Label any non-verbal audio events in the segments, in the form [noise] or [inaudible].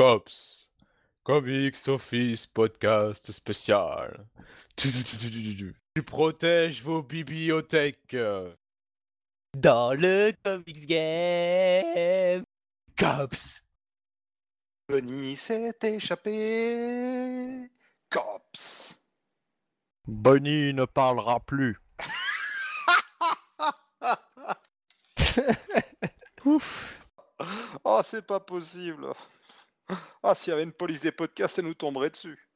Cops, Comics Office Podcast spécial. Tu protèges vos bibliothèques. Dans le Comics Game Cops Bunny s'est échappé. Cops. Bonnie ne parlera plus. [laughs] [laughs] Ouf Oh, c'est pas possible. Ah, s'il y avait une police des podcasts, elle nous tomberait dessus.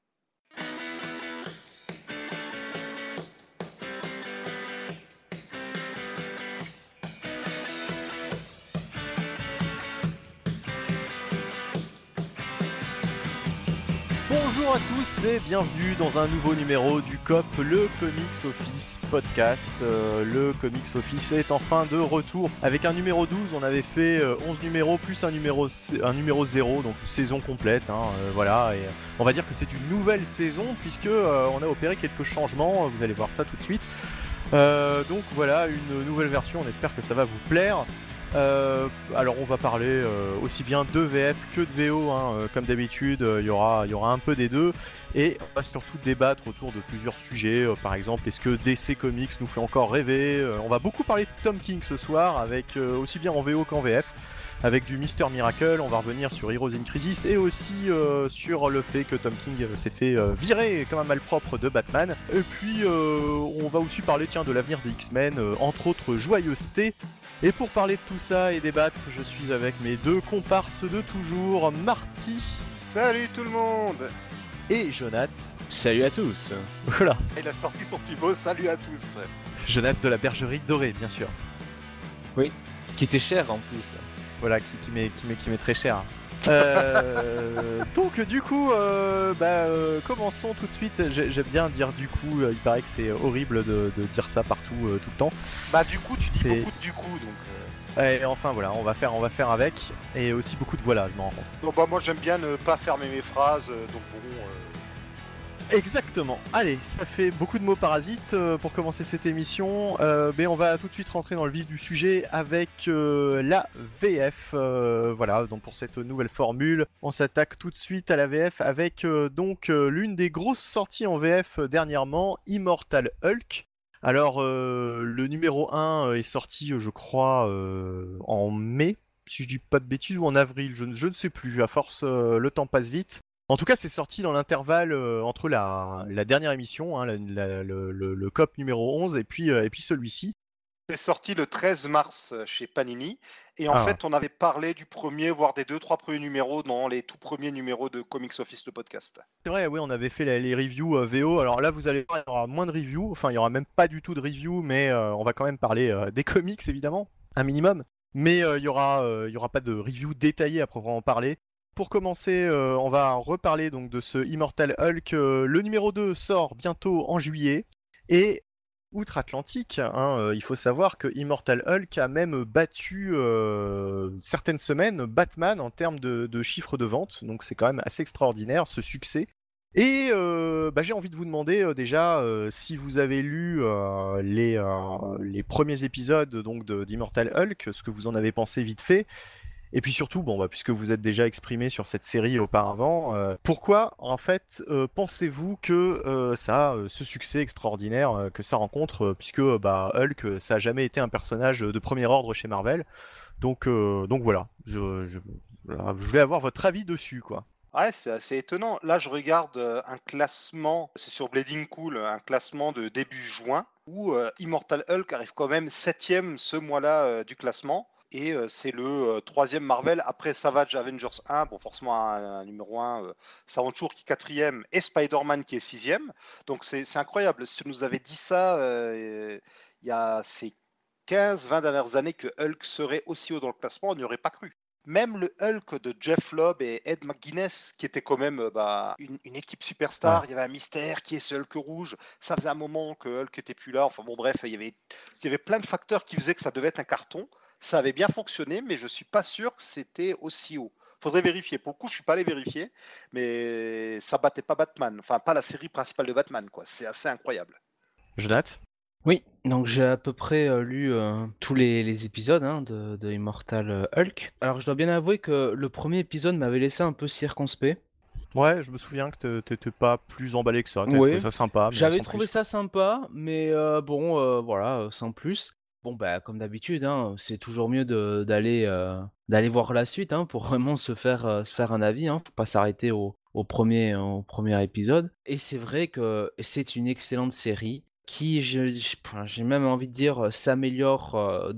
À tous et bienvenue dans un nouveau numéro du COP, le Comics Office podcast. Euh, le Comics Office est enfin de retour avec un numéro 12. On avait fait euh, 11 numéros plus un numéro, un numéro 0, donc saison complète. hein, euh, voilà, et on va dire que c'est une nouvelle saison puisque euh, on a opéré quelques changements. Vous allez voir ça tout de suite. Euh, donc voilà, une nouvelle version. On espère que ça va vous plaire. Euh, alors on va parler euh, aussi bien de VF que de VO, hein, euh, comme d'habitude, il y aura, un peu des deux, et on va surtout débattre autour de plusieurs sujets, par exemple, est-ce que DC Comics nous fait encore rêver On va beaucoup parler de Tom King ce soir, avec aussi bien en VO qu'en VF, avec du Mister Miracle, on va revenir sur Heroes in Crisis, et aussi sur le fait que Tom King s'est fait virer comme un malpropre de Batman, et puis on va aussi parler de l'avenir des X-Men, entre autres joyeusetés, et pour parler de tout ça et débattre, je suis avec mes deux comparses de toujours, Marty Salut tout le monde et Jonath. Salut à tous Voilà, Il a sorti son plus beau salut à tous. Jonath de la Bergerie Dorée, bien sûr. Qui était cher en plus. Voilà, qui, qui m'est qui m'est- qui m'est très cher. Euh, [laughs] donc du coup, euh, bah, euh, commençons tout de suite. J'ai- J'aime bien dire du coup, il paraît que c'est horrible de, de dire ça partout euh, tout le temps. Bah du coup, tu dis beaucoup de du coup, donc... euh, Et enfin voilà, on va faire, on va faire avec. Et aussi beaucoup de voilà, je m'en rends compte. Donc bah moi j'aime bien ne pas fermer mes phrases, donc bon... euh, Exactement. Allez, ça fait beaucoup de mots parasites euh, pour commencer cette émission. Euh, mais on va tout de suite rentrer dans le vif du sujet avec euh, la VF. Voilà, donc pour cette nouvelle formule, on s'attaque tout de suite à la VF avec donc l'une des grosses sorties en VF dernièrement, Immortal Hulk. Alors, le numéro 1 est sorti, je crois, en mai, si je dis pas de bêtises, ou en avril, je, ne- sais plus. À force, le temps passe vite. En tout cas, c'est sorti dans l'intervalle euh, entre la, la dernière émission, hein, la- la- le, le- le COP numéro 11, et puis, euh, et puis celui-ci. C'est sorti le 13 mars euh, chez Panini. Et en Ah. fait, on avait parlé du premier, voire des deux, trois premiers numéros dans les tout premiers numéros de Comics Office, le podcast. C'est vrai, oui, on avait fait les reviews euh, VO. Alors là, vous allez voir, il y aura moins de reviews. Enfin, il y aura même pas du tout de reviews, mais on va quand même parler des comics, évidemment, un minimum. Mais il y aura, y aura pas de review détaillée à proprement parler. Pour commencer, euh, on va reparler donc de ce Immortal Hulk. Euh, le numéro 2 sort bientôt en juillet. Et outre-Atlantique, hein, euh, il faut savoir que Immortal Hulk a même battu certaines semaines Batman en termes de, de chiffres de vente. Donc c'est quand même assez extraordinaire ce succès. Et bah, j'ai envie de vous demander déjà si vous avez lu les, premiers épisodes d'Immortal Hulk, ce que vous en avez pensé vite fait. Et puis surtout, bon, bah, puisque vous êtes déjà exprimé sur cette série auparavant, euh, pourquoi en fait euh, pensez-vous que euh, ça a ce succès extraordinaire que ça rencontre, puisque bah, Hulk, ça a jamais été un personnage de premier ordre chez Marvel. Donc, donc voilà, je, je, je voulais avoir votre avis dessus, quoi. Ouais, c'est assez étonnant. Là, je regarde un classement, c'est sur Bleeding Cool, un classement de début juin, où Immortal Hulk arrive quand même septième ce mois-là du classement. Et euh, c'est le euh, troisième Marvel après Savage Avengers 1. Bon, forcément, un, un numéro 1, euh, Savant Tour qui est quatrième et Spider-Man qui est sixième. Donc, c'est incroyable. Si tu nous avais dit ça il y a ces 15-20 dernières années que Hulk serait aussi haut dans le classement, on n'y aurait pas cru même le Hulk de Jeff Lobb et Ed McGuinness, qui était quand même bah, une, une équipe superstar, il y avait un mystère qui est ce Hulk rouge, ça faisait un moment que Hulk était plus là, enfin bon bref, il y avait, il y avait plein de facteurs qui faisaient que ça devait être un carton, ça avait bien fonctionné, mais je suis pas sûr que c'était aussi haut. Faudrait vérifier. Pour le coup, je suis pas allé vérifier, mais ça battait pas Batman. Enfin, pas la série principale de Batman, quoi. C'est assez incroyable. Jonathan? Oui, donc j'ai à peu près euh, lu euh, tous les, les épisodes hein, de, de Immortal euh, Hulk. Alors je dois bien avouer que le premier épisode m'avait laissé un peu circonspect. Ouais, je me souviens que t'é- t'étais pas plus emballé que ça. T'avais Ouais. trouvé ça sympa. J'avais trouvé plus. ça sympa, mais euh, bon, euh, voilà, sans plus. Bon, bah, comme d'habitude, hein, c'est toujours mieux euh, d'aller voir la suite hein, pour vraiment se faire, euh, se faire un avis. Hein, faut pas s'arrêter au premier, au premier épisode. Et c'est vrai que c'est une excellente série qui, j'ai même envie de dire, euh, s'améliore euh,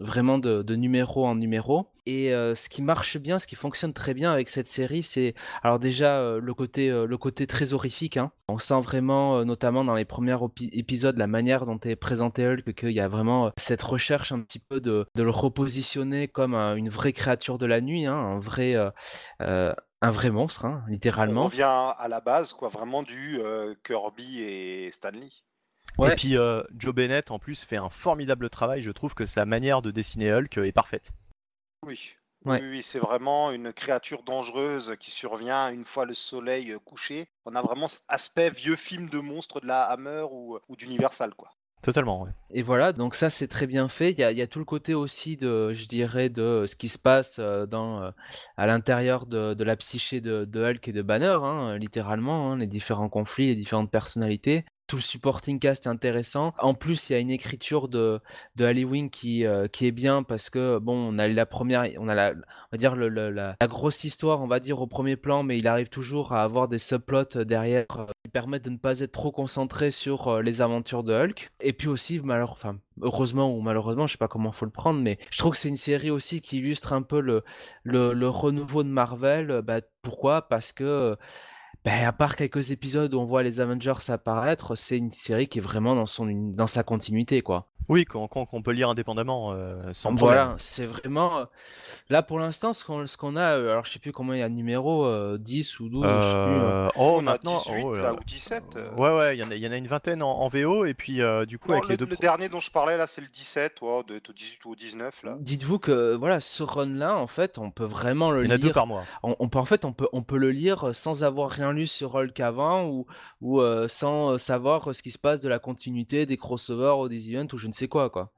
vraiment de, numéro en numéro. Et euh, ce qui marche bien, ce qui fonctionne très bien avec cette série, c'est alors déjà le côté le côté très horrifique. Hein. On sent vraiment, notamment dans les premiers épisodes, la manière dont est présenté Hulk, qu'il y a vraiment cette recherche un petit peu de, le repositionner comme un- une vraie créature de la nuit, hein, un vrai un vrai monstre, hein, On littéralement. revient à la base, quoi, vraiment du Kirby et Stanley. Ouais. Et puis euh, Joe Bennett en plus fait un formidable travail. Je trouve que sa manière de dessiner Hulk est parfaite. Oui. Ouais. Oui, oui, c'est vraiment une créature dangereuse qui survient une fois le soleil euh, couché. On a vraiment cet aspect vieux film de monstre de la Hammer ou, ou d'Universal, quoi. Totalement. ouais. Et voilà, donc ça c'est très bien fait. Il y a, il y a tout le côté aussi de, je dirais, de ce qui se passe euh, dans, euh, à l'intérieur de, de la psyché de, de Hulk et de Banner, hein, littéralement, hein, les différents conflits, les différentes personnalités. Tout le supporting cast est intéressant. En plus, il y a une écriture de, de qui, euh, qui est bien parce que bon, on a la première, on a la, on va dire le, la, la grosse histoire, on va dire au premier plan, mais il arrive toujours à avoir des subplots derrière euh, qui permettent de ne pas être trop concentré sur euh, les aventures de Hulk. Et puis aussi, malheur, enfin, heureusement ou malheureusement, je sais pas comment faut le prendre, mais je trouve que c'est une série aussi qui illustre un peu le, le, le renouveau de Marvel. Euh, Bah, pourquoi? Parce que euh, ben, à part quelques épisodes où on voit les Avengers apparaître, c'est une série qui est vraiment dans, son, dans sa continuité, quoi. Oui, qu'on qu'on peut lire indépendamment, euh, sans problème. Voilà, c'est vraiment... euh, Là, pour l'instant, ce qu'on ce qu'on a, euh, alors je sais plus combien il y a de numéros, euh, 10 ou 12, je sais plus. euh. Euh, oh, On a maintenant, 18 oh là ou 17. euh. Ouais, ouais, il y, en a- il y en a une vingtaine en, en VO, et puis euh, du coup, Non, avec le, les deux. le dernier dont je parlais là, c'est le 17, ouais, de, au 18 ou au 19 là. Dites-vous que voilà, ce run-là, en fait, on peut vraiment le Il y en a deux lire. par mois. On, on peut en fait, on peut, on peut le lire euh, sans avoir rien lu sur Hulk avant ou, ou euh, sans euh, savoir euh, ce qui se passe de la continuité des crossovers ou des events ou je ne sais quoi, quoi.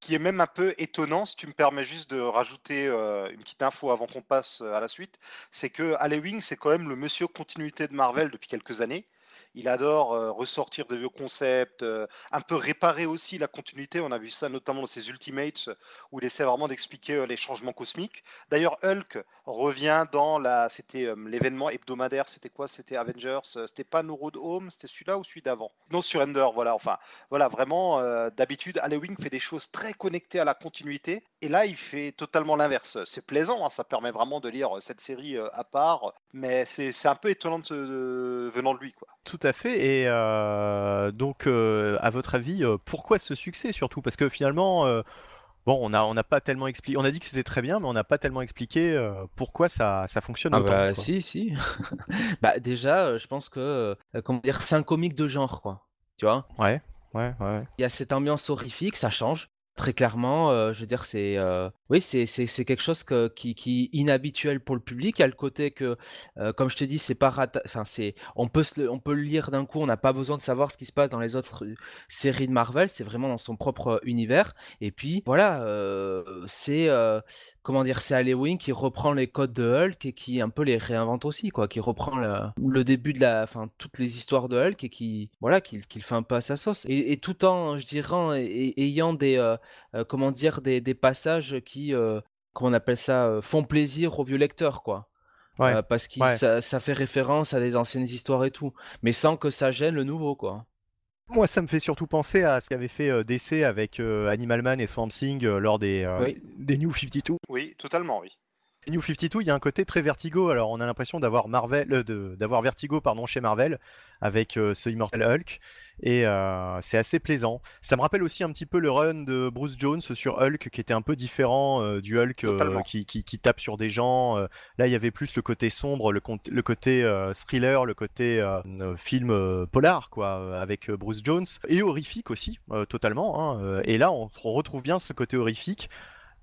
Qui est même un peu étonnant, si tu me permets juste de rajouter une petite info avant qu'on passe à la suite, c'est que Wing, c'est quand même le monsieur continuité de Marvel depuis quelques années. Il adore euh, ressortir de vieux concepts, euh, un peu réparer aussi la continuité. On a vu ça notamment dans ses Ultimates, où il essaie vraiment d'expliquer euh, les changements cosmiques. D'ailleurs, Hulk revient dans la, c'était l'événement hebdomadaire. C'était quoi? C'était Avengers. C'était pas No Road Home? C'était celui-là ou celui d'avant? Non, Surrender. Voilà. Enfin, voilà. Vraiment, d'habitude, Wing fait des choses très connectées à la continuité, et là, il fait totalement l'inverse. C'est plaisant. hein, ça permet vraiment de lire cette série à part, mais c'est un peu étonnant de, venant de lui, quoi. À fait. Et euh, donc, euh, à votre avis, euh, pourquoi ce succès surtout? Parce que finalement, euh, bon, on a, on n'a pas tellement expliqué. On a dit que c'était très bien, mais on n'a pas tellement expliqué pourquoi ça, ça fonctionne Ah autant. bah quoi. si, si. [laughs] bah déjà, je pense que, comment dire, c'est un comique de genre, quoi. Tu vois? Ouais, ouais, ouais. Il y a cette ambiance horrifique, ça change. Très clairement, je veux dire, c'est oui, c'est quelque chose qui qui est inhabituel pour le public. Il y a le côté que, euh, comme je te dis, c'est pas rata- enfin on peut le, on peut le lire d'un coup. On n'a pas besoin de savoir ce qui se passe dans les autres euh, séries de Marvel. C'est vraiment dans son propre euh, univers. Et puis voilà, c'est comment dire, c'est Halloween qui reprend les codes de Hulk et qui un peu les réinvente aussi, quoi, qui reprend le, le début de la, enfin toutes les histoires de Hulk et qui, voilà, qui, qui le fait un peu à sa sauce. Et, tout en, je dirais, ayant des, comment dire, des, des passages qui, euh, comment on appelle ça, euh, font plaisir aux vieux lecteurs, quoi. Ouais, Euh, parce que ouais. ça, ça fait référence à des anciennes histoires et tout, mais sans que ça gêne le nouveau, quoi. Moi, ça me fait surtout penser à ce qu'avait fait euh, DC avec euh, Animal Man et Swamp Thing euh, lors des, euh, Oui. des New 52. Oui, totalement, oui. New 52, il y a un côté très vertigo. Alors, on a l'impression d'avoir Marvel, euh, de- d'avoir vertigo, pardon, chez Marvel avec euh, ce Immortal Hulk, et euh, c'est assez plaisant. Ça me rappelle aussi un petit peu le run de Bruce Jones sur Hulk, qui était un peu différent euh, du Hulk qui, qui- qui tape sur des gens. Là, il y avait plus le côté sombre, le, côté thriller, le côté film polar, quoi, avec Bruce Jones, et horrifique aussi, totalement. hein. Et là, on, on retrouve bien ce côté horrifique.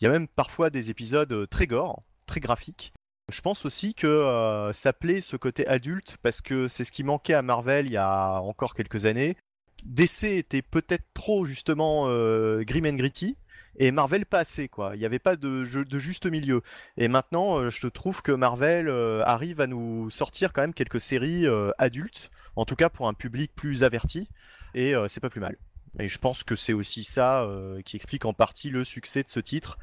Il y a même parfois des épisodes très gore, très graphiques. Je pense aussi que euh, ça plaît ce côté adulte parce que c'est ce qui manquait à Marvel il y a encore quelques années. DC était peut-être trop justement grim and gritty et Marvel pas assez quoi. Il n'y avait pas de, de juste milieu. Et maintenant, je trouve que Marvel arrive à nous sortir quand même quelques séries adultes, en tout cas pour un public plus averti, et c'est pas plus mal. Et je pense que c'est aussi ça qui explique en partie le succès de ce titre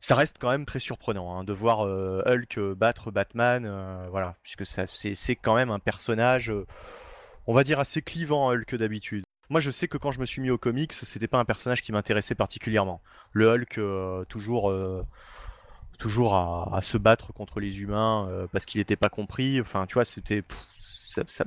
ça reste quand même très surprenant hein, de voir euh, Hulk euh, battre Batman, euh, voilà, puisque c'est quand même un personnage, on va dire assez clivant Hulk d'habitude. Moi, je sais que quand je me suis mis au comics, c'était pas un personnage qui m'intéressait particulièrement. Le Hulk, toujours, toujours à, se battre contre les humains parce qu'il n'était pas compris. Enfin, tu vois, c'était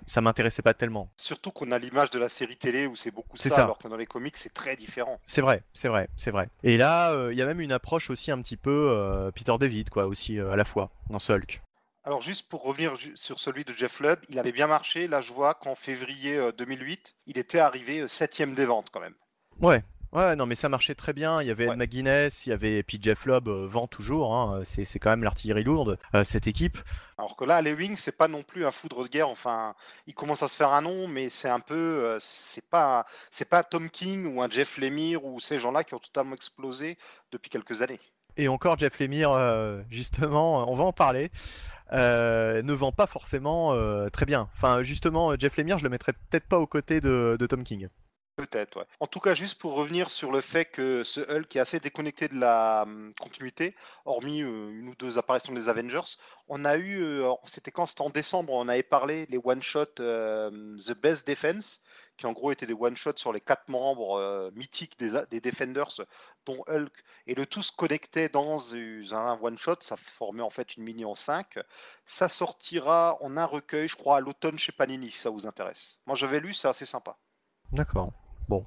ça, m'intéressait pas tellement. Surtout qu'on a l'image de la série télé où c'est beaucoup ça, alors que dans les comics c'est très différent. C'est vrai, c'est vrai, c'est vrai. Et là, euh, il y a même une approche aussi un petit peu euh, Peter David, quoi, aussi euh, à la fois dans ce Hulk. Alors juste pour revenir sur celui de Jeff Lubb, il avait bien marché. Là, je vois qu'en février 2008, il était arrivé septième des ventes quand même. Ouais, Ouais, non, mais ça marchait très bien. Il y avait Ed McGuinness, il y avait puis Jeff Lobb euh, vend toujours. Hein. C'est, quand même l'artillerie lourde, euh, cette équipe. Alors que là, les Wings, c'est pas non plus un foudre de guerre. Enfin, il commence à se faire un nom, mais c'est un peu. Euh, c'est pas, c'est pas Tom King ou un Jeff Lemire ou ces gens-là qui ont totalement explosé depuis quelques années. Et encore, Jeff Lemire, justement, on va en parler. ne vend pas forcément très bien. Enfin, justement, Jeff Lemire, je le mettrais peut-être pas aux côtés de Tom King. Peut-être, ouais. En tout cas, juste pour revenir sur le fait que ce Hulk est assez déconnecté de la hum, continuité, hormis euh, une ou deux apparitions des Avengers, on a eu, euh, c'était quand? C'était en décembre, on avait parlé les one-shots euh, The Best Defense, qui en gros étaient des one-shots sur les quatre membres mythiques des, des, Defenders, dont Hulk, et le tout se connectait dans un one-shot, ça formait en fait une mini en 5. Ça sortira en un recueil, je crois, à l'automne chez Panini, si ça vous intéresse. Moi j'avais lu, c'est assez sympa. D'accord.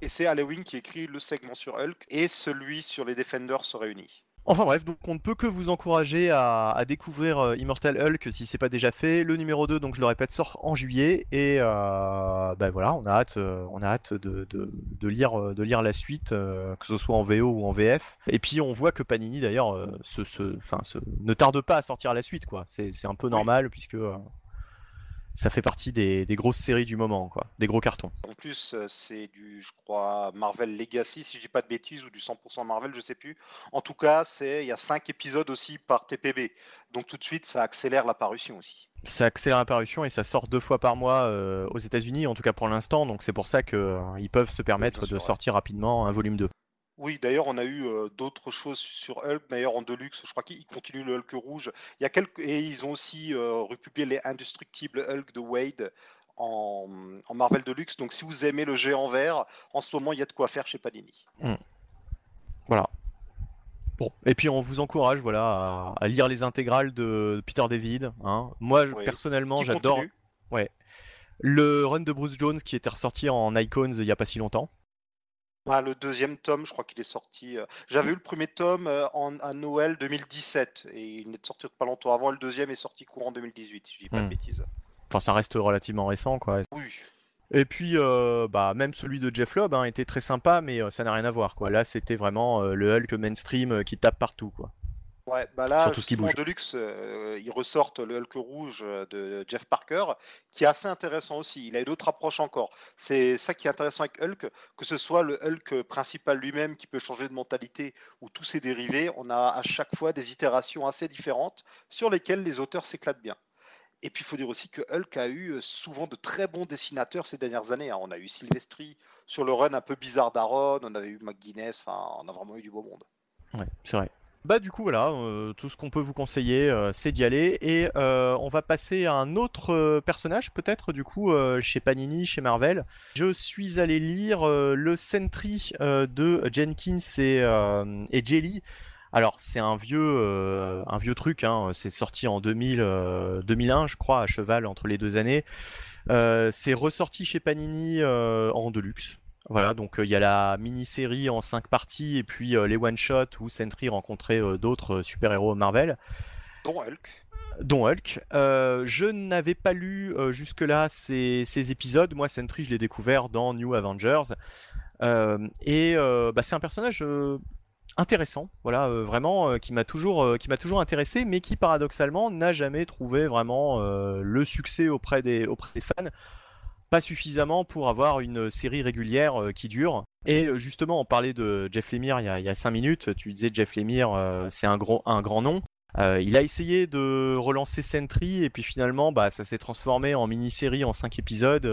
Et c'est Halloween qui écrit le segment sur Hulk et celui sur les Defenders se réunit. Enfin bref, donc on ne peut que vous encourager à, découvrir euh, Immortal Hulk si c'est pas déjà fait. Le numéro 2, donc je le répète, sort en juillet et euh, ben voilà, on a hâte, euh, on a hâte de, lire, de lire la suite, que ce soit en VO ou en VF. Et puis on voit que Panini d'ailleurs se, ne tarde pas à sortir la suite, quoi. C'est un peu normal puisque ça fait partie des, grosses séries du moment, quoi, des gros cartons. En plus, euh, c'est du, je crois, Marvel Legacy, si je dis pas de bêtises, ou du 100% Marvel, je sais plus. En tout cas, c'est il y a 5 épisodes aussi par TPB, donc tout de suite, ça accélère la parution aussi. Ça accélère la parution et ça sort deux fois par mois euh, aux États-Unis, en tout cas pour l'instant, donc c'est pour ça qu'ils euh, peuvent se permettre de sortir rapidement un volume 2. Oui, d'ailleurs, on a eu d'autres choses sur Hulk. D'ailleurs, en Deluxe, je crois qu'ils continuent le Hulk rouge. Il y a quelques... Et ils ont aussi republié les Indestructibles Hulk de Wade en... Marvel Deluxe. Donc, si vous aimez le géant vert, en ce moment, il y a de quoi faire chez Panini. Mmh. Voilà. Bon, et puis on vous encourage voilà, à, lire les intégrales de Peter David. Hein. Moi, personnellement, j'adore. Ouais. Le run de Bruce Jones qui était ressorti en Icons il n'y a pas si longtemps. Ah, le deuxième tome, je crois qu'il est sorti. Euh, j'avais eu le premier tome euh, en, à Noël 2017 et il n'est sorti pas longtemps avant. Le deuxième est sorti courant 2018, si je dis pas de hmm. bêtises. Enfin, ça reste relativement récent, quoi. Oui. Et puis, euh, bah, même celui de Jeff Lobb hein, était très sympa, mais ça n'a rien à voir, quoi. Là, c'était vraiment le Hulk mainstream qui tape partout, quoi. Ouais, bah là, Surtout ce qui bouge. Deluxe, euh, ils ressortent le Hulk rouge euh, de Jeff Parker, qui est assez intéressant aussi. Il a eu d'autres approches encore. C'est ça qui est intéressant avec Hulk, que ce soit le Hulk principal lui-même qui peut changer de mentalité ou tous ses dérivés, on a à chaque fois des itérations assez différentes sur lesquelles les auteurs s'éclatent bien. Et puis il faut dire aussi que Hulk a eu euh, souvent de très bons dessinateurs ces dernières années. Hein. On a eu Silvestri sur le run un peu bizarre d'Aaron, on avait eu McGuinness, enfin on a vraiment eu du beau monde. Ouais, c'est vrai. Bah du coup voilà, euh, tout ce qu'on peut vous conseiller, euh, c'est d'y aller. Et euh, on va passer à un autre personnage, peut-être du coup, chez Panini, chez Marvel. Je suis allé lire le Sentry de Jenkins et, Jelly. Alors c'est un vieux, truc, hein. c'est sorti en 2000, 2001 je crois, à cheval entre les deux années. c'est ressorti chez Panini en deluxe. Voilà, donc euh, il y a la mini-série en 5 parties et puis euh, les one-shots où Sentry rencontrait euh, d'autres super-héros Marvel. Dont Hulk. Dont Hulk. je n'avais pas lu jusque-là ces, épisodes. Moi, Sentry, je l'ai découvert dans New Avengers. et bah, c'est un personnage intéressant, voilà, vraiment, qui m'a toujours, qui m'a toujours intéressé, mais qui paradoxalement n'a jamais trouvé vraiment le succès auprès des, auprès des fans pas suffisamment pour avoir une série régulière euh, qui dure. Et euh, justement, on parlait de Jeff Lemire il y a, il 5 minutes. Tu disais Jeff Lemire, euh, c'est un, gros, un grand nom. il a essayé de relancer Sentry et puis finalement, bah, ça s'est transformé en mini-série en 5 épisodes.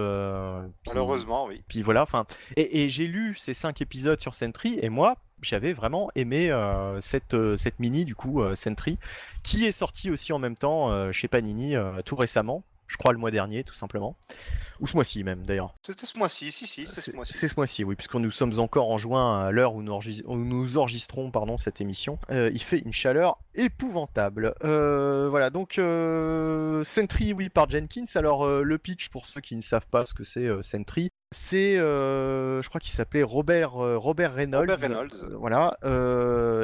Malheureusement, oui. Puis voilà, enfin. Et, j'ai lu ces 5 épisodes sur Sentry et moi, j'avais vraiment aimé cette, cette mini du coup Sentry qui est sortie aussi en même temps chez Panini tout récemment je crois le mois dernier tout simplement, ou ce mois-ci même d'ailleurs. C'était ce mois-ci, si si, c'est ce mois-ci. C'est ce mois-ci, oui, puisque nous sommes encore en juin à l'heure où, nous enregistrons pardon cette émission. Euh, il fait une chaleur épouvantable. Euh, voilà, donc euh, Sentry, oui, par Jenkins. Alors le pitch pour ceux qui ne savent pas ce que c'est Sentry, c'est, je crois qu'il s'appelait Robert, Robert Reynolds. Robert Reynolds. voilà.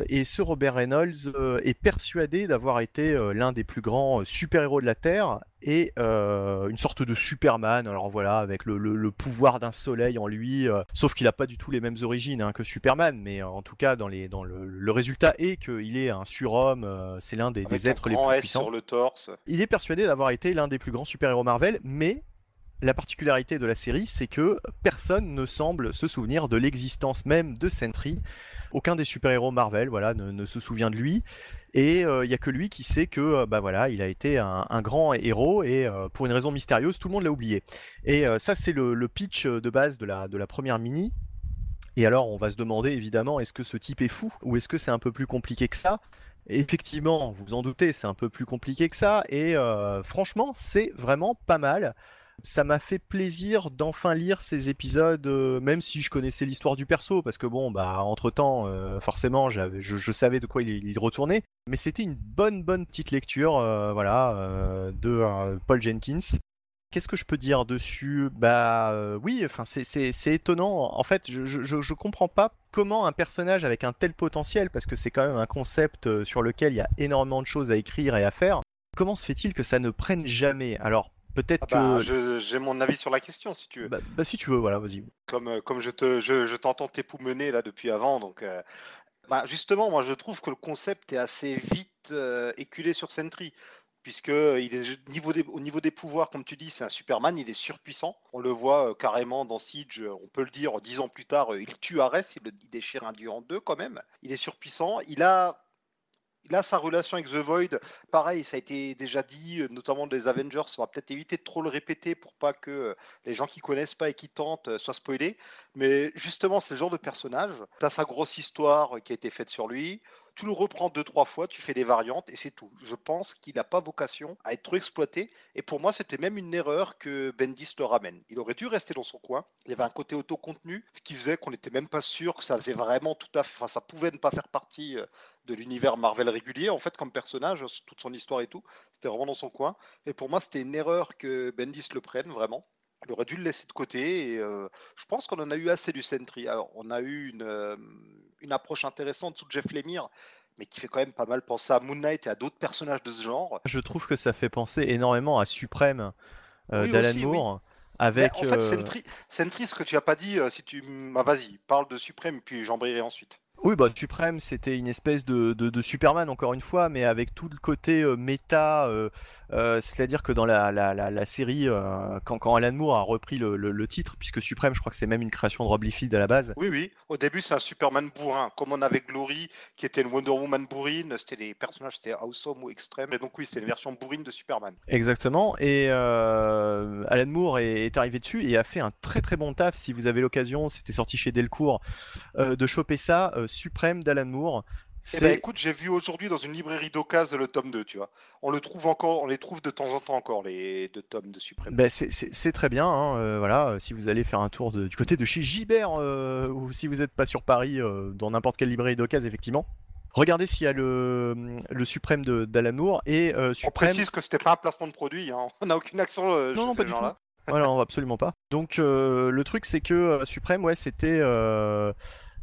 et ce Robert Reynolds est persuadé d'avoir été l'un des plus grands super-héros de la Terre et une sorte de Superman. Alors voilà, avec le, pouvoir d'un soleil en lui, sauf qu'il n'a pas du tout les mêmes origines hein, que Superman, mais en tout cas, dans, les, dans le, résultat est qu'il est un surhomme. c'est l'un des, êtres les plus puissants. sur le torse. Il est persuadé d'avoir été l'un des plus grands super-héros Marvel, mais la particularité de la série, c'est que personne ne semble se souvenir de l'existence même de Sentry. Aucun des super-héros Marvel, voilà, ne, se souvient de lui. Et il euh, n'y a que lui qui sait que, euh, bah voilà, il a été un, grand héros et euh, pour une raison mystérieuse, tout le monde l'a oublié. Et ça, c'est le, pitch de base de la, de la première mini. Et alors, on va se demander évidemment, est-ce que ce type est fou ou est-ce que c'est un peu plus compliqué que ça? Effectivement, vous en doutez, c'est un peu plus compliqué que ça. Et franchement, c'est vraiment pas mal ça m'a fait plaisir d'enfin lire ces épisodes, euh, même si je connaissais l'histoire du perso, parce que bon, bah entre temps, euh, forcément, je, je, savais de quoi il, retournait. Mais c'était une bonne, bonne petite lecture, euh, voilà, de Paul Jenkins. Qu'est-ce que je peux dire dessus? Bah oui, enfin c'est étonnant. En fait, je, je, je, comprends pas comment un personnage avec un tel potentiel, parce que c'est quand même un concept sur lequel il y a énormément de choses à écrire et à faire. Comment se fait-il que ça ne prenne jamais? Alors Peut-être ah bah, que. J'ai mon avis sur la question, si tu veux. Bah, bah si tu veux, voilà, vas-y. Comme, euh, comme je te, je, je t'entends t'époumener là depuis avant, donc. Euh, bah, justement, moi je trouve que le concept est assez vite euh, éculé sur Sentry puisque il est, niveau des, au niveau des pouvoirs, comme tu dis, c'est un Superman, il est surpuissant. On le voit carrément dans Siege, on peut le dire, dix ans plus tard, il tue Ares, il, il déchire un dieu en deux quand même. Il est surpuissant. Il a Là, sa relation avec The Void, pareil, ça a été déjà dit, euh, notamment des Avengers, on va peut-être éviter de trop le répéter pour pas que euh, les gens qui connaissent pas et qui tentent euh, soient spoilés. Mais justement, c'est le genre de personnage. Tu sa grosse histoire qui a été faite sur lui tu le reprends deux, trois fois, tu fais des variantes et c'est tout. Je pense qu'il n'a pas vocation à être trop exploité. Et pour moi, c'était même une erreur que Bendis le ramène. Il aurait dû rester dans son coin. Il y avait un côté auto-contenu, ce qui faisait qu'on n'était même pas sûr que ça faisait vraiment tout à fait. Enfin, ça pouvait ne pas faire partie euh, de l'univers Marvel régulier, en fait, comme personnage, toute son histoire et tout. C'était vraiment dans son coin. Et pour moi, c'était une erreur que Bendis le prenne, vraiment. Il aurait dû le laisser de côté et euh, je pense qu'on en a eu assez du Sentry. Alors, on a eu une, euh, une approche intéressante sous Jeff Lemire, mais qui fait quand même pas mal penser à Moon Knight et à d'autres personnages de ce genre. Je trouve que ça fait penser énormément à Suprême euh, d'Alan Moore. Avec, en fait, Sentry, Sentry, ce que tu as pas dit, si tu. Bah, vas-y, parle de Suprême, puis j'embrayerai ensuite. Oui, bah, Suprême, c'était une espèce de, de, Superman, encore une fois, mais avec tout le côté euh, méta. Euh, euh, c'est-à-dire que dans la, la, la, série, quand, quand, Alan Moore a repris le, le, titre, puisque Suprême, je crois que c'est même une création de Rob Liefeld à la base. Oui, oui. Au début, c'est un Superman bourrin, comme on avait Glory, qui était une Wonder Woman bourrine. C'était les personnages, c'était awesome ou extrême. Et donc, oui, c'était une version bourrine de Superman. Exactement. Et Alan Moore est, est, arrivé dessus et a fait un très très bon taf. Si vous avez l'occasion, c'était sorti chez Delcourt, de choper ça suprême d'Alan Moore. Eh ben, écoute, j'ai vu aujourd'hui dans une librairie d'occasion le tome 2, tu vois. On le trouve encore, on les trouve de temps en temps encore les deux tomes de Suprême. Ben, c'est très bien, hein, euh, voilà. Si vous allez faire un tour du côté de chez Gibert euh, ou si vous n'êtes pas sur Paris, euh, dans n'importe quelle librairie d'occasion, effectivement. Regardez s'il y a le, le Suprême d'Alan Moore et Suprême. On précise que c'était pas un placement de produit, hein. [laughs] on n'a aucune action. non, non, pas du tout. Là. non, absolument pas. Donc le truc c'est que Suprême, ouais, c'était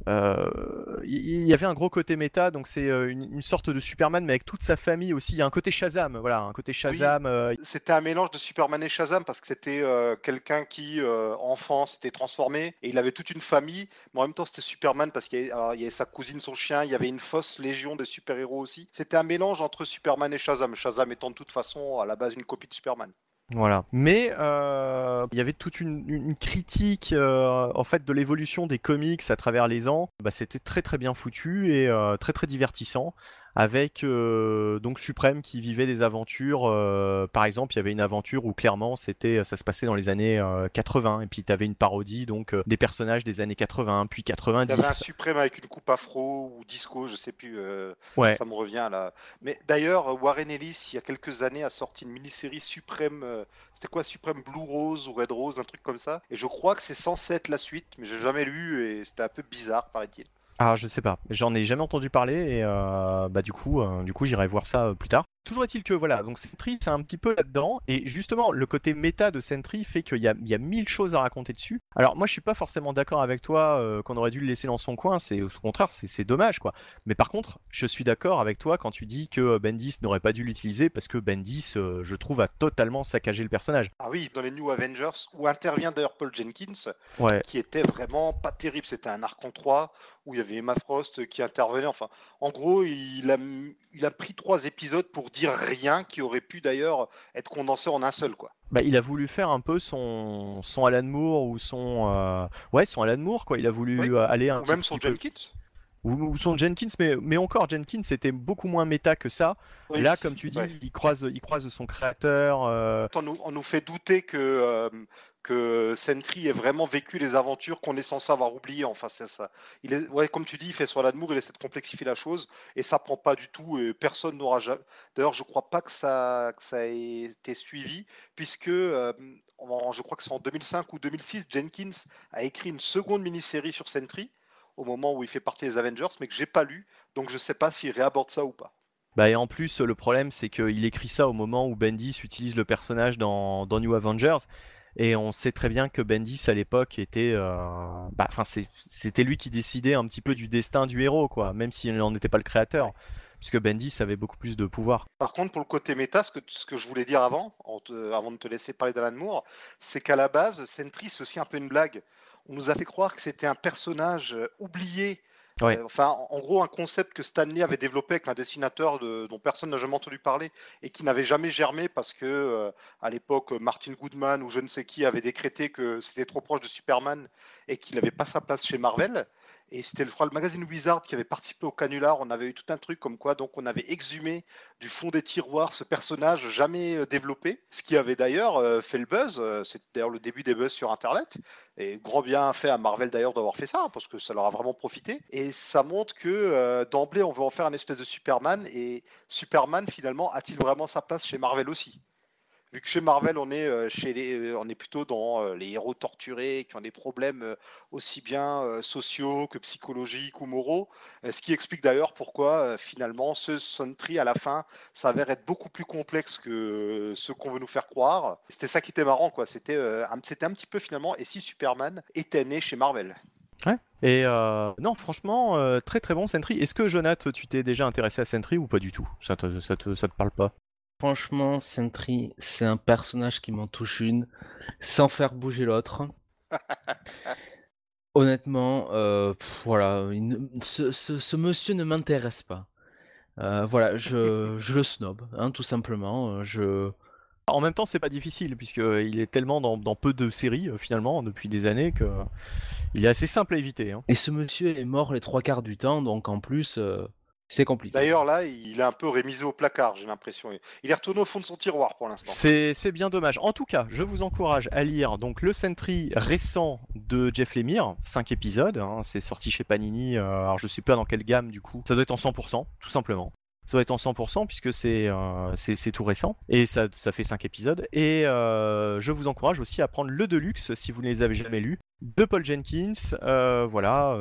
il euh, y, avait un gros côté méta, donc c'est euh, une, sorte de Superman, mais avec toute sa famille aussi. Il y a un côté Shazam, voilà, un côté Shazam. Euh, c'était un mélange de Superman et Shazam parce que c'était quelqu'un qui, enfant, s'était transformé et il avait toute une famille, mais en même temps c'était Superman parce qu'il y, avait sa cousine, son chien, il y avait une fausse légion des super-héros aussi. C'était un mélange entre Superman et Shazam. Shazam étant de toute façon à la base une copie de Superman. Voilà. Mais euh, il y avait toute une, critique euh, en fait de l'évolution des comics à travers les ans. Bah, c'était très très bien foutu et euh, très très divertissant avec euh, donc Suprême qui vivait des aventures. euh, par exemple, il y avait une aventure où clairement c'était, ça se passait dans les années euh, 80 et puis tu avais une parodie donc euh, des personnages des années 80 puis Il y avait un 90. suprême avec une coupe afro ou disco, je sais plus. euh, Ouais. Ça me revient là. Mais d'ailleurs, Warren Ellis, il y a quelques années, a sorti une mini-série suprême. euh, C'était quoi, suprême Blue Rose ou Red Rose, un truc comme ça. Et je crois que c'est censé être la suite, mais j'ai jamais lu et c'était un peu bizarre, paraît-il. Ah, je sais pas. J'en ai jamais entendu parler et euh, bah du coup, euh, du coup, j'irai voir ça euh, plus tard. Toujours est-il que voilà, donc Sentry, c'est un petit peu là-dedans et justement, le côté méta de Sentry fait qu'il y a, il y a mille choses à raconter dessus. Alors moi, je suis pas forcément d'accord avec toi euh, qu'on aurait dû le laisser dans son coin. C'est au contraire, c'est c'est dommage quoi. Mais par contre, je suis d'accord avec toi quand tu dis que euh, Bendis n'aurait pas dû l'utiliser parce que Bendis, euh, je trouve, a totalement saccagé le personnage. Ah oui, dans les New Avengers, où intervient d'ailleurs Paul Jenkins, Ouais. qui était vraiment pas terrible. C'était un arc en 3 où il y avait Emma Frost qui intervenait. Enfin, en gros, il a, il a pris trois épisodes pour dire rien qui aurait pu d'ailleurs être condensé en un seul. quoi. Bah, il a voulu faire un peu son, son Alan Moore ou son euh, ouais son Alan Moore quoi. Il a voulu Oui. euh, aller un Ou même son peu- Jenkins. ou, son Jenkins, mais, mais encore Jenkins c'était beaucoup moins méta que ça. Oui. Là, comme tu dis, Ouais. il croise il croise son créateur. euh, On nous, on nous fait douter que, que Sentry ait vraiment vécu les aventures qu'on est censé avoir oubliées. Enfin, c'est ça. Il comme tu dis, il fait sur l'amour, il essaie de complexifier la chose et ça prend pas du tout. Et personne n'aura jamais. D'ailleurs, je crois pas que ça, que ait été suivi, puisque euh, je crois que c'est en 2005 ou 2006, Jenkins a écrit une seconde mini-série sur Sentry au moment où il fait partie des Avengers, mais que j'ai pas lu, donc je sais pas s'il réaborde ça ou pas. Bah, et en plus, le problème, c'est qu'il écrit ça au moment où Bendis utilise le personnage dans New Avengers. Et on sait très bien que Bendis, à l'époque, était. euh, bah, enfin, c'était lui qui décidait un petit peu du destin du héros, quoi, même s'il n'en était pas le créateur. Puisque Bendis avait beaucoup plus de pouvoir. Par contre, pour le côté méta, ce que, ce que je voulais dire avant, avant de te laisser parler d'Alan Moore, c'est qu'à la base, Sentry, c'est aussi un peu une blague. On nous a fait croire que c'était un personnage euh, oublié. Euh, enfin, en, en gros, un concept que Stanley avait développé avec un dessinateur de- dont personne n'a jamais entendu parler et qui n'avait jamais germé parce que, euh, à l'époque, Martin Goodman ou je ne sais qui avait décrété que c'était trop proche de Superman et qu'il n'avait pas sa place chez Marvel. Et c'était crois, le magazine Wizard qui avait participé au canular. On avait eu tout un truc comme quoi, donc on avait exhumé du fond des tiroirs ce personnage jamais euh, développé, ce qui avait d'ailleurs euh, fait le buzz. euh, C'est d'ailleurs le début des buzz sur Internet. Et grand bien fait à Marvel d'ailleurs d'avoir fait ça, hein, parce que ça leur a vraiment profité. Et ça montre que d'emblée, on veut en faire un espèce de Superman. Et Superman, finalement, a-t-il vraiment sa place chez Marvel aussi? Vu que chez Marvel, on est, euh, chez les, euh, on est plutôt dans euh, les héros torturés qui ont des problèmes aussi bien sociaux que psychologiques ou moraux, ce qui explique d'ailleurs pourquoi finalement ce Sentry à la fin s'avère être beaucoup plus complexe que ce qu'on veut nous faire croire. C'était ça qui était marrant, quoi. C'était un, petit peu finalement, et si Superman était né chez Marvel? Et euh, non, franchement, très très bon Sentry. Est-ce que Jonath, tu t'es déjà intéressé à Sentry ou pas du tout? Ça, te, ça te parle pas? Franchement, Sentry, c'est un personnage qui m'en touche une, sans faire bouger l'autre. [laughs] Honnêtement, euh, pff, voilà, il ce, ce- ce monsieur ne m'intéresse pas. Euh, voilà, je, [laughs] je le snob, hein, tout simplement. euh, Je... En même temps, c'est pas difficile puisqu'il est tellement dans, dans peu de séries finalement depuis des années que il est assez simple à éviter. hein. Et ce monsieur est mort les trois quarts du temps, donc en plus, euh, c'est compliqué. D'ailleurs, là, il est un peu rémisé au placard, j'ai l'impression. Il est retourné au fond de son tiroir pour l'instant. C'est c'est bien dommage. En tout cas, je vous encourage à lire donc le Sentry récent de Jeff Lemire, 5 épisodes. hein, c'est sorti chez Panini. euh, alors je sais pas dans quelle gamme du coup. Ça doit être en 100%, tout simplement. Ça doit être en 100% puisque c'est euh, c'est tout récent et ça, ça fait 5 épisodes. Et euh, je vous encourage aussi à prendre le Deluxe si vous ne les avez jamais lus de Paul Jenkins. euh, voilà,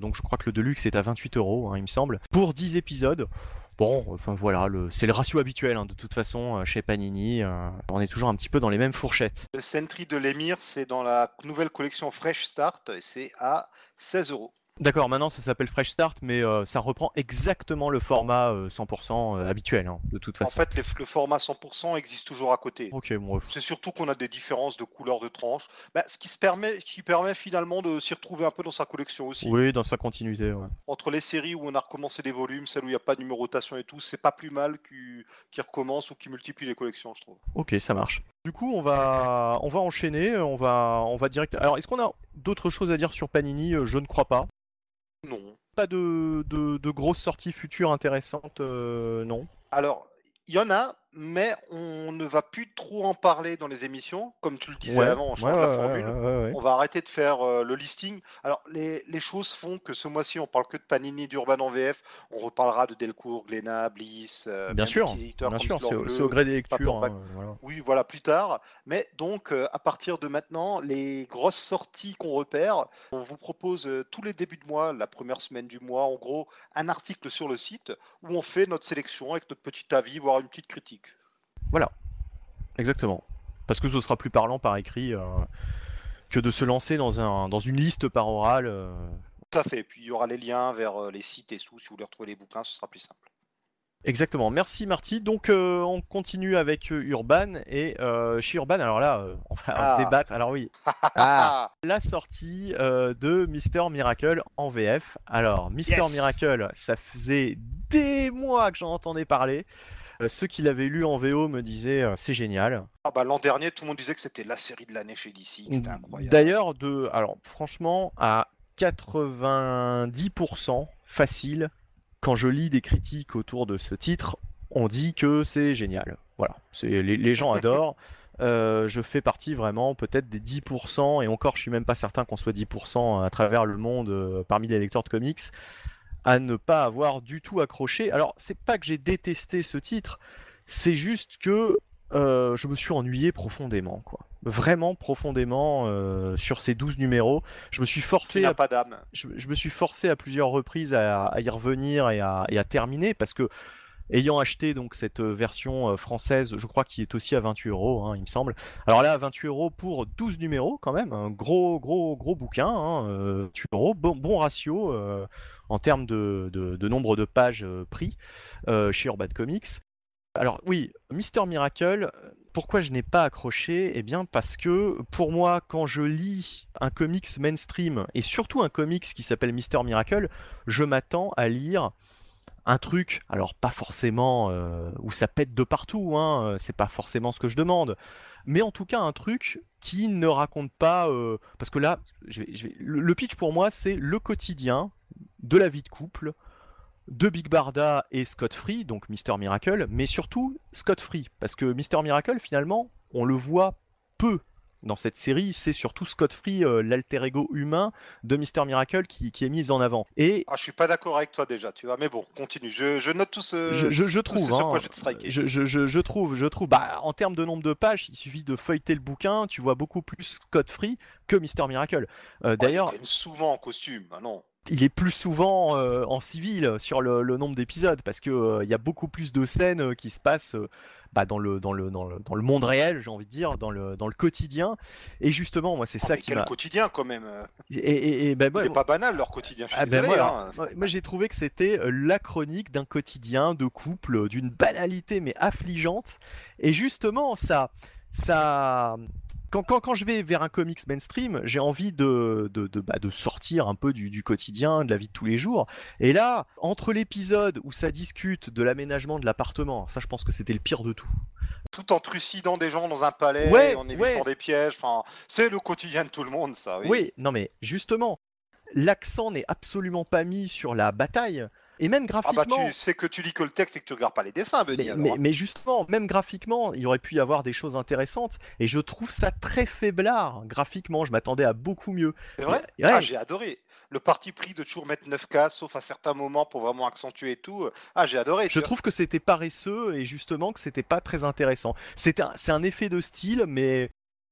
donc je crois que le Deluxe est à 28 euros, hein, il me semble, pour 10 épisodes. Bon, enfin voilà, c'est le ratio habituel hein, de toute façon chez Panini. on est toujours un petit peu dans les mêmes fourchettes. Le Sentry de l'émir, c'est dans la nouvelle collection Fresh Start et c'est à 16 euros. D'accord, maintenant ça s'appelle Fresh Start, mais euh, ça reprend exactement le format euh, 100% habituel, hein, de toute En façon. fait, les- le format 100% existe toujours à côté. Ok, bon, C'est surtout qu'on a des différences de couleurs de tranches, Bah, ce qui, se permet, qui permet finalement de s'y retrouver un peu dans sa collection aussi. oui, dans sa continuité. ouais. Entre les séries où on a recommencé des volumes, celles où il n'y a pas de numérotation et tout, c'est pas plus mal qu'ils qu'ils recommencent ou qu'ils multiplient les collections, je trouve. Ok, ça marche. Du coup, on va, on va enchaîner, on va, on va direct. Alors, est-ce qu'on a d'autres choses à dire sur Panini? Euh, Je ne crois pas. Non. Pas de, de, de grosses sorties futures intéressantes, euh, non. Alors, il y en a, mais on ne va plus trop en parler dans les émissions. Comme tu le disais Ouais, avant, on change ouais, la formule. ouais. On va arrêter de faire euh, le listing. Alors, les, les choses font que ce mois-ci, on parle que de Panini, d'Urban en VF. On reparlera de Delcourt, Glénat, Bliss. euh, Bien sûr, bien sûr, c'est au, gré des lectures. Hein, voilà. Oui, voilà, plus tard. Mais donc, euh, à partir de maintenant, les grosses sorties qu'on repère, on vous propose euh, tous les débuts de mois, la première semaine du mois, en gros, un article sur le site où on fait notre sélection avec notre petit avis, voire une petite critique. Exactement. Parce que ce sera plus parlant par écrit euh, que de se lancer dans, un, dans une liste par oral. euh. Tout à fait. Puis il y aura les liens vers euh, les sites et tout. Si vous voulez retrouver les bouquins, ce sera plus simple. Exactement. Merci Marty. Donc euh, on continue avec euh, Urban et euh, chez Urban. Alors là, euh, on va Ah. débattre. Alors oui, [laughs] Ah, la sortie euh, de Mister Miracle en VF. Alors Mister Yes. Miracle, ça faisait des mois que j'en entendais parler. Euh, ceux qui l'avaient lu en VO me disaient euh, c'est génial. Ah bah, L'an dernier, tout le monde disait que c'était la série de l'année chez DC. C'était incroyable. D'ailleurs, de, alors franchement, à 90% facile, quand je lis des critiques autour de ce titre, on dit que c'est génial. Voilà, les, les gens [laughs] adorent. Euh, je fais partie vraiment peut-être des 10%, et encore je suis même pas certain qu'on soit 10% à travers le monde euh, parmi les lecteurs de comics, à ne pas avoir du tout accroché. Alors c'est pas que j'ai détesté ce titre, c'est juste que euh, je me suis ennuyé profondément, quoi. Vraiment profondément euh, sur ces 12 numéros. Je me suis forcé à pas d'âme. je, je me suis forcé à plusieurs reprises à, à y revenir et à, et à terminer parce que ayant acheté donc cette euh, version euh, française, je crois qu'il est aussi à 28 euros, hein, il me semble. Alors là, à 28 euros pour 12 numéros quand même, un gros gros gros bouquin, hein, euh, 28 euros, bon, ratio en termes de, nombre de pages pris chez Urban Comics. Alors oui, Mister Miracle, pourquoi je n'ai pas accroché? Eh bien parce que pour moi, quand je lis un comics mainstream et surtout un comics qui s'appelle Mister Miracle, je m'attends à lire un truc, alors pas forcément euh, où ça pète de partout, hein, euh, c'est pas forcément ce que je demande, mais en tout cas un truc qui ne raconte pas, euh, parce que là, le pitch pour moi c'est le quotidien de la vie de couple de Big Barda et Scott Free, donc Mister Miracle, mais surtout Scott Free, parce que Mister Miracle finalement, on le voit peu dans cette série, c'est surtout Scott Free, euh, l'alter ego humain de Mister Miracle qui, qui est mis en avant. Et Ah, je suis pas d'accord avec toi déjà, tu vois. Mais bon, continue. Je, je note tout ce. je, je- je trouve, hein, je trouve, je trouve, bah, en termes de nombre de pages, il suffit de feuilleter le bouquin, tu vois beaucoup plus Scott Free que Mister Miracle. Euh, Ouais, il est D'ailleurs, souvent en costume. Ah non. Il est plus souvent euh, en civil sur le, le nombre d'épisodes parce que euh, il y a beaucoup plus de scènes euh, qui se passent euh, bah, dans, le, dans, le, dans, le, dans le monde réel, j'ai envie de dire, dans le, dans le quotidien. Et justement, moi, c'est Oh, ça mais qui quel m'a. quotidien quand même. euh. Et, et, bah, C'est pas banal leur quotidien. Ah ben désolé, moi, hein. moi, j'ai trouvé que c'était euh, la chronique d'un quotidien de couple, d'une banalité mais affligeante. Et justement, ça, ça, quand, quand, quand je vais vers un comics mainstream, j'ai envie de, de, de, bah, de sortir un peu du, du quotidien, de la vie de tous les jours. Et là, entre l'épisode où ça discute de l'aménagement de l'appartement, ça je pense que c'était le pire de tout. Tout en trucidant des gens dans un palais, Ouais, en évitant ouais. des pièges. Enfin, c'est le quotidien de tout le monde, ça. Oui. Oui, non mais justement, l'accent n'est absolument pas mis sur la bataille. Et même Ah graphiquement. bah tu sais que tu lis que le texte et que tu regardes pas les dessins, Benny. Mais, alors, mais- hein. mais justement, même graphiquement, il aurait pu y avoir des choses intéressantes. Et je trouve ça très faiblard graphiquement. Je m'attendais à beaucoup mieux. C'est vrai Ouais. Ah, j'ai adoré. Le parti pris de toujours mettre 9K, sauf à certains moments pour vraiment accentuer et tout. Ah, j'ai adoré. Je trouve que c'était paresseux et justement que c'était pas très intéressant. C'est un, c'est un effet de style, mais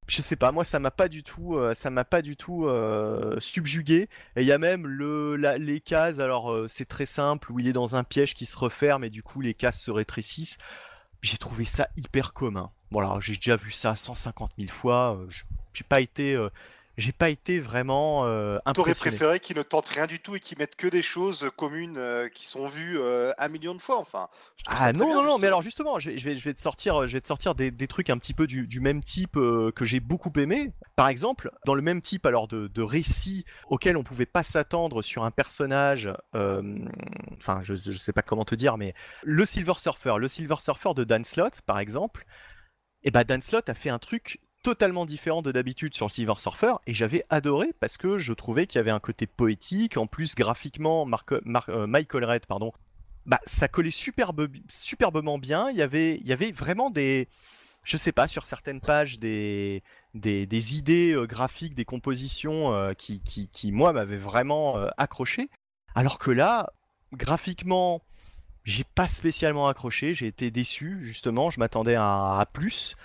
je sais pas, moi ça m'a pas du tout, euh, ça m'a pas du tout euh, subjugué. Et il y a même le, la- les cases. Alors euh, c'est très simple où il est dans un piège qui se referme et du coup les cases se rétrécissent. J'ai trouvé ça hyper commun. Bon j'ai déjà vu ça 150 000 fois. J'ai pas été, j'ai pas été vraiment euh, T'aurais préféré qu'ils ne tentent rien du tout et qu'ils mettent que des choses communes euh, qui sont vues euh, un million de fois. Enfin, Ah non, bien, non, non, mais alors justement, je vais, je vais, je vais te sortir, je vais te sortir des, des trucs un petit peu du, du même type euh, que j'ai beaucoup aimé. Par exemple, dans le même type alors de, de récit auquel on pouvait pas s'attendre sur un personnage, euh, enfin je, je sais pas comment te dire, mais le Silver Surfer, le Silver Surfer de Dan Slott par exemple, Et bah Dan Slott a fait un truc totalement différent de d'habitude sur le Silver Surfer et j'avais adoré parce que je trouvais qu'il y avait un côté poétique, en plus graphiquement euh, Michael Red pardon, bah ça collait superbe, superbement bien, il y avait il y avait vraiment des je sais pas sur certaines pages des des, idées euh, graphiques, des compositions euh, qui, qui, qui, moi m'avaient vraiment accroché. Alors que là graphiquement j'ai pas spécialement accroché, j'ai été déçu justement, je m'attendais à, plus.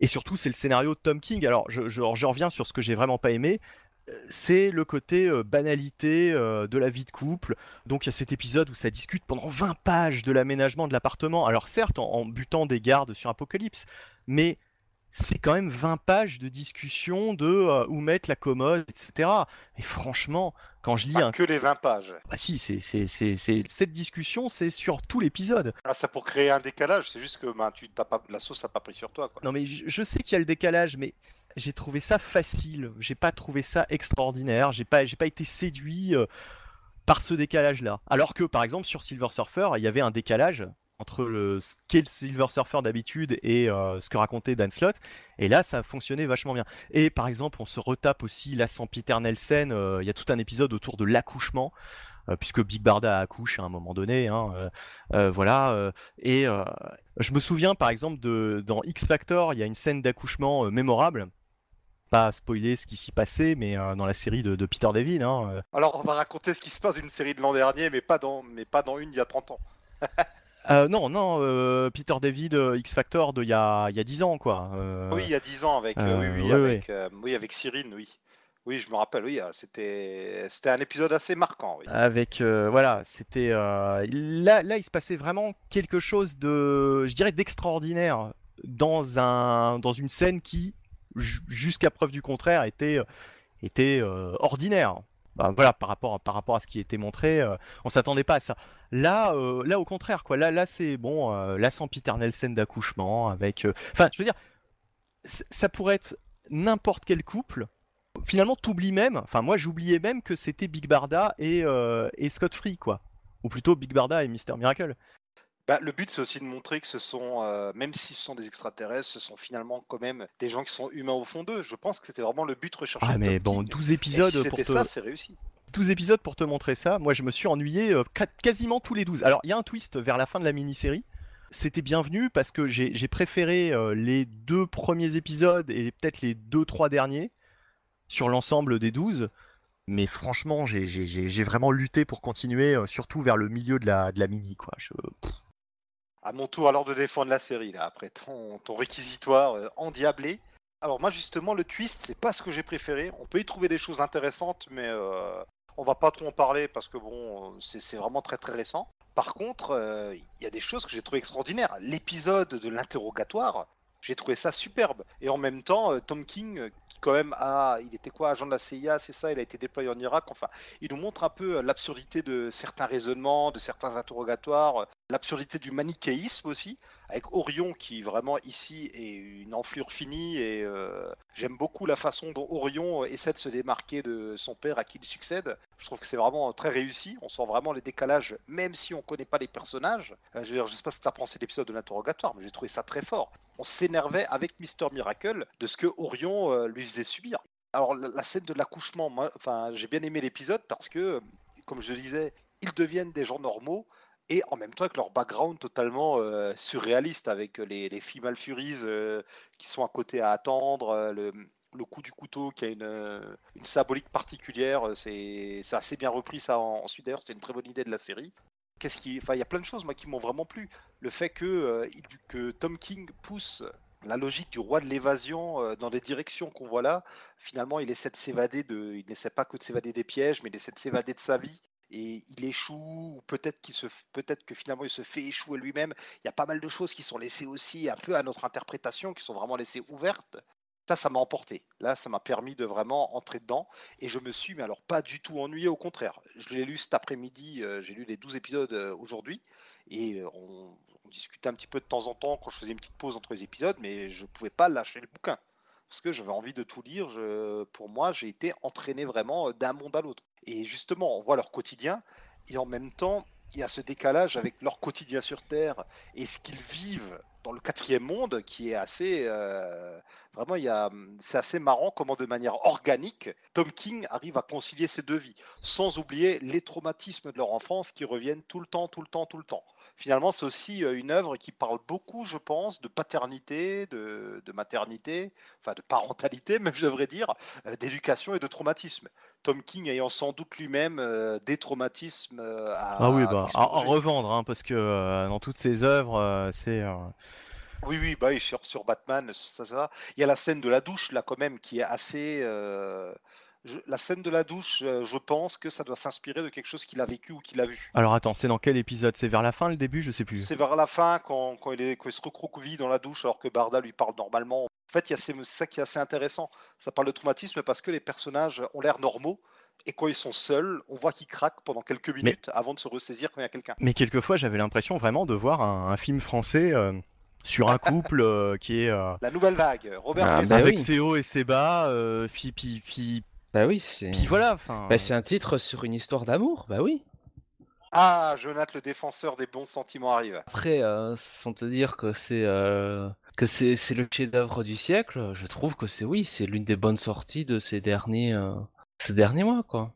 Et surtout, c'est le scénario de Tom King. Alors, je, reviens sur ce que j'ai vraiment pas aimé. Euh, c'est le côté euh, banalité euh, de la vie de couple. Donc, il y a cet épisode où ça discute pendant 20 pages de l'aménagement de l'appartement. Alors, certes, en, butant des gardes sur Apocalypse, mais c'est quand même 20 pages de discussion de où mettre la commode, etc. Et franchement, quand je lis un... que les 20 pages. Bah si, c'est, cette discussion, c'est sur tout l'épisode. Ah, ça pour créer un décalage, c'est juste que bah, tu, t'as pas... la sauce n'a pas pris sur toi. Quoi. Non mais je, sais qu'il y a le décalage, mais j'ai trouvé ça facile. J'ai pas trouvé ça extraordinaire. J'ai pas, j'ai pas été séduit euh, par ce décalage-là. Alors que par exemple sur Silver Surfer, il y avait un décalage entre le, ce qu'est le Silver Surfer d'habitude et euh, ce que racontait Dan Slott. Et là, ça fonctionnait vachement bien. Et par exemple, on se retape aussi là sans Peter Nelson. Euh, il y a tout un épisode autour de l'accouchement. Euh, puisque Big Barda accouche à un moment donné, hein, voilà. et je me souviens par exemple de dans X Factor, il y a une scène d'accouchement mémorable pas spoiler ce qui s'y passait, mais dans la série de, Peter David. Hein, Alors, on va raconter ce qui se passe d'une série de l'an dernier, mais pas dans, mais pas dans une il y a 30 ans. [laughs] Euh, non, non, euh, Peter David, euh, X Factor de il y a, y a 10 ans, quoi. Oui, il y a 10 ans avec, oui, oui, avec, oui, avec Cyrine, oui. Oui, je me rappelle, oui, c'était c'était un épisode assez marquant. Oui. Avec, voilà, c'était. là, là, il se passait vraiment quelque chose de, je dirais, d'extraordinaire dans, un, dans une scène qui, jusqu'à preuve du contraire, était, était ordinaire. Bah, voilà, par rapport, à, par rapport à ce qui était montré, euh, on s'attendait pas à ça. Là, euh, là au contraire, quoi. Là, là c'est bon, euh, la sempiternelle scène d'accouchement avec. Enfin, je veux dire, ça pourrait être n'importe quel couple. Finalement, t'oublies même. Enfin, moi, j'oubliais même que c'était Big Barda et, et Scott Free, quoi. Ou plutôt Big Barda et Mister Miracle. Bah, le but, c'est aussi de montrer que ce sont, euh, même si ce sont des extraterrestres, ce sont finalement quand même des gens qui sont humains au fond d'eux. Je pense que c'était vraiment le but recherché. Ah, mais bon, 12 épisodes pour te... ça, c'est réussi. 12 épisodes pour te montrer ça. Moi, je me suis ennuyé euh, quasiment tous les 12. Alors, il y a un twist vers la fin de la mini-série. C'était bienvenu parce que j'ai préféré euh, les deux premiers épisodes et peut-être les deux, trois derniers sur l'ensemble des 12 mais franchement, j'ai vraiment lutté pour continuer, surtout vers le milieu de la, de la mini. Quoi. Je à mon tour alors de défendre la série là après ton, ton réquisitoire euh, endiablé. Alors moi justement le twist c'est pas ce que j'ai préféré. On peut y trouver des choses intéressantes mais euh, on va pas trop en parler parce que bon c'est vraiment très très récent. Par contre euh, il y a des choses que j'ai trouvé extraordinaires. L'épisode de l'interrogatoire j'ai trouvé ça superbe. Et en même temps, euh, Tom King, euh, qui quand même a, il était quoi, agent de la CIA, c'est ça, il a été déployé en Irak. Enfin, il nous montre un peu euh, l'absurdité de certains raisonnements, de certains interrogatoires, l'absurdité du manichéisme aussi, avec Orion qui vraiment ici est une enflure finie. Et j'aime beaucoup la façon dont Orion essaie de se démarquer de son père à qui il succède. Je trouve que c'est vraiment très réussi. On sent vraiment les décalages, même si on connaît pas les personnages. dire, je sais pas que tu as pensé de l'épisode de l'interrogatoire, mais j'ai trouvé ça très fort on s'énervait avec Mister Miracle de ce que Orion euh, lui faisait subir. Alors la, scène de l'accouchement, j'ai bien aimé l'épisode parce que, comme je le disais, ils deviennent des gens normaux et en même temps avec leur background totalement euh, surréaliste avec les, filles malfurises euh, qui sont à côté à attendre, le, coup du couteau qui a une, symbolique particulière, c'est assez bien repris ça en, en D'ailleurs, c'était une très bonne idée de la série qu'est-ce qui, enfin, il y a plein de choses moi qui m'ont vraiment plu. Le fait que, euh, que Tom King pousse la logique du roi de l'évasion euh, dans des directions qu'on voit là. Finalement, il essaie de s'évader de, il n'essaie pas que de s'évader des pièges, mais il essaie de s'évader de sa vie. Et il échoue, ou peut-être qu'il se, peut-être que finalement il se fait échouer lui-même. Il y a pas mal de choses qui sont laissées aussi un peu à notre interprétation, qui sont vraiment laissées ouvertes. Ça, ça m'a emporté. Là, ça m'a permis de vraiment entrer dedans. Et je me suis, mais alors pas du tout ennuyé, au contraire. Je l'ai lu cet après-midi, euh, j'ai lu les 12 épisodes euh, aujourd'hui. Et euh, on, discutait un petit peu de temps en temps quand je faisais une petite pause entre les épisodes, mais je ne pouvais pas lâcher le bouquin. Parce que j'avais envie de tout lire. pour moi, j'ai été entraîné vraiment d'un monde à l'autre. Et justement, on voit leur quotidien. Et en même temps, il y a ce décalage avec leur quotidien sur Terre et ce qu'ils vivent dans le quatrième monde qui est assez euh, vraiment il y a c'est assez marrant comment de manière organique Tom King arrive à concilier ces deux vies sans oublier les traumatismes de leur enfance qui reviennent tout le temps tout le temps tout le temps finalement c'est aussi euh, une œuvre qui parle beaucoup je pense de paternité de, de maternité enfin de parentalité [laughs] même je devrais dire euh, d'éducation et de traumatisme Tom King ayant sans doute lui-même euh, des traumatismes euh, à, Ah oui, bah, à, à expurger. revendre, hein, parce que euh, dans toutes ses œuvres, c'est. Oui, oui, bah, oui, sur, sur Batman, ça, ça. Il y a la scène de la douche, là, quand même, qui est assez. euh, je- la scène de la douche, euh, je pense que ça doit s'inspirer de quelque chose qu'il a vécu ou qu'il a vu. Alors attends, c'est dans quel épisode? C'est vers la fin, le début? Je sais plus. C'est vers la fin, quand, quand il, est, quand il se recroqueville dans la douche, alors que Barda lui parle normalement. En fait, il y a ces- c'est ça qui est assez intéressant. Ça parle de traumatisme parce que les personnages ont l'air normaux. Et quand ils sont seuls, on voit qu'ils craquent pendant quelques minutes avant de se ressaisir quand il y a quelqu'un. Mais quelquefois, j'avais l'impression vraiment de voir un, un film français euh, sur un couple euh, qui est euh, La nouvelle vague, Robert Ah, bah avec oui. ses hauts et ses bas, euh, puis, puis, puis, Bah oui, c'est. puis voilà. Enfin, Bah, c'est un titre sur une histoire d'amour, bah oui. Ah, Jonathan, le défenseur des bons sentiments arrive. Après, euh, sans te dire que c'est euh, que c'est c'est le chef-d'œuvre du siècle, je trouve que c'est oui, c'est l'une des bonnes sorties de ces derniers euh, ces derniers mois, quoi.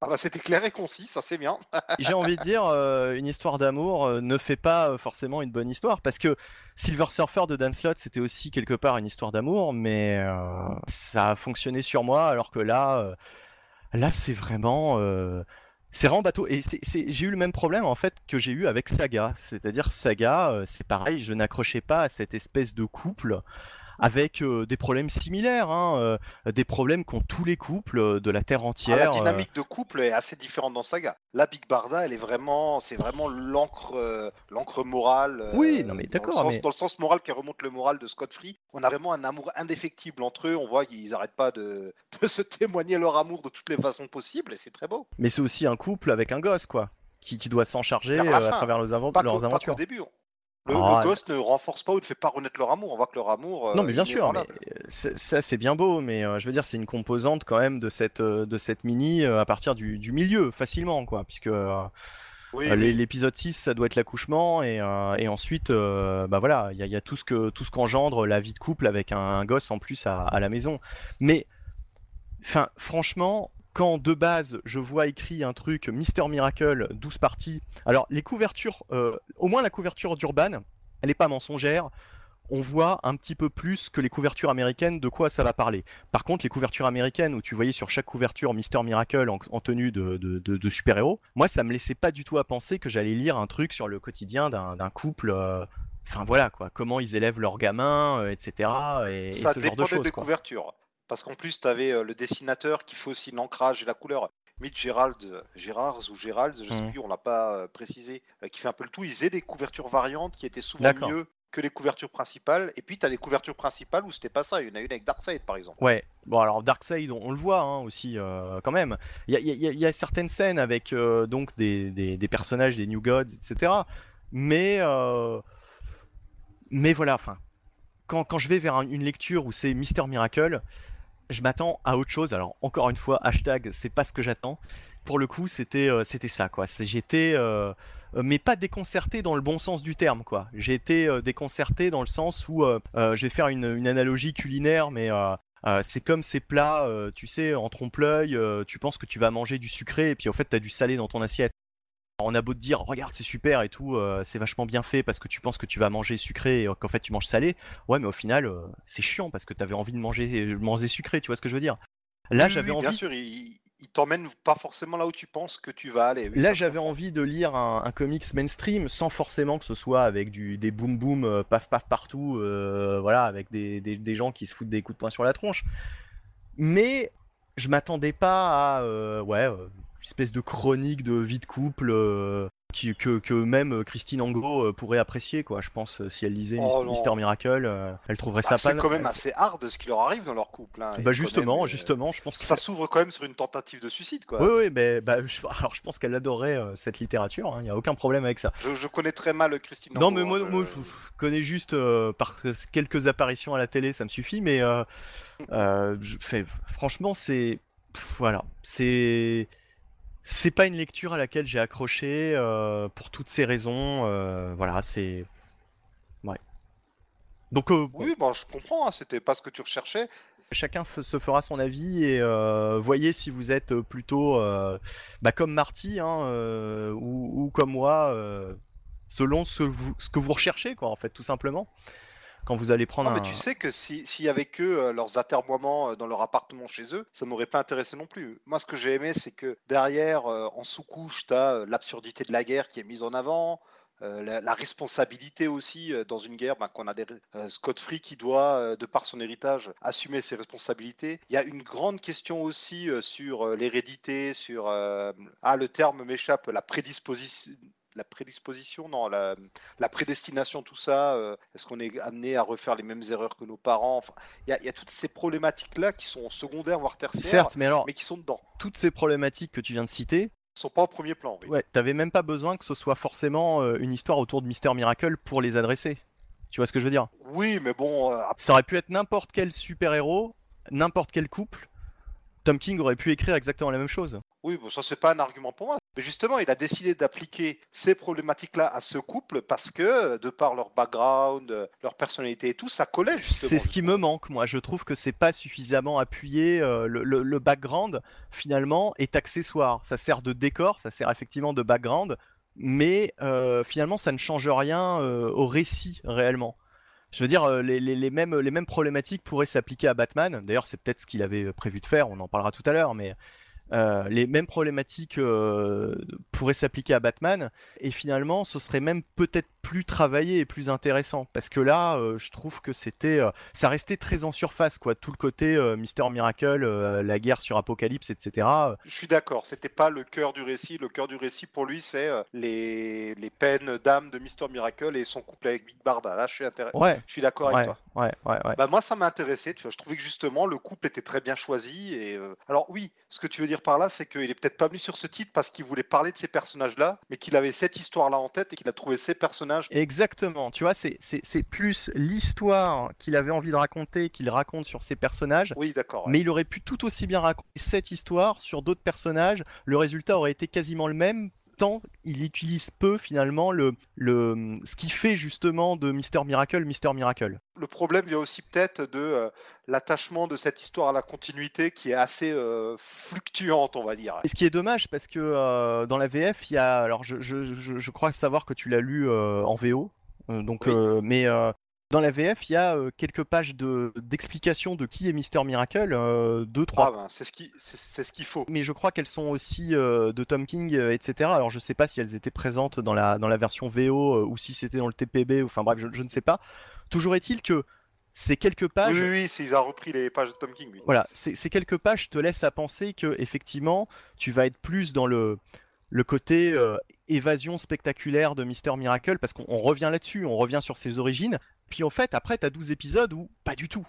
Ah bah c'était clair et concis, ça c'est bien. [laughs] j'ai envie de dire, euh, une histoire d'amour euh, ne fait pas euh, forcément une bonne histoire, parce que Silver Surfer de Dan Slott, c'était aussi quelque part une histoire d'amour, mais ça a fonctionné sur moi, alors que là, là, c'est vraiment, c'est vraiment bateau. Et j'ai eu le même problème en fait que j'ai eu avec Saga, c'est-à-dire Saga, c'est pareil, je n'accrochais pas à cette espèce de couple. Avec euh, des problèmes similaires, hein, euh, des problèmes qu'ont tous les couples euh, de la Terre Ah, entière. la dynamique de couple est assez différente dans Saga. La Big Barda, elle est vraiment, c'est vraiment l'encre, l'encre morale. Oui, non, mais d'accord, mais- Dans le sens moral qui remonte le moral de Scott Free, on a vraiment un amour indéfectible entre eux. On voit qu'ils n'arrêtent pas de, [laughs] de se témoigner leur amour de toutes les façons possibles, et c'est très beau. Mais c'est aussi un couple avec un gosse, quoi, qui, qui doit s'en charger euh, à travers leurs, Pas, pas aventures. début. Le, Ah, le gosse ne renforce pas ou ne fait pas renaître leur amour. On voit que leur amour. non, euh, mais bien sûr, mais euh, ça c'est bien beau, mais euh, je veux dire, c'est une composante quand même de cette, de cette mini à partir du, du milieu, facilement, quoi, puisque Oui, euh, oui. l'é- l'épisode 6, ça doit être l'accouchement, et, euh, et ensuite, euh, bah voilà, il y a, il y a tout ce que tout ce qu'engendre la vie de couple avec un, un gosse en plus à, à la maison. Mais, enfin, franchement. Quand de base je vois écrit un truc Mister Miracle 12 parties, alors les couvertures, euh, au moins la couverture d'Urban, elle est pas mensongère. On voit un petit peu plus que les couvertures américaines de quoi ça va parler. Par contre, les couvertures américaines où tu voyais sur chaque couverture Mister Miracle en, en tenue de, de- de- de super-héros, moi ça me laissait pas du tout à penser que j'allais lire un truc sur le quotidien d'un couple. euh, Enfin voilà quoi, comment ils élèvent leurs gamins, euh, etc. Et, et Ça ce genre de choses. des quoi. couvertures. Parce qu'en plus, tu avais le dessinateur qui fait aussi l'ancrage et la couleur. Mitch Gerald, Gérards ou Gérald, je sais Mhm. plus, on l'a pas euh, précisé, euh, qui fait un peu le tout. Ils faisaient des couvertures variantes qui étaient souvent mieux que les couvertures principales. Et puis, tu as les couvertures principales où c'était pas ça. Il y en a une avec Darkseid, par exemple. Ouais, bon alors Darkseid, on, on le voit hein, aussi euh, quand même. Il y a, y y certaines scènes avec euh, donc des, des- des personnages, des New Gods, etc. Mais, euh, mais voilà, enfin, quand, quand je vais vers un- une lecture où c'est Mister Miracle, je m'attends à autre chose. Alors encore une fois, hashtag, c'est pas ce que j'attends. Pour le coup, c'était euh, c'était ça quoi. J'étais euh, mais pas déconcerté dans le bon sens du terme quoi. J'ai euh, déconcerté dans le sens où je vais faire une, analogie culinaire, mais c'est comme ces plats, tu sais, en trompe-l'œil, tu penses que tu vas manger du sucré et puis en fait t'as du salé dans ton assiette. On a beau te dire, regarde, c'est super et tout, euh, c'est vachement bien fait parce que tu penses que tu vas manger sucré et qu'en fait tu manges salé. Ouais, mais au final, euh, c'est chiant parce que t'avais envie de manger, manger sucré, tu vois ce que je veux dire? Là, Oui, j'avais oui, Bien envie. sûr, il, il t'emmène pas forcément là où tu penses que tu vas aller. Oui, Là, j'avais envie de lire un, un comics mainstream sans forcément que ce soit avec du, des boum boum, euh, paf paf partout, euh, voilà, avec des, des- des gens qui se foutent des coups de poing sur la tronche. Mais je m'attendais pas à, euh, ouais, euh, espèce de chronique de vie de couple euh, qui- que, que même Christine Angot euh, pourrait apprécier, quoi. Je pense euh, si elle lisait Oh Mister, non. Miracle, euh, elle trouverait Bah, ça c'est pas. quand même assez hard ce qui leur arrive dans leur couple. hein, Bah justement, même, justement, je pense que Ça s'ouvre quand même sur une tentative de suicide, quoi. Oui, oui, mais bah, je- alors je pense qu'elle adorait cette littérature, il n'y a aucun problème avec ça. Je, je connais très mal Christine Non, Angot, mais hein, moi, je- moi, je, je connais juste par quelques apparitions à la télé, ça me suffit, mais je fais, franchement, c'est. Voilà, c'est. C'est pas une lecture à laquelle j'ai accroché euh, pour toutes ces raisons. euh, voilà, c'est. Ouais. Donc, euh, Oui, bon, je comprends, hein, c'était pas ce que tu recherchais. chacun se fera son avis et voyez si vous êtes plutôt bah, comme Marty hein, ou, ou comme moi, selon ce, vous- ce que vous recherchez, quoi, en fait, tout simplement. Quand vous allez prendre Non, mais un. tu sais que si- s'il y avait que euh, leurs atermoiements euh, dans leur appartement chez eux, ça m'aurait pas intéressé non plus. Moi, ce que j'ai aimé, c'est que derrière, euh, en sous-couche, tu as l'absurdité de la guerre qui est mise en avant. euh, la, la responsabilité aussi euh, dans une guerre, ben, qu'on a des, euh, Scott Free qui doit, de par son héritage, assumer ses responsabilités. Il y a une grande question aussi sur l'hérédité, sur ah le terme m'échappe, la prédisposition, la prédisposition, non, la, la prédestination, tout ça. euh, Est-ce qu'on est amené à refaire les mêmes erreurs que nos parents? Enfin, il y, a- il y a toutes ces problématiques-là qui sont secondaires, voire tertiaires, Certes, mais alors, mais qui sont dedans. toutes ces problématiques que tu viens de citer, sont pas au premier plan. Oui. ouais, t'avais même pas besoin que ce soit forcément euh, une histoire autour de Mister Miracle pour les adresser. Tu vois ce que je veux dire? Oui, mais bon, euh, Ça aurait pu être n'importe quel super-héros, n'importe quel couple. Tom King aurait pu écrire exactement la même chose. oui, bon, ça c'est pas un argument pour moi. Mais justement, il a décidé d'appliquer ces problématiques-là à ce couple parce que, de par leur background, leur personnalité et tout, ça collait justement. C'est ce qui me manque, moi. Je trouve que c'est pas suffisamment appuyé. euh, le, le- le background, finalement, est accessoire. Ça sert de décor, ça sert effectivement de background, mais euh, finalement, ça ne change rien euh, au récit réellement. Je veux dire, euh, les, les- les mêmes, les mêmes problématiques pourraient s'appliquer à Batman. D'ailleurs, c'est peut-être ce qu'il avait prévu de faire, on en parlera tout à l'heure, mais euh, les mêmes problématiques euh, pourraient s'appliquer à Batman, et finalement, ce serait même peut-être plus travaillé et plus intéressant, parce que là, euh, je trouve que c'était, ça restait très en surface, quoi, tout le côté Mister Miracle, la guerre sur Apocalypse, etc. Je suis d'accord, c'était pas le cœur du récit. Le cœur du récit pour lui, c'est les, les peines d'âme de Mister Miracle et son couple avec Big Barda. Là, je suis, intér- Ouais, je suis d'accord ouais, avec toi. ouais, ouais, ouais. Bah moi ça m'a intéressé, tu vois, je trouvais que justement le couple était très bien choisi et alors oui, ce que tu veux dire par là c'est qu'il est peut-être pas venu sur ce titre parce qu'il voulait parler de ces personnages là, mais qu'il avait cette histoire là en tête et qu'il a trouvé ces personnages. Exactement, tu vois, c'est- plus l'histoire qu'il avait envie de raconter, qu'il raconte sur ses personnages, Oui, d'accord. ouais. mais il aurait pu tout aussi bien raconter cette histoire sur d'autres personnages. Le résultat aurait été quasiment le même, il utilise peu finalement le, le, ce qui fait justement de Mister Miracle Mister Miracle. Le problème vient aussi peut-être de euh, l'attachement de cette histoire à la continuité qui est assez euh, fluctuante, on va dire. Et ce qui est dommage parce que euh, dans la VF, il y a, alors je, je, je, je crois savoir que tu l'as lu en VO, donc, Oui. euh, mais euh, dans la VF, il y a euh, quelques pages de d'explication de qui est Mister Miracle, euh, deux, trois. Ah ben, c'est ce qu'il faut. mais je crois qu'elles sont aussi euh, de Tom King, etc. Alors je sais pas si elles étaient présentes dans la, dans la version VO ou si c'était dans le TPB, enfin bref, je, je ne sais pas. Toujours est-il que ces quelques Oui, pages, oui, oui, c'est- il a repris les pages de Tom King. Oui. voilà, ces, ces quelques pages te laissent à penser que effectivement, tu vas être plus dans le le côté euh, évasion spectaculaire de Mister Miracle, parce qu'on on revient là-dessus, on revient sur ses origines. Puis en fait, après, t'as 12 épisodes où pas du tout.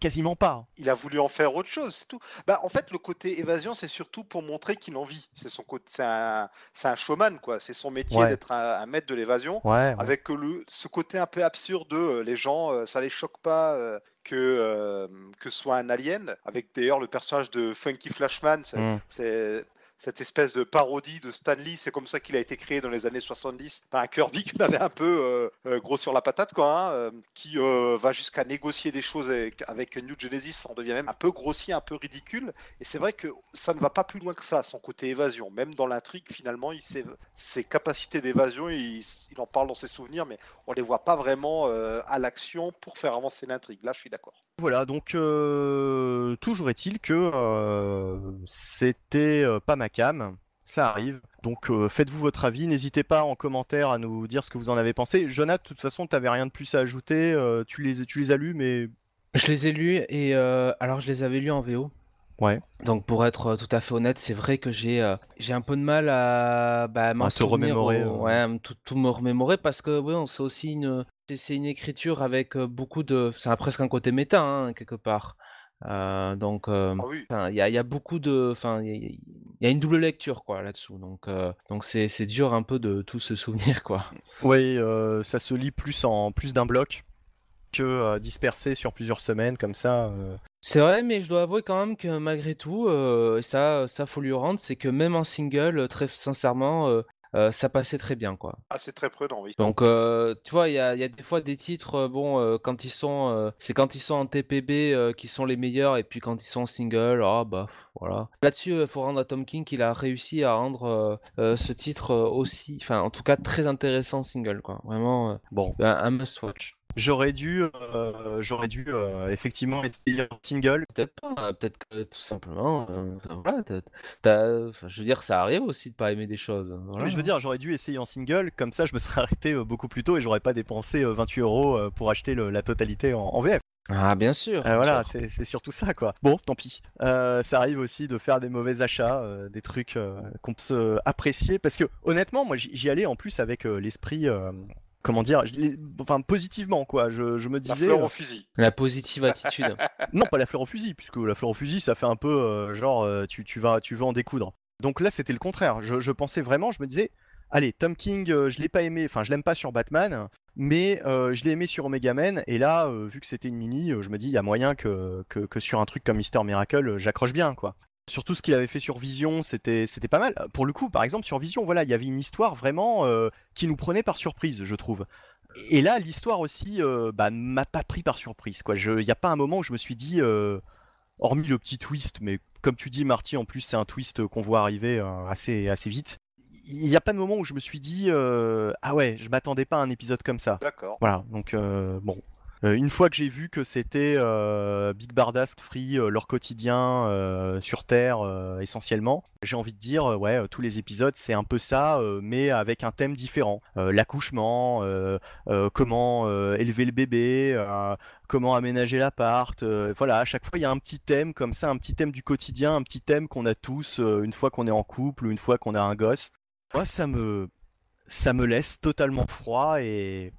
Quasiment pas. Il a voulu en faire autre chose, c'est tout. Bah, en fait, le côté évasion, c'est surtout pour montrer qu'il en vit. C'est son côté, c'est un, c'est un showman, quoi. C'est son métier Ouais. d'être un, un maître de l'évasion. Ouais. Avec le, ce côté un peu absurde de euh, les gens, euh, ça les choque pas euh, que, euh, que ce soit un alien. Avec d'ailleurs le personnage de Funky Flashman, c'est Mm. c'est cette espèce de parodie de Stanley. C'est comme ça qu'il a été créé dans les années 70 par un Kirby qui avait un peu euh, euh, gros sur la patate, quoi, hein, euh, qui va jusqu'à négocier des choses avec, New Genesis. En devient même un peu grossier, un peu ridicule. Et c'est vrai que ça ne va pas plus loin que ça, son côté évasion. Même dans l'intrigue, finalement, ses capacités d'évasion, il, en parle dans ses souvenirs, mais on les voit pas vraiment à l'action pour faire avancer l'intrigue. Là, je suis d'accord. Voilà, donc toujours est-il que c'était pas ma cam, ça arrive. Donc euh, faites-vous votre avis, n'hésitez pas en commentaire à nous dire ce que vous en avez pensé. Jonathan, de toute façon, t'avais rien de plus à ajouter, euh, tu, les, tu les as lus, mais Je les ai lus et euh, alors je les avais lus en VO. Ouais. Donc pour être tout à fait honnête, c'est vrai que j'ai euh, j'ai un peu de mal à, bah, m'en remémorer, euh. ouais, tout, tout me remémorer parce que oui, c'est aussi une c'est c'est une écriture avec beaucoup de ça a presque un côté méta hein, quelque part. Euh, donc euh, Ah oui. il y a, y a beaucoup de enfin il y, a- il y a une double lecture quoi là-dessous. Donc euh, donc c'est c'est dur un peu de tout se souvenir quoi. [laughs] euh, ça se lit plus en plus d'un bloc que dispersé sur plusieurs semaines comme ça. C'est vrai, mais je dois avouer quand même que malgré tout, ça, ça faut lui rendre, c'est que même en single, très sincèrement, euh, ça passait très bien, quoi. Ah, c'est très prudent, oui. Donc, euh, tu vois, il y a, il y a des fois des titres, euh, bon, euh, quand ils sont, euh, c'est quand ils sont en TPB euh, qui sont les meilleurs, et puis quand ils sont en single, ah bah voilà. Là-dessus, il faut rendre à Tom King qu'il a réussi à rendre euh, euh, ce titre aussi, enfin, en tout cas, très intéressant single, quoi. Vraiment, euh, Bon, un, un must-watch. J'aurais dû, euh, j'aurais dû euh, effectivement essayer un single. Peut-être pas, euh, peut-être que tout simplement, euh, voilà, t'as- t'as- enfin, je veux dire, ça arrive aussi de pas aimer des choses. Voilà. Mais je veux dire, j'aurais dû essayer en single, comme ça je me serais [laughs] arrêté euh, beaucoup plus tôt et j'aurais pas dépensé euh, 28 euros euh, pour acheter le- la totalité en, en VF. Ah, bien sûr. Euh, voilà, c'est c'est surtout ça quoi. Bon, tant pis. Euh, ça arrive aussi de faire des mauvais achats, euh, des trucs euh, qu'on peut se apprécier. Parce que honnêtement, moi j'y j'y allais en plus avec euh, l'esprit, euh, comment dire, je enfin positivement quoi. Je, je me La disais. fleur euh, au fusil. La positive attitude. [laughs] Non, pas la fleur au fusil, puisque la fleur au fusil, ça fait un peu euh, genre euh, tu, tu vas, tu vas en découdre. Donc là, c'était le contraire. Je, je pensais vraiment, je me disais, allez, Tom King, euh, je l'ai pas aimé, enfin, je l'aime pas sur Batman, mais euh, je l'ai aimé sur Omega Man. Et là, euh, vu que c'était une mini, euh, je me dis, il y a moyen que, que, que sur un truc comme Mister Miracle, euh, j'accroche bien, quoi. Surtout ce qu'il avait fait sur Vision, c'était c'était pas mal. Pour le coup, par exemple, sur Vision, voilà, il y avait une histoire vraiment euh, qui nous prenait par surprise, je trouve. Et là, l'histoire aussi, euh, bah, m'a pas pris par surprise. Quoi. Il n'y a pas un moment où je me suis dit, euh, hormis le petit twist, mais comme tu dis, Marty, en plus, c'est un twist qu'on voit arriver euh, assez, assez vite. Il n'y a pas de moment où je me suis dit, ah ouais, je m'attendais pas à un épisode comme ça. D'accord. Voilà, donc bon. Euh, une fois que j'ai vu que c'était euh, Big Bardask Free, euh, leur quotidien sur Terre essentiellement, j'ai envie de dire, ouais, tous les épisodes c'est un peu ça, mais avec un thème différent. L'accouchement, comment élever le bébé, comment aménager l'appart. voilà, à chaque fois il y a un petit thème comme ça, un petit thème du quotidien, un petit thème qu'on a tous une fois qu'on est en couple ou une fois qu'on a un gosse. Moi ça me ça me laisse totalement froid et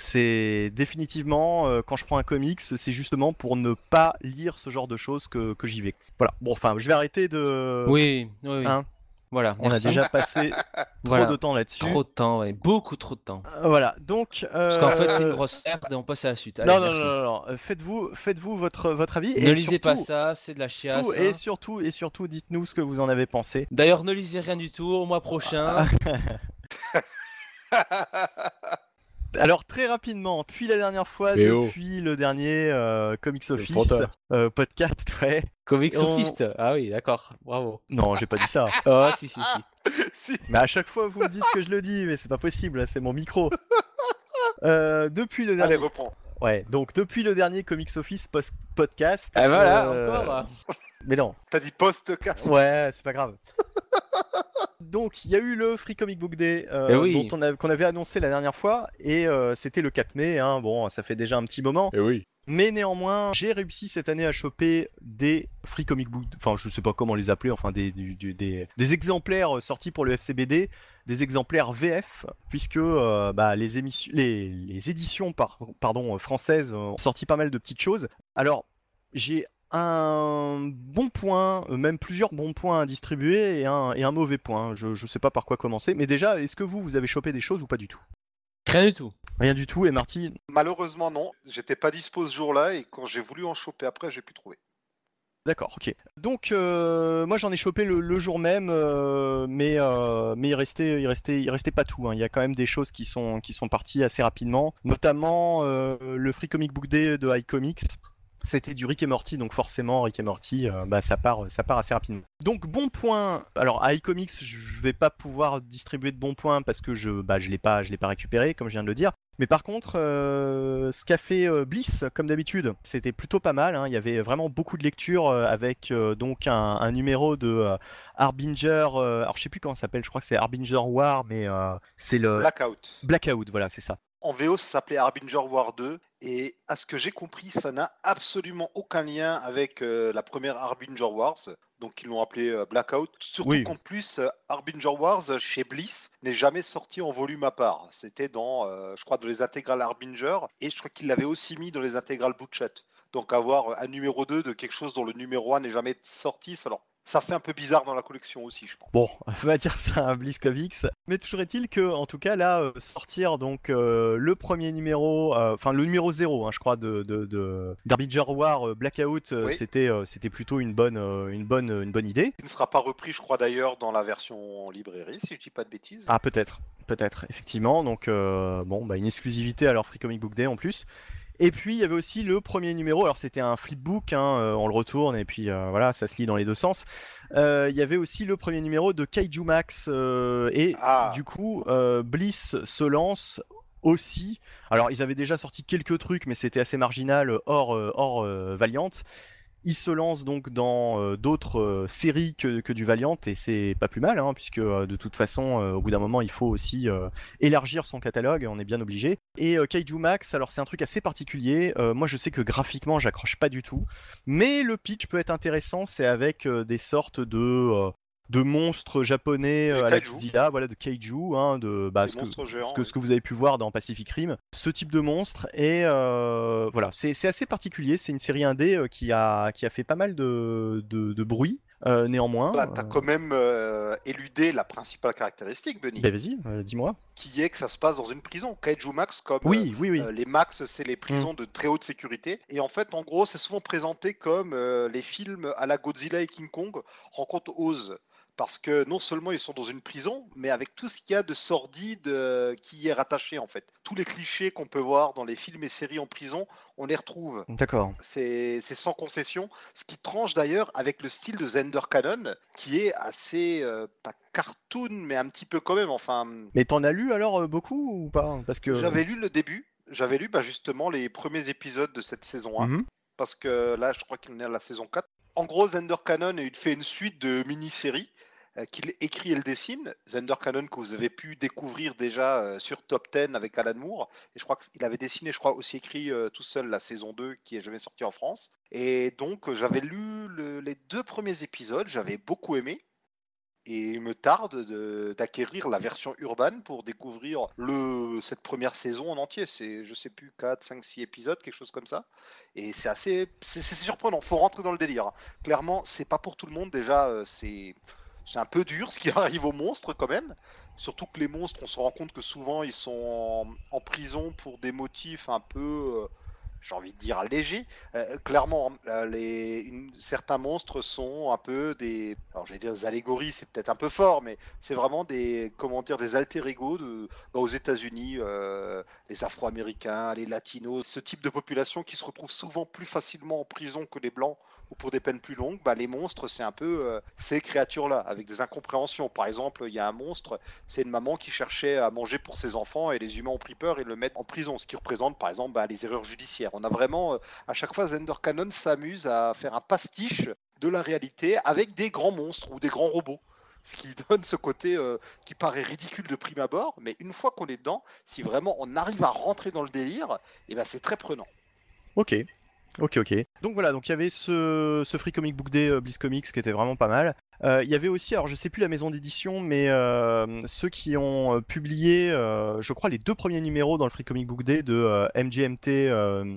c'est définitivement euh, quand je prends un comics, c'est justement pour ne pas lire ce genre de choses que, que j'y vais. Voilà. Bon, enfin, je vais arrêter de. Oui, oui, oui. Hein Voilà. On a déjà passé [laughs] trop Voilà. de temps là-dessus. Trop de temps, ouais. Beaucoup trop de temps. Euh, Voilà. Donc. Parce qu'en fait, c'est une euh, grosse merde et on passe à la suite. Allez, Non, non, non, non, non. Euh, Faites-vous, faites-vous votre votre avis. Ne et lisez pas ça, c'est de la chiasse. tout- hein. et surtout, et surtout, dites-nous ce que vous en avez pensé. D'ailleurs, ne lisez rien du tout. Au mois prochain, [laughs] [laughs] Alors très rapidement, depuis la dernière fois, oh. depuis le dernier euh, Comics Office fronteurs. euh, podcast, [laughs] ouais. Comics on- Sophiste. Ah oui, d'accord. Bravo. Non, j'ai pas dit ça. [laughs] Ah, si, si, si. [laughs] si. Mais à chaque fois, vous me dites que je le dis, mais c'est pas possible, c'est mon micro. Euh, depuis le dernier, Allez, reprends. ouais, donc depuis le dernier Comics Office post- podcast. Ah voilà, euh, encore. Mais non, T'as dit post-cast. ouais, c'est pas grave. Donc il y a eu le Free Comic Book Day euh, Eh oui. dont on a- qu'on avait annoncé la dernière fois et euh, c'était le 4 mai. Hein, bon, ça fait déjà un petit moment. Eh oui. Mais néanmoins, j'ai réussi cette année à choper des free comic book, enfin je sais pas comment les appeler, enfin des, du- du- des, des exemplaires sortis pour le FCBD, des exemplaires VF, puisque euh, bah, les, émissions, les, les éditions par- pardon, euh, françaises ont sorti pas mal de petites choses. Alors, j'ai un bon point, euh, même plusieurs bons points à distribuer et un, et un mauvais point. Je, je sais pas par quoi commencer, mais déjà, est-ce que vous, vous avez chopé des choses ou pas du tout? Rien du tout. Rien du tout, et Marty, Malheureusement, non. J'étais pas dispo ce jour-là et quand j'ai voulu en choper après, j'ai pu trouver. D'accord, ok. Donc euh, moi j'en ai chopé le, le jour même, euh, mais euh, mais il restait il restait il restait pas tout. hein. Il y a quand même des choses qui sont qui sont parties assez rapidement, notamment euh, le Free Comic Book Day de iComics. C'était du Rick et Morty, donc forcément Rick et Morty, euh, bah, ça part ça part assez rapidement. Donc bon point. Alors à iComics, je vais pas pouvoir distribuer de bons points parce que je bah je l'ai pas je l'ai pas récupéré comme je viens de le dire. Mais par contre, euh, ce qu'a fait euh, Bliss, comme d'habitude, c'était plutôt pas mal. hein. Il y avait vraiment beaucoup de lectures euh, avec donc un, un numéro de Harbinger. alors je sais plus comment ça s'appelle. Je crois que c'est Harbinger War, mais c'est le Blackout. Blackout. Voilà, c'est ça. En VO, ça s'appelait Harbinger War 2. Et à ce que j'ai compris, ça n'a absolument aucun lien avec euh, la première Harbinger Wars. Donc ils l'ont appelé euh, Blackout. Surtout Oui. qu'en plus, euh, Harbinger Wars euh, chez Bliss n'est jamais sorti en volume à part. C'était dans, je crois, dans les intégrales Harbinger. Et je crois qu'il l'avait aussi mis dans les intégrales Butchett. Donc avoir un numéro 2 de quelque chose dont le numéro 1 n'est jamais sorti, ça leur ça fait un peu bizarre dans la collection aussi, je pense. Bon, [laughs] on va dire ça à Bliss Comics. Mais toujours est-il que, en tout cas, là, euh, sortir donc euh, le premier numéro, euh, enfin le numéro 0, hein, je crois, de, de, de War Blackout, c'était c'était plutôt une bonne, une, bonne, une bonne idée. Il ne sera pas repris, je crois, d'ailleurs, dans la version librairie, si je dis pas de bêtises. Ah, peut-être, peut-être, effectivement. Donc, bon, bah, une exclusivité à leur Free Comic Book Day en plus. Et puis il y avait aussi le premier numéro, alors c'était un flipbook, hein, euh, on le retourne et puis euh, voilà, ça se lit dans les deux sens. Euh, il y avait aussi le premier numéro de Kaiju Max et ah. du coup Bliss se lance aussi. Alors ils avaient déjà sorti quelques trucs, mais c'était assez marginal hors, hors Valiant il se lance donc dans euh, d'autres euh, séries que, du Valiant et c'est pas plus mal hein, puisque euh, de toute façon au bout d'un moment il faut aussi élargir son catalogue, on est bien obligé. Et Kaiju Max, alors c'est un truc assez particulier. moi je sais que graphiquement j'accroche pas du tout, mais le pitch peut être intéressant. C'est avec des sortes de de monstres japonais euh, à la Godzilla, voilà, de kaiju, hein, de bah, ce, que, ce, que, vous avez pu voir dans Pacific Rim, ce type de monstre. Et euh, voilà, c'est assez particulier. C'est une série indé euh, qui a, qui a fait pas mal de, de, bruit. néanmoins. Bah, t'as quand même éludé la principale caractéristique, Benny. Bah, vas-y, dis-moi. Qui est que ça se passe dans une prison. Kaiju Max, comme oui, oui, oui. les Max, c'est les prisons mm. de très haute sécurité. Et en fait, en gros, c'est souvent présenté comme les films à la Godzilla et King Kong rencontrent Oz parce que non seulement ils sont dans une prison, mais avec tout ce qu'il y a de sordide euh, qui y est rattaché en fait. Tous les clichés qu'on peut voir dans les films et séries en prison, on les retrouve. D'accord. C'est sans concession, ce qui tranche d'ailleurs avec le style de Zender Cannon, qui est assez, euh, pas cartoon, mais un petit peu quand même, enfin... Mais t'en as lu alors euh, beaucoup ou pas? Parce que J'avais lu le début, j'avais lu bah, justement les premiers épisodes de cette saison 1, mhm. parce que là je crois qu'il en est à la saison 4. En gros, Zender Cannon fait une suite de mini-séries qu'il écrit et le dessine. Zender Cannon que vous avez pu découvrir déjà euh, sur Top 10 avec Alan Moore. Et je crois qu'il avait dessiné, je crois aussi écrit euh, tout seul la saison 2 qui est jamais sortie en France. Et donc j'avais lu les deux premiers épisodes, j'avais beaucoup aimé. Et il me tarde d'acquérir la version urbaine pour découvrir cette première saison en entier. C'est, je sais plus, 4, 5, 6 épisodes, quelque chose comme ça. Et c'est assez. C'est, surprenant. Faut rentrer dans le délire. Clairement, c'est pas pour tout le monde. Déjà, c'est c'est un peu dur [laughs] ce qui arrive aux monstres quand même. Surtout que les monstres, on se rend compte que souvent ils sont en, prison pour des motifs un peu, euh, j'ai envie de dire, légers. Euh, clairement, euh, certains monstres sont un peu des, alors j'allais dire des allégories, c'est peut-être un peu fort, mais c'est vraiment des, comment dire, des alter ego de, bah, aux États-Unis, les Afro-Américains, les Latinos, ce type de population qui se retrouve souvent plus facilement en prison que les Blancs ou pour des peines plus longues, bah, les monstres, c'est un peu euh, ces créatures-là, avec des incompréhensions. Par exemple, il y a un monstre, c'est une maman qui cherchait à manger pour ses enfants et les humains ont pris peur et le mettent en prison, ce qui représente par exemple bah, les erreurs judiciaires. On a vraiment, euh, à chaque fois, Zender Cannon s'amuse à faire un pastiche de la réalité avec des grands monstres ou des grands robots. Ce qui [laughs] donne ce côté euh, qui paraît ridicule de prime abord, mais une fois qu'on est dedans, si vraiment on arrive à rentrer dans le délire, eh ben c'est très prenant. Ok, Ok, ok. Donc voilà, donc il y avait ce, Free Comic Book Day euh, Bliss Comics qui était vraiment pas mal. Euh, il y avait aussi, alors je sais plus la maison d'édition, mais euh, ceux qui ont publié, je crois, les deux premiers numéros dans le Free Comic Book Day de MGMT.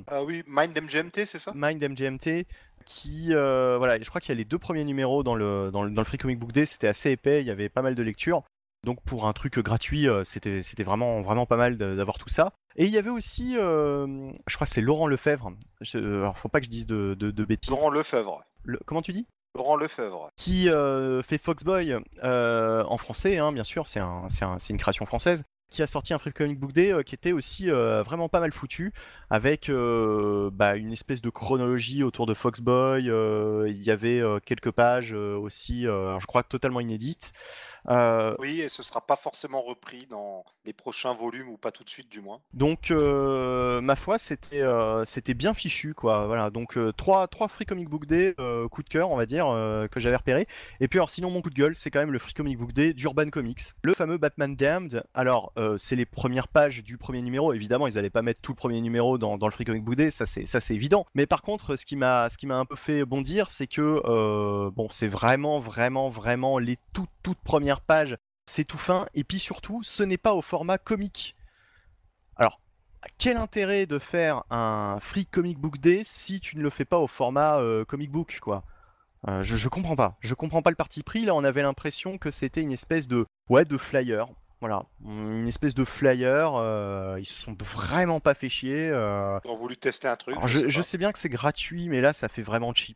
Ah oui, Mind MGMT, c'est ça? Mind MGMT, qui, voilà, je crois qu'il y a les deux premiers numéros dans le, dans le, dans le Free Comic Book Day, c'était assez épais, il y avait pas mal de lectures. Donc pour un truc gratuit, c'était c'était vraiment vraiment pas mal d'avoir tout ça. Et il y avait aussi, euh, je crois que c'est Laurent Lefebvre. Je, alors, faut pas que je dise de, de, bêtises. Laurent Lefebvre. comment tu dis? Laurent Lefebvre. Qui euh, fait Foxboy euh, en français, hein, bien sûr, c'est un, un, une création française. Qui a sorti un Free Comic Book Day qui était aussi vraiment pas mal foutu, avec bah, une espèce de chronologie autour de Foxboy. il y avait quelques pages aussi, je crois totalement inédites. Euh, oui, et ce sera pas forcément repris dans les prochains volumes ou pas tout de suite du moins. Donc, euh, ma foi, c'était euh, c'était bien fichu quoi. Voilà, donc trois trois Free Comic Book Day coup de cœur, on va dire, que j'avais repéré. Et puis alors sinon mon coup de gueule, c'est quand même le Free Comic Book Day d'Urban Comics, le fameux Batman Damned. Alors c'est les premières pages du premier numéro. Évidemment, ils allaient pas mettre tout le premier numéro dans, dans le Free Comic Book Day, ça c'est ça c'est évident. Mais par contre, ce qui m'a ce qui m'a un peu fait bondir, c'est que bon, c'est vraiment vraiment vraiment les toutes toutes premières page, c'est tout fin. Et puis surtout, ce n'est pas au format comique. Alors, quel intérêt de faire un free comic book day si tu ne le fais pas au format euh, comic book, quoi? Je, je comprends pas. Je comprends pas le parti pris. Là, on avait l'impression que c'était une espèce de ouais de flyer. Voilà, une espèce de flyer. Euh, ils se sont vraiment pas fait chier. Euh. Ils ont voulu tester un truc. je, sais bien que c'est gratuit, mais là, ça fait vraiment cheap.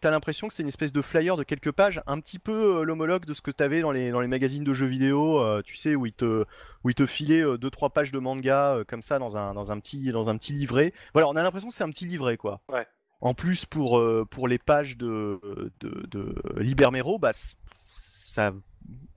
T'as l'impression que c'est une espèce de flyer de quelques pages, un petit peu euh, l'homologue de ce que t'avais dans les, dans les magazines de jeux vidéo, tu sais, où ils te, où ils te filaient 2-3 pages de manga comme ça dans un, dans, un petit, dans un petit livret. Voilà, on a l'impression que c'est un petit livret, quoi. Ouais. En plus, pour, pour les pages de, de, de Libermero, bah, ça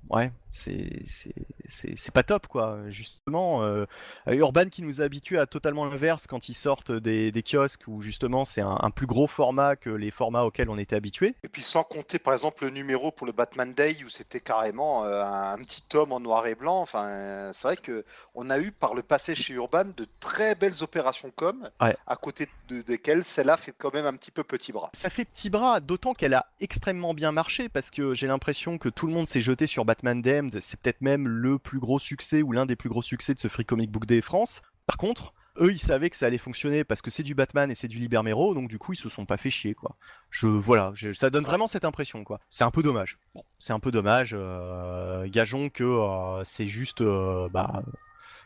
ouais, c'est pas top quoi. Justement, euh, Urban qui nous a habitués à totalement l'inverse quand ils sortent des, des, kiosques où justement c'est un, plus gros format que les formats auxquels on était habitués. Et puis sans compter par exemple le numéro pour le Batman Day où c'était carrément euh, un petit tome en noir et blanc. Enfin, c'est vrai que on a eu par le passé chez Urban de très belles opérations com, à côté de, desquelles celle-là fait quand même un petit peu petit bras. Ça fait petit bras, d'autant qu'elle a extrêmement bien marché parce que j'ai l'impression que tout le monde s'est jeté sur Batman Damned c'est peut-être même le plus gros succès ou l'un des plus gros succès de ce Free Comic Book Day France. Par contre, eux, ils savaient que ça allait fonctionner parce que c'est du Batman et c'est du Libermero, donc du coup, ils se sont pas fait chier, quoi. Je, voilà, ça donne vraiment cette impression, quoi. C'est un peu dommage. c'est un peu dommage. Euh, gageons que euh, c'est juste, euh, bah,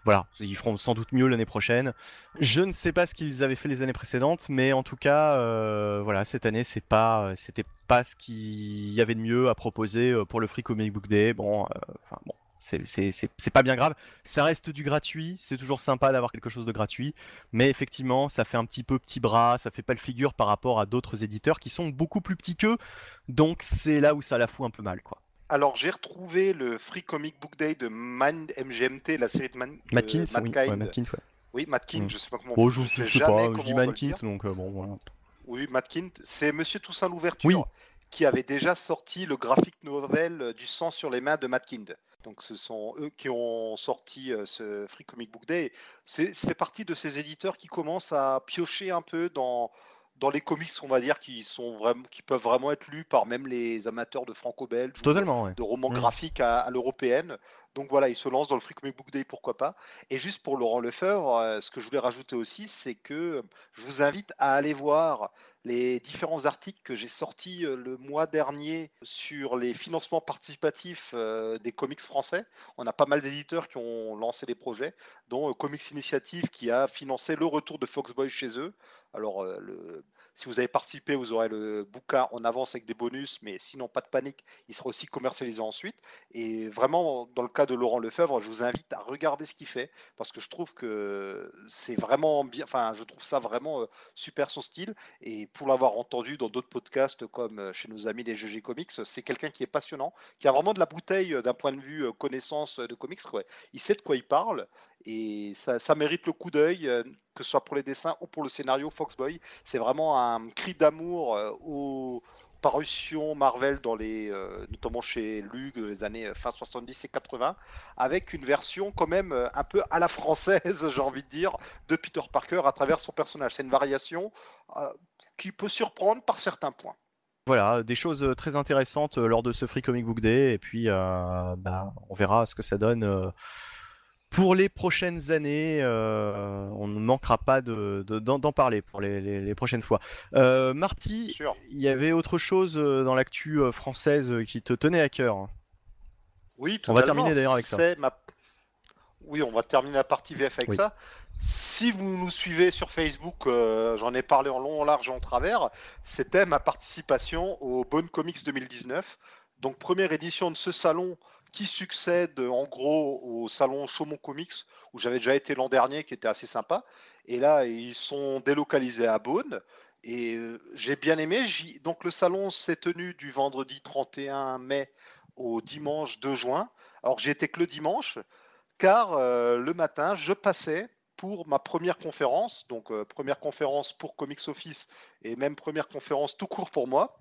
voilà, ils feront sans doute mieux l'année prochaine. Je ne sais pas ce qu'ils avaient fait les années précédentes, mais en tout cas, voilà, cette année, c'est pas, c'était pas ce qu'il y avait de mieux à proposer euh, pour le Free Comic Book Day. Bon, euh, bon, c'est pas bien grave. Ça reste du gratuit, c'est toujours sympa d'avoir quelque chose de gratuit, mais effectivement, ça fait un petit peu petit bras, ça fait pas le figure par rapport à d'autres éditeurs qui sont beaucoup plus petits qu'eux, donc c'est là où ça la fout un peu mal, quoi. Alors j'ai retrouvé le Free Comic Book Day de Man MGMT, la série de Man Matkins, oui, ouais, oui, Matkins, mm. je sais pas comment. Oh, je, sais, sais pas, je dis Matkins, donc euh, bon voilà. Oui, Matkins, c'est Monsieur Toussaint l'ouverture qui avait déjà sorti le graphique novel du sang sur les mains de Matkind. Donc ce sont eux qui ont sorti euh, ce Free Comic Book Day. C'est fait partie de ces éditeurs qui commencent à piocher un peu dans, dans les comics, on va dire, qui, sont vraiment, qui peuvent vraiment être lus par même les amateurs de franco-belge, de romans graphiques à, l'européenne. Donc voilà, ils se lancent dans le Free Comic Book Day, pourquoi pas. Et juste pour Laurent Lefebvre, euh, ce que je voulais rajouter aussi, c'est que je vous invite à aller voir les différents articles que j'ai sortis euh, le mois dernier sur les financements participatifs euh, des comics français. On a pas mal d'éditeurs qui ont lancé des projets, dont Comics Initiative qui a financé le retour de Foxboy chez eux. Alors, si vous avez participé, vous aurez le bouquin en avance avec des bonus, mais sinon, pas de panique, il sera aussi commercialisé ensuite. Et vraiment, dans le cas de Laurent Lefebvre, je vous invite à regarder ce qu'il fait, parce que je trouve que c'est vraiment bien, enfin, je trouve ça vraiment euh, super son style. Et pour l'avoir entendu dans d'autres podcasts, comme euh, chez nos amis des GG Comics, c'est quelqu'un qui est passionnant, qui a vraiment de la bouteille euh, d'un point de vue connaissance de comics. Il sait de quoi il parle et ça, mérite le coup d'œil, que ce soit pour les dessins ou pour le scénario Foxboy. C'est vraiment un cri d'amour aux parutions Marvel, dans les, euh, notamment chez Lug, dans les années fin 70 et 80, avec une version quand même un peu à la française, [laughs] j'ai envie de dire, de Peter Parker à travers son personnage. C'est une variation qui peut surprendre par certains points. Voilà, des choses très intéressantes lors de ce Free Comic Book Day, et puis bah, on verra ce que ça donne pour les prochaines années, euh, on ne manquera pas d'en parler pour les, prochaines fois. Euh, Marty, il y avait autre chose euh, dans l'actu française qui te tenait à cœur. Oui, On va terminer d'ailleurs avec ça. Oui, on va terminer la partie VF avec ça. Si vous nous suivez sur Facebook, j'en ai parlé en long, en large en travers, c'était ma participation au Bonne Comics 2019. Donc première édition de ce salon qui succède en gros au salon Chaumont Comics où j'avais déjà été l'an dernier qui était assez sympa. Et là, ils sont délocalisés à Beaune. Et euh, j'ai bien aimé. Donc le salon s'est tenu du vendredi 31 mai au dimanche 2 juin. Alors j'ai été que le dimanche car euh, le matin, je passais pour ma première conférence, donc euh, première conférence pour Comics Office et même première conférence tout court pour moi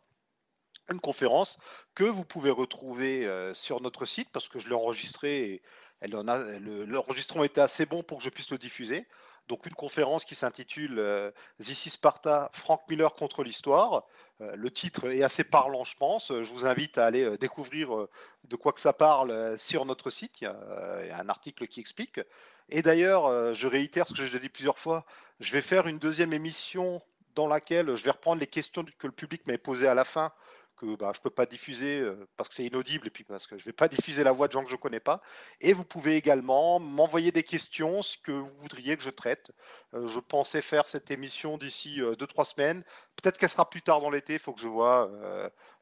une conférence que vous pouvez retrouver euh, sur notre site parce que je l'ai enregistré et l'enregistrement était assez bon pour que je puisse le diffuser. Donc une conférence qui s'intitule euh, This is Sparta, Frank Miller contre l'histoire. Euh, le titre est assez parlant, je pense. Je vous invite à aller découvrir de quoi que ça parle sur notre site. Il y, a, un article qui explique. Et d'ailleurs, je réitère ce que j'ai dit plusieurs fois. Je vais faire une deuxième émission dans laquelle je vais reprendre les questions que le public m'avait posées à la fin que bah, je ne peux pas diffuser euh, parce que c'est inaudible et puis parce que je ne vais pas [laughs] diffuser la voix de gens que je ne connais pas. Et vous pouvez également m'envoyer des questions, ce que vous voudriez que je traite. Euh, je pensais faire cette émission d'ici 2-3 semaines. Peut-être qu'elle sera plus tard dans l'été, il faut que je vois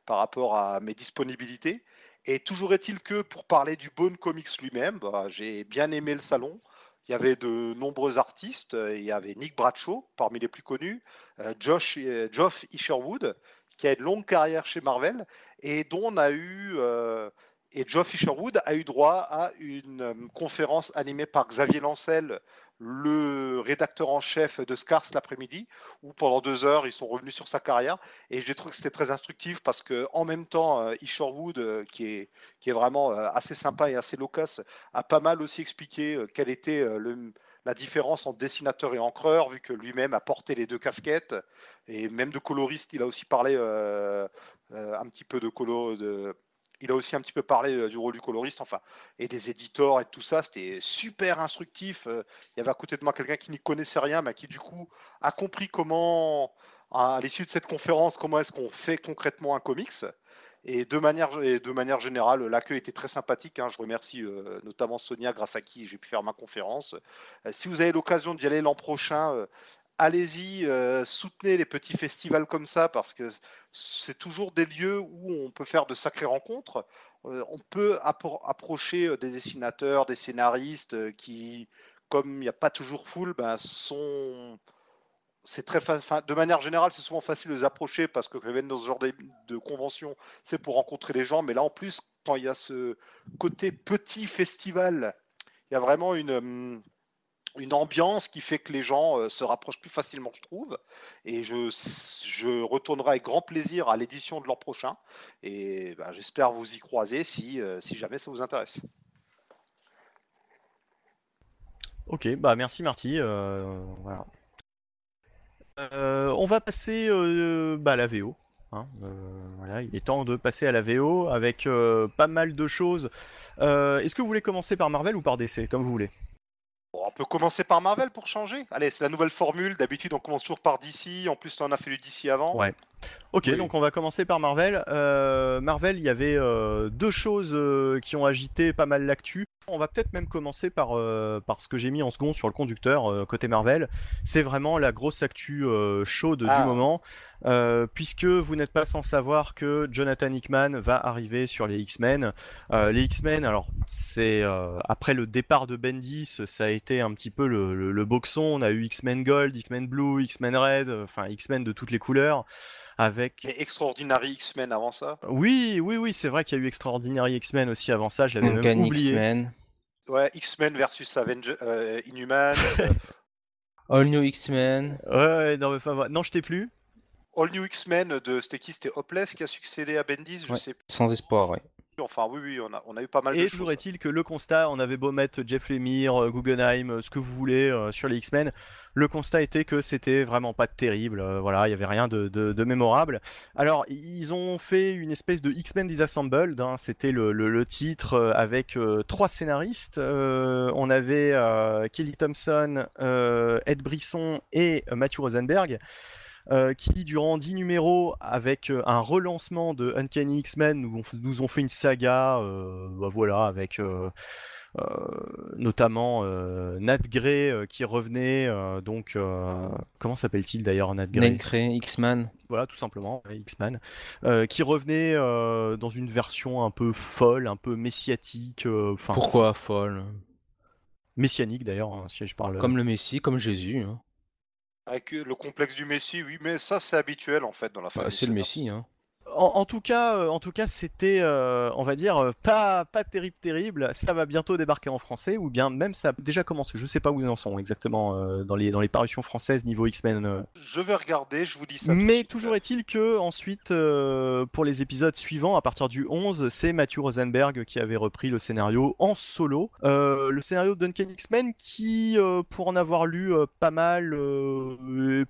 par rapport à mes disponibilités. Et toujours est-il que pour parler du Bone Comics lui-même, bah, j'ai bien aimé le salon. Il y avait de nombreux artistes. Il y avait Nick Bradshaw, parmi les plus connus, euh, Josh, euh, Geoff Isherwood, qui a une longue carrière chez Marvel et dont on a eu euh, et Geoff Isherwood a eu droit à une conférence animée par Xavier Lancel le rédacteur en chef de Scars l'après-midi, où pendant deux heures, ils sont revenus sur sa carrière. Et j'ai trouvé que c'était très instructif parce que en même temps, euh, Isherwood, euh, qui, est, qui est vraiment euh, assez sympa et assez loquace, a pas mal aussi expliqué quelle était la différence entre dessinateur et encreur, vu que lui-même a porté les deux casquettes. Et même de coloriste, il a aussi parlé un petit peu de, colo, il a aussi un petit peu parlé euh, du rôle du coloriste, enfin, et des éditeurs et tout ça. C'était super instructif. Euh, il y avait à côté de moi quelqu'un qui n'y connaissait rien, mais qui du coup a compris comment, à l'issue de cette conférence, comment est-ce qu'on fait concrètement un comics. Et de manière, de manière générale, l'accueil était très sympathique. Hein. Je remercie euh, notamment Sonia, grâce à qui j'ai pu faire ma conférence. si vous avez l'occasion d'y aller l'an prochain, allez-y, euh, soutenez les petits festivals comme ça parce que c'est toujours des lieux où on peut faire de sacrées rencontres. Euh, on peut approcher euh, des dessinateurs, des scénaristes qui, comme il n'y a pas toujours full, ben, sont. C'est très de manière générale, c'est souvent facile de les approcher parce que quand ils viennent dans ce genre de, de convention, c'est pour rencontrer les gens. Mais là, en plus, quand il y a ce côté petit festival, il y a vraiment une hum, une ambiance qui fait que les gens euh, se rapprochent plus facilement, je trouve. Et je, je retournerai avec grand plaisir à l'édition de l'an prochain. Et bah, j'espère vous y croiser si, euh, si jamais ça vous intéresse. Ok, bah merci Marty. Euh. On va passer bah, à la VO. Hein, voilà, il est temps de passer à la VO avec pas mal de choses. Est-ce que vous voulez commencer par Marvel ou par DC, comme vous voulez? On peut commencer par Marvel pour changer. Allez, c'est la nouvelle formule. D'habitude, on commence toujours par DC. En plus, on a fait le DC avant. Ouais. Ok, donc on va commencer par Marvel. Euh, Marvel, il y avait euh, deux choses euh, qui ont agité pas mal l'actu. On va peut-être même commencer par, par ce que j'ai mis en second sur le conducteur côté Marvel. C'est vraiment la grosse actu chaude du ah. moment, puisque vous n'êtes pas sans savoir que Jonathan Hickman va arriver sur les X-Men. les X-Men, alors c'est après le départ de Bendis, ça a été un petit peu le, le boxon. On a eu X-Men Gold, X-Men Blue, X-Men Red, enfin X-Men de toutes les couleurs avec. Et Extraordinary X-Men avant ça? Oui, oui, oui, c'est vrai qu'il y a eu Extraordinary X-Men aussi avant ça, je l'avais même oublié. Ouais, X-Men versus Avenger, euh, Inhuman. [laughs] All New X-Men. Ouais, non, mais enfin, non, je t'ai plus. All New X-Men de c'était qui? C'était Hopeless qui a succédé à Bendis, je sais Sans espoir, oui. Enfin, oui, oui, on a, on a eu pas mal et de toujours est-il que le constat, on avait beau mettre Jeff Lemire, euh, Guggenheim, euh, ce que vous voulez euh, sur les X-Men, le constat était que c'était vraiment pas terrible. voilà, il y avait rien de, mémorable. Alors, ils ont fait une espèce de X-Men Disassembled. Hein, c'était le, titre avec trois scénaristes. on avait Kelly Thompson, Ed Brisson et Matthew Rosenberg. Euh, qui durant 10 numéros, avec euh, un relancement de Uncanny X-Men, nous, nous, ont fait une saga, euh, bah voilà, avec notamment Nat Grey qui revenait, donc comment s'appelle-t-il d'ailleurs Nat Grey Nat Grey, X-Man. Voilà, tout simplement, X-Man, qui revenait dans une version un peu folle, un peu messiatique. Pourquoi folle? Messianique d'ailleurs, hein, si je parle. Comme le Messie, comme Jésus. Hein. Avec le complexe du Messi, oui, mais ça c'est habituel en fait dans la bah, C'est le Messi, hein. En, tout cas, euh, en tout cas, c'était, euh, on va dire, euh, pas, pas terrible, terrible. Ça va bientôt débarquer en français, ou bien même ça a déjà commencé. Je sais pas où ils en sont exactement dans les dans les parutions françaises niveau X-Men. Je vais regarder, je vous dis ça. Mais toujours est-il que ensuite, pour les épisodes suivants, à partir du 11, c'est Matthew Rosenberg qui avait repris le scénario en solo. le scénario de Duncan X-Men, qui, pour en avoir lu pas mal,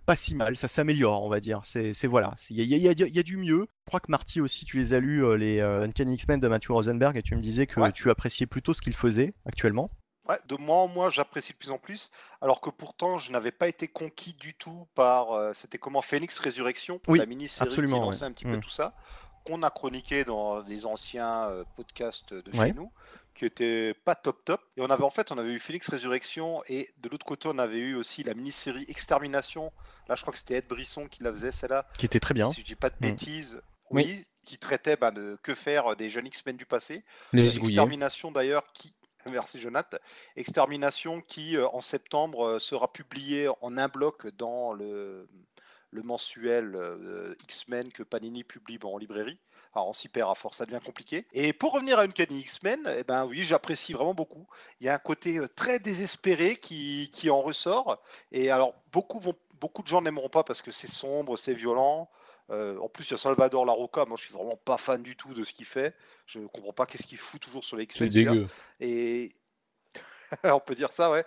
pas si mal. Ça s'améliore, on va dire. C'est voilà, il y y a du mieux. Je crois que Marty aussi, tu les as lus, euh, les euh, Uncanny X-Men de Matthew Rosenberg, et tu me disais que tu appréciais plutôt ce qu'il faisait actuellement. Ouais, de moi en moi, j'apprécie de plus en plus, alors que pourtant, je n'avais pas été conquis du tout par. euh, C'était comment Phoenix Résurrection, Oui, la mini-série qui lançait ouais. un petit peu Mm. tout ça, qu'on a chroniqué dans des anciens podcasts de Ouais. chez nous, qui étaient pas top top. Et on avait en fait, on avait eu Phoenix Résurrection, et de l'autre côté, on avait eu aussi la mini-série Extermination. Là, je crois que c'était Ed Brisson qui la faisait, celle-là. Qui était très bien. Si je dis pas de Mm. bêtises. Oui, qui traitait bah, de que faire des jeunes X-Men du passé. Les Euh. Extermination d'ailleurs qui [laughs] merci Jonathan Extermination qui euh, en septembre euh, sera publié en un bloc dans le le mensuel euh, X-Men que Panini publie bon, en librairie. Alors on s'y perd à force, ça devient compliqué. Et pour revenir à une Uncanny X-Men, eh ben oui, j'apprécie vraiment beaucoup. Il y a un côté euh, très désespéré qui, qui en ressort. Et alors beaucoup vont, beaucoup de gens n'aimeront pas parce que c'est sombre, c'est violent. Euh, en plus, il y a Salvador Larocca. Moi, je suis vraiment pas fan du tout de ce qu'il fait. Je comprends pas qu'est-ce qu'il fout toujours sur les X-Men. dégueu. Et [laughs] on peut dire ça, ouais.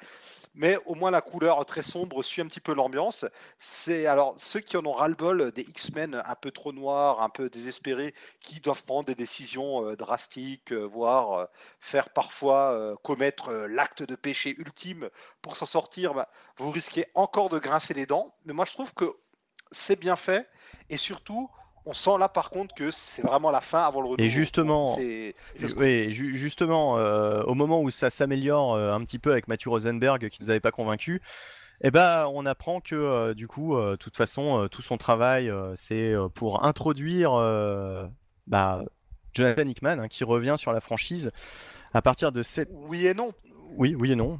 Mais au moins la couleur très sombre suit un petit peu l'ambiance. C'est alors ceux qui en ont ras-le-bol des X-Men un peu trop noirs, un peu désespérés, qui doivent prendre des décisions euh, drastiques, euh, voire faire parfois commettre l'acte de péché ultime pour s'en sortir. bah, vous risquez encore de grincer les dents. Mais moi, je trouve que c'est bien fait et surtout. On sent là par contre que c'est vraiment la fin avant le renouveau. Et justement, C'est- c'est ce Oui, ju- justement, euh, au moment où ça s'améliore euh, un petit peu avec Matthew Rosenberg qui nous avait pas convaincus, eh ben, on apprend que euh, du coup, de toute façon, tout son travail, c'est pour introduire bah, Jonathan Hickman hein, qui revient sur la franchise à partir de cette. Oui et non. Oui, oui et non.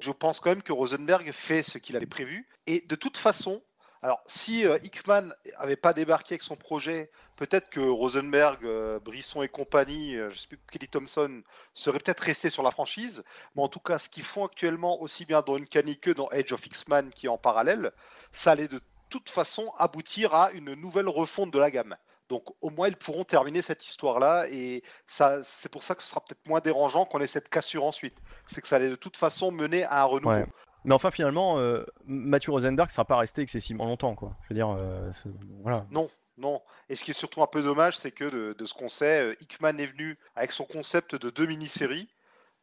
je pense quand même que Rosenberg fait ce qu'il avait prévu. Et de toute façon, alors si euh, Hickman avait pas débarqué avec son projet, peut-être que Rosenberg, euh, Brisson et compagnie, euh, je sais plus Kelly Thompson, seraient peut-être restés sur la franchise. Mais en tout cas, ce qu'ils font actuellement, aussi bien dans Uncanny que dans Age of X-Man qui est en parallèle, ça allait de toute façon aboutir à une nouvelle refonte de la gamme. Donc au moins ils pourront terminer cette histoire-là et ça, c'est pour ça que ce sera peut-être moins dérangeant qu'on ait cette cassure ensuite. C'est que ça allait de toute façon mener à un renouveau. Mais enfin, finalement, euh, Matthew Rosenberg ne sera pas resté excessivement longtemps, quoi. Je veux dire, euh, voilà. Non, non. Et ce qui est surtout un peu dommage, c'est que de, ce qu'on sait, euh, Hickman est venu avec son concept de deux mini-séries.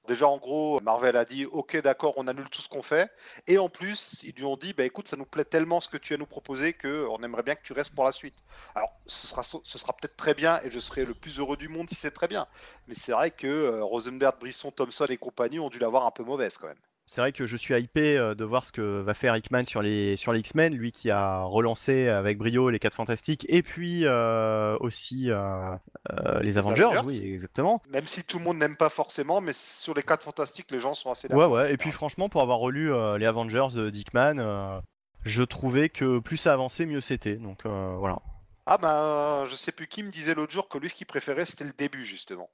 Déjà, en gros, Marvel a dit Ok, d'accord, on annule tout ce qu'on fait. Et en plus, ils lui ont dit bah, Écoute, ça nous plaît tellement ce que tu as nous proposé qu'on aimerait bien que tu restes pour la suite. Alors, ce sera, ce sera peut-être très bien et je serai le plus heureux du monde si c'est très bien. Mais c'est vrai que euh, Rosenberg, Brisson, Thompson et compagnie ont dû l'avoir un peu mauvaise quand même. C'est vrai que je suis hypé euh, de voir ce que va faire Hickman sur les, sur les X-Men, lui qui a relancé avec brio les 4 Fantastiques et puis euh, aussi euh, euh, les, Avengers, Avengers. oui, exactement. Même si tout le monde n'aime pas forcément, mais sur les 4 fantastiques, les gens sont assez Ouais, d'accord. ouais, et puis franchement, pour avoir relu les Avengers de Dickman, euh, je trouvais que plus ça avançait, mieux c'était. Donc euh, voilà. Ah ben, je sais plus qui me disait l'autre jour que lui, ce qu'il préférait, c'était le début, justement.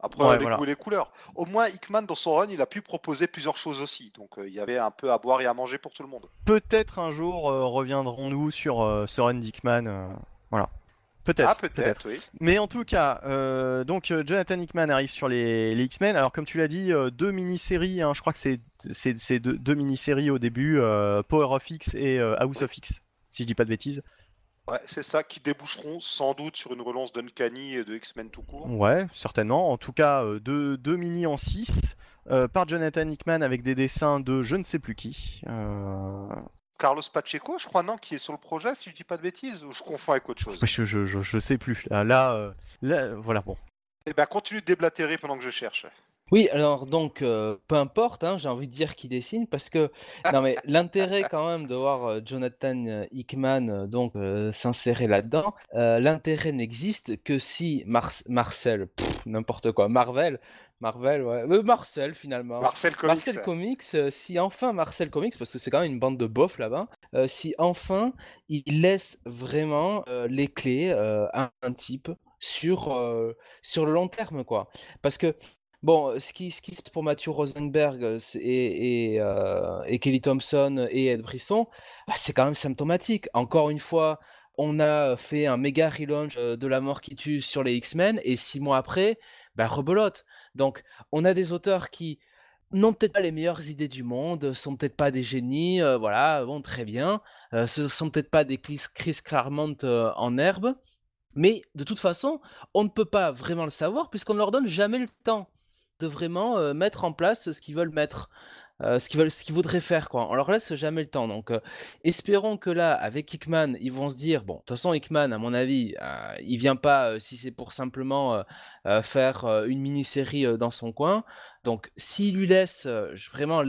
Après, Ouais, les voilà. les couleurs. Au moins, Hickman, dans son run, il a pu proposer plusieurs choses aussi. Donc, euh, il y avait un peu à boire et à manger pour tout le monde. Peut-être un jour euh, reviendrons-nous sur euh, ce run Dickman. euh, voilà. Peut-être. ah, peut-être, oui. Mais en tout cas, donc Jonathan Hickman arrive sur les, les X-Men. Alors comme tu l'as dit, deux mini-séries. hein, je crois que c'est deux, deux mini-séries au début, Power of X et House of X, si je dis pas de bêtises. Ouais, c'est ça qui déboucheront sans doute sur une relance d'Uncanny et de X-Men tout court. Ouais, certainement. En tout cas, euh, deux, deux mini en 6 par Jonathan Hickman avec des dessins de je ne sais plus qui. Euh, Carlos Pacheco, je crois, non, qui est sur le projet, si je dis pas de bêtises, ou je confonds avec autre chose? je, je, je, je sais plus. Là, là, euh, là, voilà, bon. Eh ben, continue de déblatérer pendant que je cherche. Oui, alors donc, euh, peu importe, hein, j'ai envie de dire qui dessine, parce que, non mais l'intérêt quand même de voir euh, Jonathan euh, Hickman euh, donc s'insérer là-dedans, l'intérêt n'existe que si Mar- Marcel, n'importe quoi, Marvel, Marvel, ouais, Marcel finalement. Marcel Comics. Marcel Comics, si enfin Marcel Comics, parce que c'est quand même une bande de bofs là-bas, si enfin il laisse vraiment les clés à un type sur, euh, sur le long terme, quoi. Parce que, bon, ce qui, ce qui se passe pour Matthew Rosenberg euh, euh, et Kelly Thompson et Ed Brisson, bah, c'est quand même symptomatique. Encore une fois, on a fait un méga relaunch euh, de la mort qui tue sur les X-Men, et six mois après, bah, rebelote. Donc, on a des auteurs qui n'ont peut-être pas les meilleures idées du monde, sont peut-être pas des génies, euh, voilà, bon, très bien, euh, ce sont peut-être pas des Chris, Claremont euh, en herbe, mais de toute façon, on ne peut pas vraiment le savoir puisqu'on ne leur donne jamais le temps. De vraiment mettre en place ce qu'ils veulent mettre. ce qu'ils veulent, ce qu'ils voudraient faire quoi. On leur laisse jamais le temps. Donc, espérons que là, avec Hickman, ils vont se dire bon, de toute façon, Hickman, à mon avis, il vient pas si c'est pour simplement faire une mini-série dans son coin. Donc, s'il lui laisse vraiment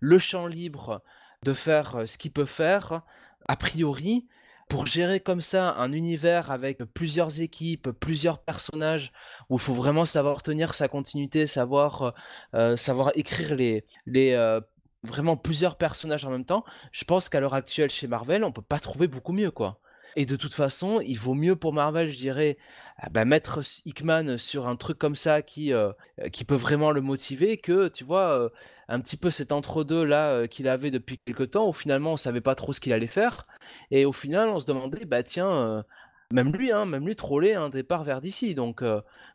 le champ libre de faire ce qu'il peut faire, a priori, pour gérer comme ça un univers avec plusieurs équipes, plusieurs personnages, où il faut vraiment savoir tenir sa continuité, savoir, euh, euh, savoir écrire les, les euh, vraiment plusieurs personnages en même temps, je pense qu'à l'heure actuelle chez Marvel, on peut pas trouver beaucoup mieux quoi. Et de toute façon, il vaut mieux pour Marvel, je dirais, ah bah, mettre Hickman sur un truc comme ça qui, euh, qui peut vraiment le motiver que, tu vois, euh, un petit peu cet entre-deux là euh, qu'il avait depuis quelques temps où finalement on savait pas trop ce qu'il allait faire. Et au final, on se demandait, bah tiens, même lui, hein, même lui trollait un départ vers d'ici. Donc,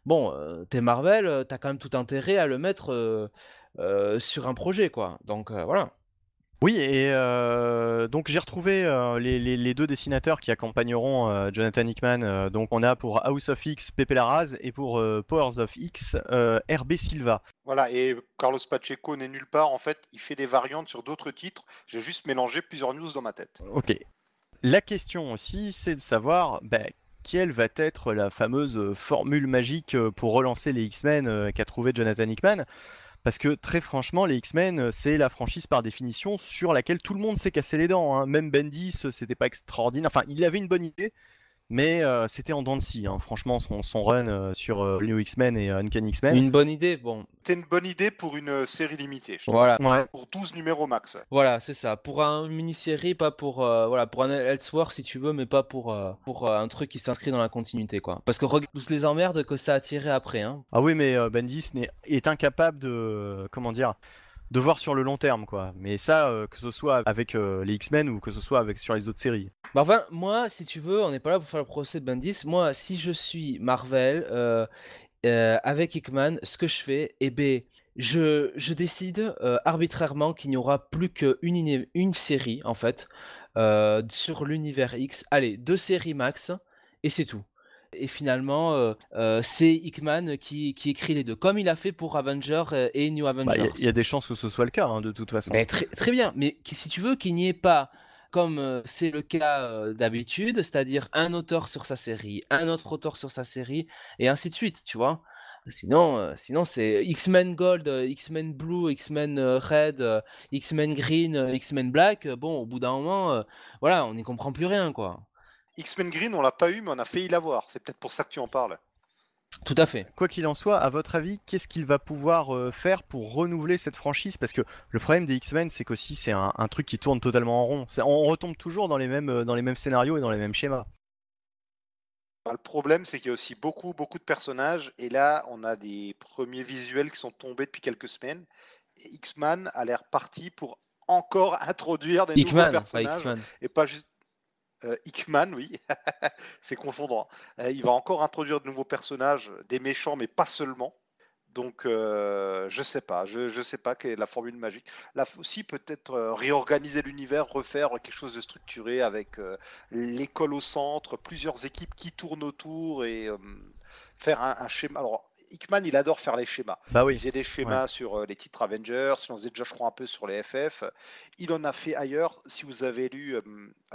bon, t'es Marvel, t'as quand même tout intérêt à le mettre sur un projet, quoi. Donc, voilà. Oui, et euh, donc j'ai retrouvé euh, les, deux dessinateurs qui accompagneront euh, Jonathan Hickman. donc on a pour House of X Pepe Larraz et pour Powers of X RB Silva. Voilà, et Carlos Pacheco n'est nulle part en fait, il fait des variantes sur d'autres titres. J'ai juste mélangé plusieurs news dans ma tête. Ok. La question aussi, c'est de savoir bah, quelle va être la fameuse formule magique pour relancer les X-Men qu'a trouvé Jonathan Hickman. Parce que très franchement, les X-Men, euh, c'est la franchise par définition sur laquelle tout le monde s'est cassé les dents. Hein. Même Bendis, euh, c'était pas extraordinaire. Enfin, il avait une bonne idée, mais euh, c'était en dents de scie, hein. franchement, son, run euh, sur euh, New X-Men et Uncanny X-Men. Une bonne idée, bon. C'était une bonne idée pour une série limitée, je Voilà. Pour 12 numéros max. Voilà, c'est ça. Pour un mini-série, pas pour, voilà, pour un Elseworld si tu veux, mais pas pour, pour un truc qui s'inscrit dans la continuité, quoi. Parce que regarde toutes les emmerdes que ça a tiré après, hein. Ah oui, mais Bendis est incapable de. Comment dire de voir sur le long terme, quoi. Mais ça, euh, que ce soit avec euh, les X-Men ou que ce soit avec sur les autres séries. Bah enfin, moi, si tu veux, on n'est pas là pour faire le procès de Bendis. Moi, si je suis Marvel euh, avec Hickman, ce que je fais, eh ben, je, je décide arbitrairement qu'il n'y aura plus qu'une une série, en fait, sur l'univers X. Allez, deux séries max, et c'est tout et finalement euh, euh, c'est Hickman qui, écrit les deux, comme il a fait pour Avengers euh, et New bah, Avengers. Il y, a des chances que ce soit le cas, hein, de toute façon. très, très, bien, mais si tu veux qu'il n'y ait pas, comme c'est le cas d'habitude, c'est-à-dire un auteur sur sa série, un autre auteur sur sa série, et ainsi de suite, tu vois. Sinon, sinon c'est X-Men Gold, X-Men Blue, X-Men Red, X-Men Green, X-Men Black. Bon, au bout d'un moment, voilà, on n'y comprend plus rien, quoi. X-Men Green, on l'a pas eu, mais on a failli l'avoir. C'est peut-être pour ça que tu en parles. Tout à fait. Quoi qu'il en soit, à votre avis, qu'est-ce qu'il va pouvoir euh, faire pour renouveler cette franchise? Parce que le problème des X-Men, c'est qu'aussi c'est un, truc qui tourne totalement en rond. On retombe toujours dans les, mêmes, euh, dans les mêmes scénarios et dans les mêmes schémas. Bah, le problème, c'est qu'il y a aussi beaucoup, beaucoup de personnages. Et là, on a des premiers visuels qui sont tombés depuis quelques semaines. X-Men a l'air parti pour encore [laughs] introduire des nouveaux personnages. et pas juste euh, Hickman, oui, [laughs] c'est confondant. Euh, il va encore introduire de nouveaux personnages, des méchants, mais pas seulement. Donc, euh, je sais pas, je, je sais pas quelle est la formule magique. Là aussi, peut-être réorganiser l'univers, refaire quelque chose de structuré avec l'école au centre, plusieurs équipes qui tournent autour et faire un, un, schéma. Alors, Hickman, il adore faire les schémas. Bah oui. Il faisait des schémas sur euh, les titres Avengers, il en faisait déjà, je crois, un peu sur les FF. Il en a fait ailleurs. Si vous avez lu, euh,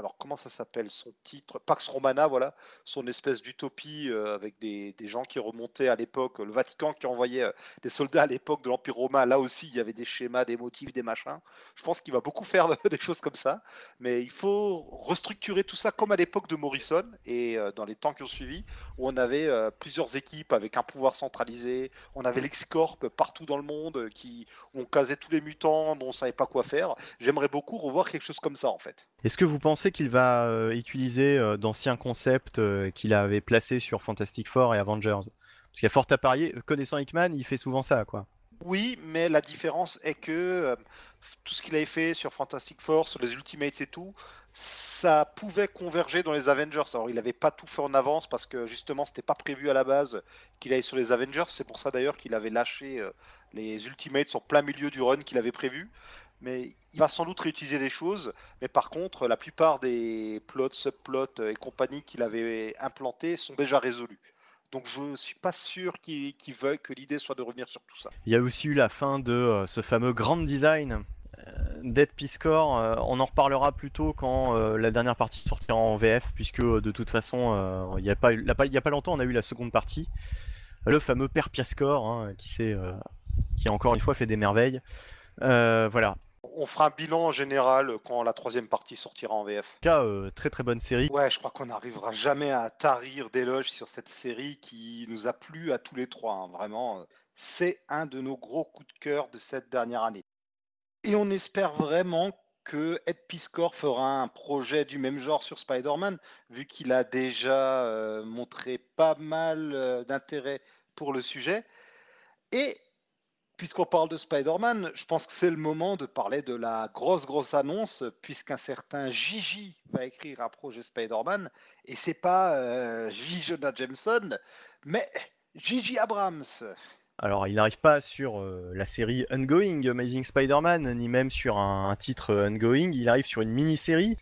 alors comment ça s'appelle son titre? Pax Romana, voilà, son espèce d'utopie euh, avec des, gens qui remontaient à l'époque, le Vatican qui envoyait des soldats à l'époque de l'Empire romain. Là aussi, il y avait des schémas, des motifs, des machins. Je pense qu'il va beaucoup faire [laughs] des choses comme ça. Mais il faut restructurer tout ça comme à l'époque de Morrison et dans les temps qui ont suivi, où on avait plusieurs équipes avec un pouvoir central on avait l'X-Corp partout dans le monde euh, qui on casait tous les mutants dont on savait pas quoi faire. J'aimerais beaucoup revoir quelque chose comme ça en fait. Est-ce que vous pensez qu'il va euh, utiliser euh, d'anciens concepts qu'il avait placés sur Fantastic Four et Avengers? Parce qu'il y a fort à parier, connaissant Hickman, il fait souvent ça quoi. Oui, mais la différence est que tout ce qu'il avait fait sur Fantastic Four, sur les Ultimates et tout, ça pouvait converger dans les Avengers. Alors, il n'avait pas tout fait en avance parce que justement, c'était pas prévu à la base qu'il aille sur les Avengers. C'est pour ça d'ailleurs qu'il avait lâché euh, les Ultimates en plein milieu du run qu'il avait prévu. Mais il va sans doute réutiliser des choses. Mais par contre, la plupart des plots, subplots et compagnie qu'il avait implantés sont déjà résolus. Donc je suis pas sûr qu'ils veuillent que l'idée soit de revenir sur tout ça. Il y a aussi eu la fin de euh, ce fameux grand design euh, Dead Peace Corps. euh, on en reparlera plus tôt quand euh, la dernière partie sortira en VF, puisque euh, de toute façon, euh, il n'y a, pas y a pas longtemps, on a eu la seconde partie. Le fameux Père Piascore, hein, qui, s'est, euh, qui a encore une fois fait des merveilles. Euh, voilà. On fera un bilan en général quand la troisième partie sortira en VF. En tout cas, euh, très très bonne série. Ouais, je crois qu'on n'arrivera jamais à tarir d'éloges sur cette série qui nous a plu à tous les trois. hein. Vraiment, euh, c'est un de nos gros coups de cœur de cette dernière année. Et on espère vraiment que Ed Piscor fera un projet du même genre sur Spider-Man, vu qu'il a déjà euh, montré pas mal euh, d'intérêt pour le sujet. Et puisqu'on parle de Spider-Man, je pense que c'est le moment de parler de la grosse, grosse annonce, puisqu'un certain Gigi va écrire un projet Spider-Man, et c'est pas euh, J. Jonah Jameson, mais Gigi Abrams. Alors, il n'arrive pas sur euh, la série Ongoing Amazing Spider-Man, ni même sur un, titre euh, Ongoing. Il arrive sur une mini-série.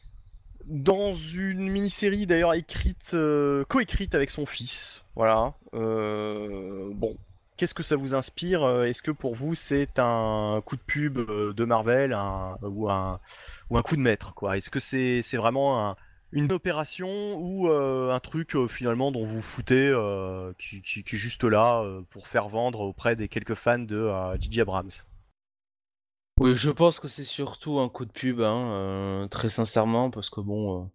Dans une mini-série d'ailleurs écrite, euh, coécrite avec son fils. Voilà. Euh, bon. Qu'est-ce que ça vous inspire Euh, Est-ce que pour vous c'est un coup de pub euh, de Marvel un- ou, un, ou un coup de maître Est-ce que c'est vraiment un- une opération ou euh, un truc euh, finalement dont vous foutez, euh, qui, est juste là euh, pour faire vendre auprès des quelques fans de euh, J.J. Abrams? Oui, je pense que c'est surtout un coup de pub, hein, euh, très sincèrement, parce que bon,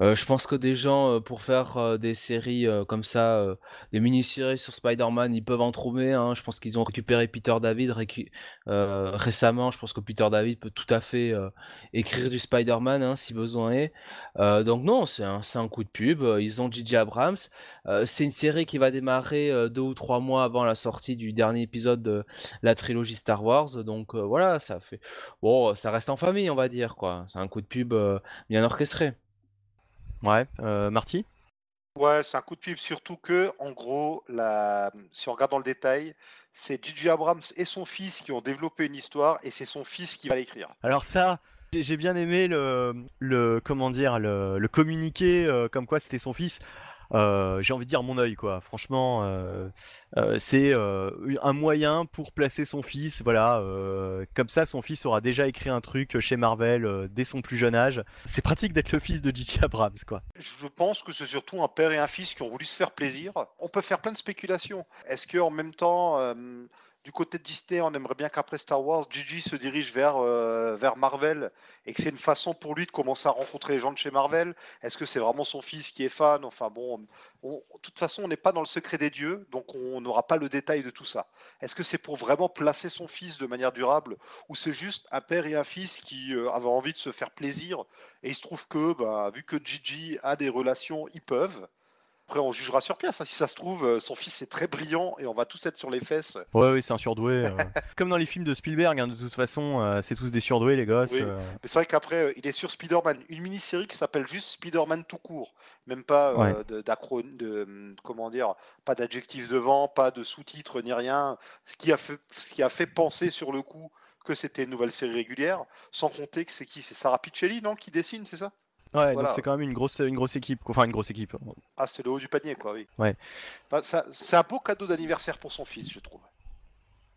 euh, je pense que des gens, euh, pour faire euh, des séries comme ça, des mini-séries sur Spider-Man, ils peuvent en trouver. hein. Je pense qu'ils ont récupéré Peter David récemment. Je pense que Peter David peut tout à fait écrire du Spider-Man hein, si besoin est. Donc non, c'est un, un coup de pub. Ils ont J.J. Abrams. C'est une série qui va démarrer deux ou trois mois avant la sortie du dernier épisode de la trilogie Star Wars. Donc voilà, ça fait bon, ça reste en famille, on va dire quoi. C'est un coup de pub bien orchestré. Ouais, euh, Marty? Ouais, c'est un coup de pub, surtout que, en gros, la... si on regarde dans le détail, c'est J.J. Abrams et son fils qui ont développé une histoire, et c'est son fils qui va l'écrire. Alors ça, j'ai- j'ai bien aimé le, le comment dire, le, le communiqué euh, comme quoi c'était son fils. Euh, j'ai envie de dire mon œil quoi. Franchement, euh, euh, c'est un moyen pour placer son fils. Voilà, comme ça, son fils aura déjà écrit un truc chez Marvel dès son plus jeune âge. C'est pratique d'être le fils de J.J. [laughs] Abrams quoi. Je pense que c'est surtout un père et un fils qui ont voulu se faire plaisir. On peut faire plein de spéculations. Est-ce qu'en même temps, du côté de Disney, on aimerait bien qu'après Star Wars, Gigi se dirige vers, euh, vers Marvel et que c'est une façon pour lui de commencer à rencontrer les gens de chez Marvel Est-ce que c'est vraiment son fils qui est fan? Enfin bon, on- de toute façon, on n'est pas dans le secret des dieux, donc on n'aura pas le détail de tout ça. Est-ce que c'est pour vraiment placer son fils de manière durable ou c'est juste un père et un fils qui euh, avaient envie de se faire plaisir? Et il se trouve que, bah, vu que Gigi a des relations, ils peuvent. Après, on jugera sur place. hein. Si ça se trouve, euh, son fils est très brillant et on va tous être sur les fesses. Ouais, oui, c'est un surdoué. euh. [laughs] Comme dans les films de Spielberg, hein, de toute façon, euh, c'est tous des surdoués les gosses. Oui. euh. Mais c'est vrai qu'après, euh, il est sur Spider-Man. Une mini-série qui s'appelle juste Spider-Man tout court. Même pas euh, Ouais. de- d'acro- de, hum, comment dire, pas d'adjectif devant, pas de sous-titres ni rien. Ce qui a fait, ce qui a fait penser sur le coup que c'était une nouvelle série régulière. Sans compter que c'est qui? C'est Sarah Piccelli, non? Qui dessine, c'est ça? Ouais, Voilà. donc c'est quand même une grosse, une grosse équipe. Enfin, une grosse équipe. Ah, c'est le haut du panier, quoi, oui. Ouais. Bah, c'est un beau cadeau d'anniversaire pour son fils, je trouve.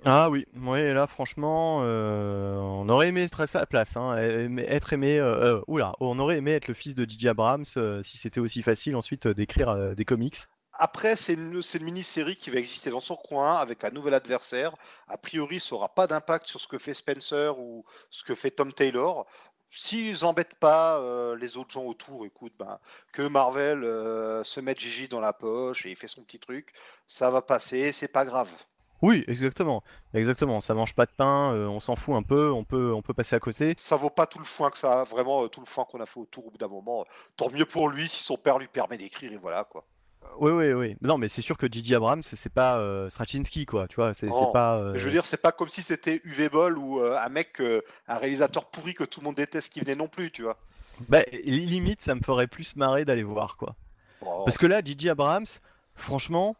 Ah oui, ouais, là franchement, euh, on aurait aimé être à sa place, hein, être aimé, euh, euh, oula, on aurait aimé être le fils de J.J. Abrams euh, si c'était aussi facile ensuite d'écrire des comics. Après, c'est une, c'est une mini-série qui va exister dans son coin avec un nouvel adversaire. A priori, ça n'aura pas d'impact sur ce que fait Spencer ou ce que fait Tom Taylor. S'ils embêtent pas euh, les autres gens autour, écoute, ben, que Marvel euh, se mette Gigi dans la poche et il fait son petit truc, ça va passer, c'est pas grave. Oui, exactement, exactement. Ça mange pas de pain, euh, on s'en fout un peu, on peut, on peut passer à côté. Ça vaut pas tout le foin que ça, a, vraiment tout le foin qu'on a fait autour au bout d'un moment. Tant mieux pour lui si son père lui permet d'écrire et voilà quoi. Oui, oui, oui. Non, mais c'est sûr que J.J. Abrams, c'est pas euh, Straczynski, quoi. Tu vois, c'est Non, pas. euh, je veux dire, c'est pas comme si c'était UV Ball ou euh, un mec, euh, un réalisateur pourri que tout le monde déteste qui venait non plus, tu vois. Bah, limite, ça me ferait plus marrer d'aller voir, quoi. Bon, Parce que là, J.J. Abrams, franchement,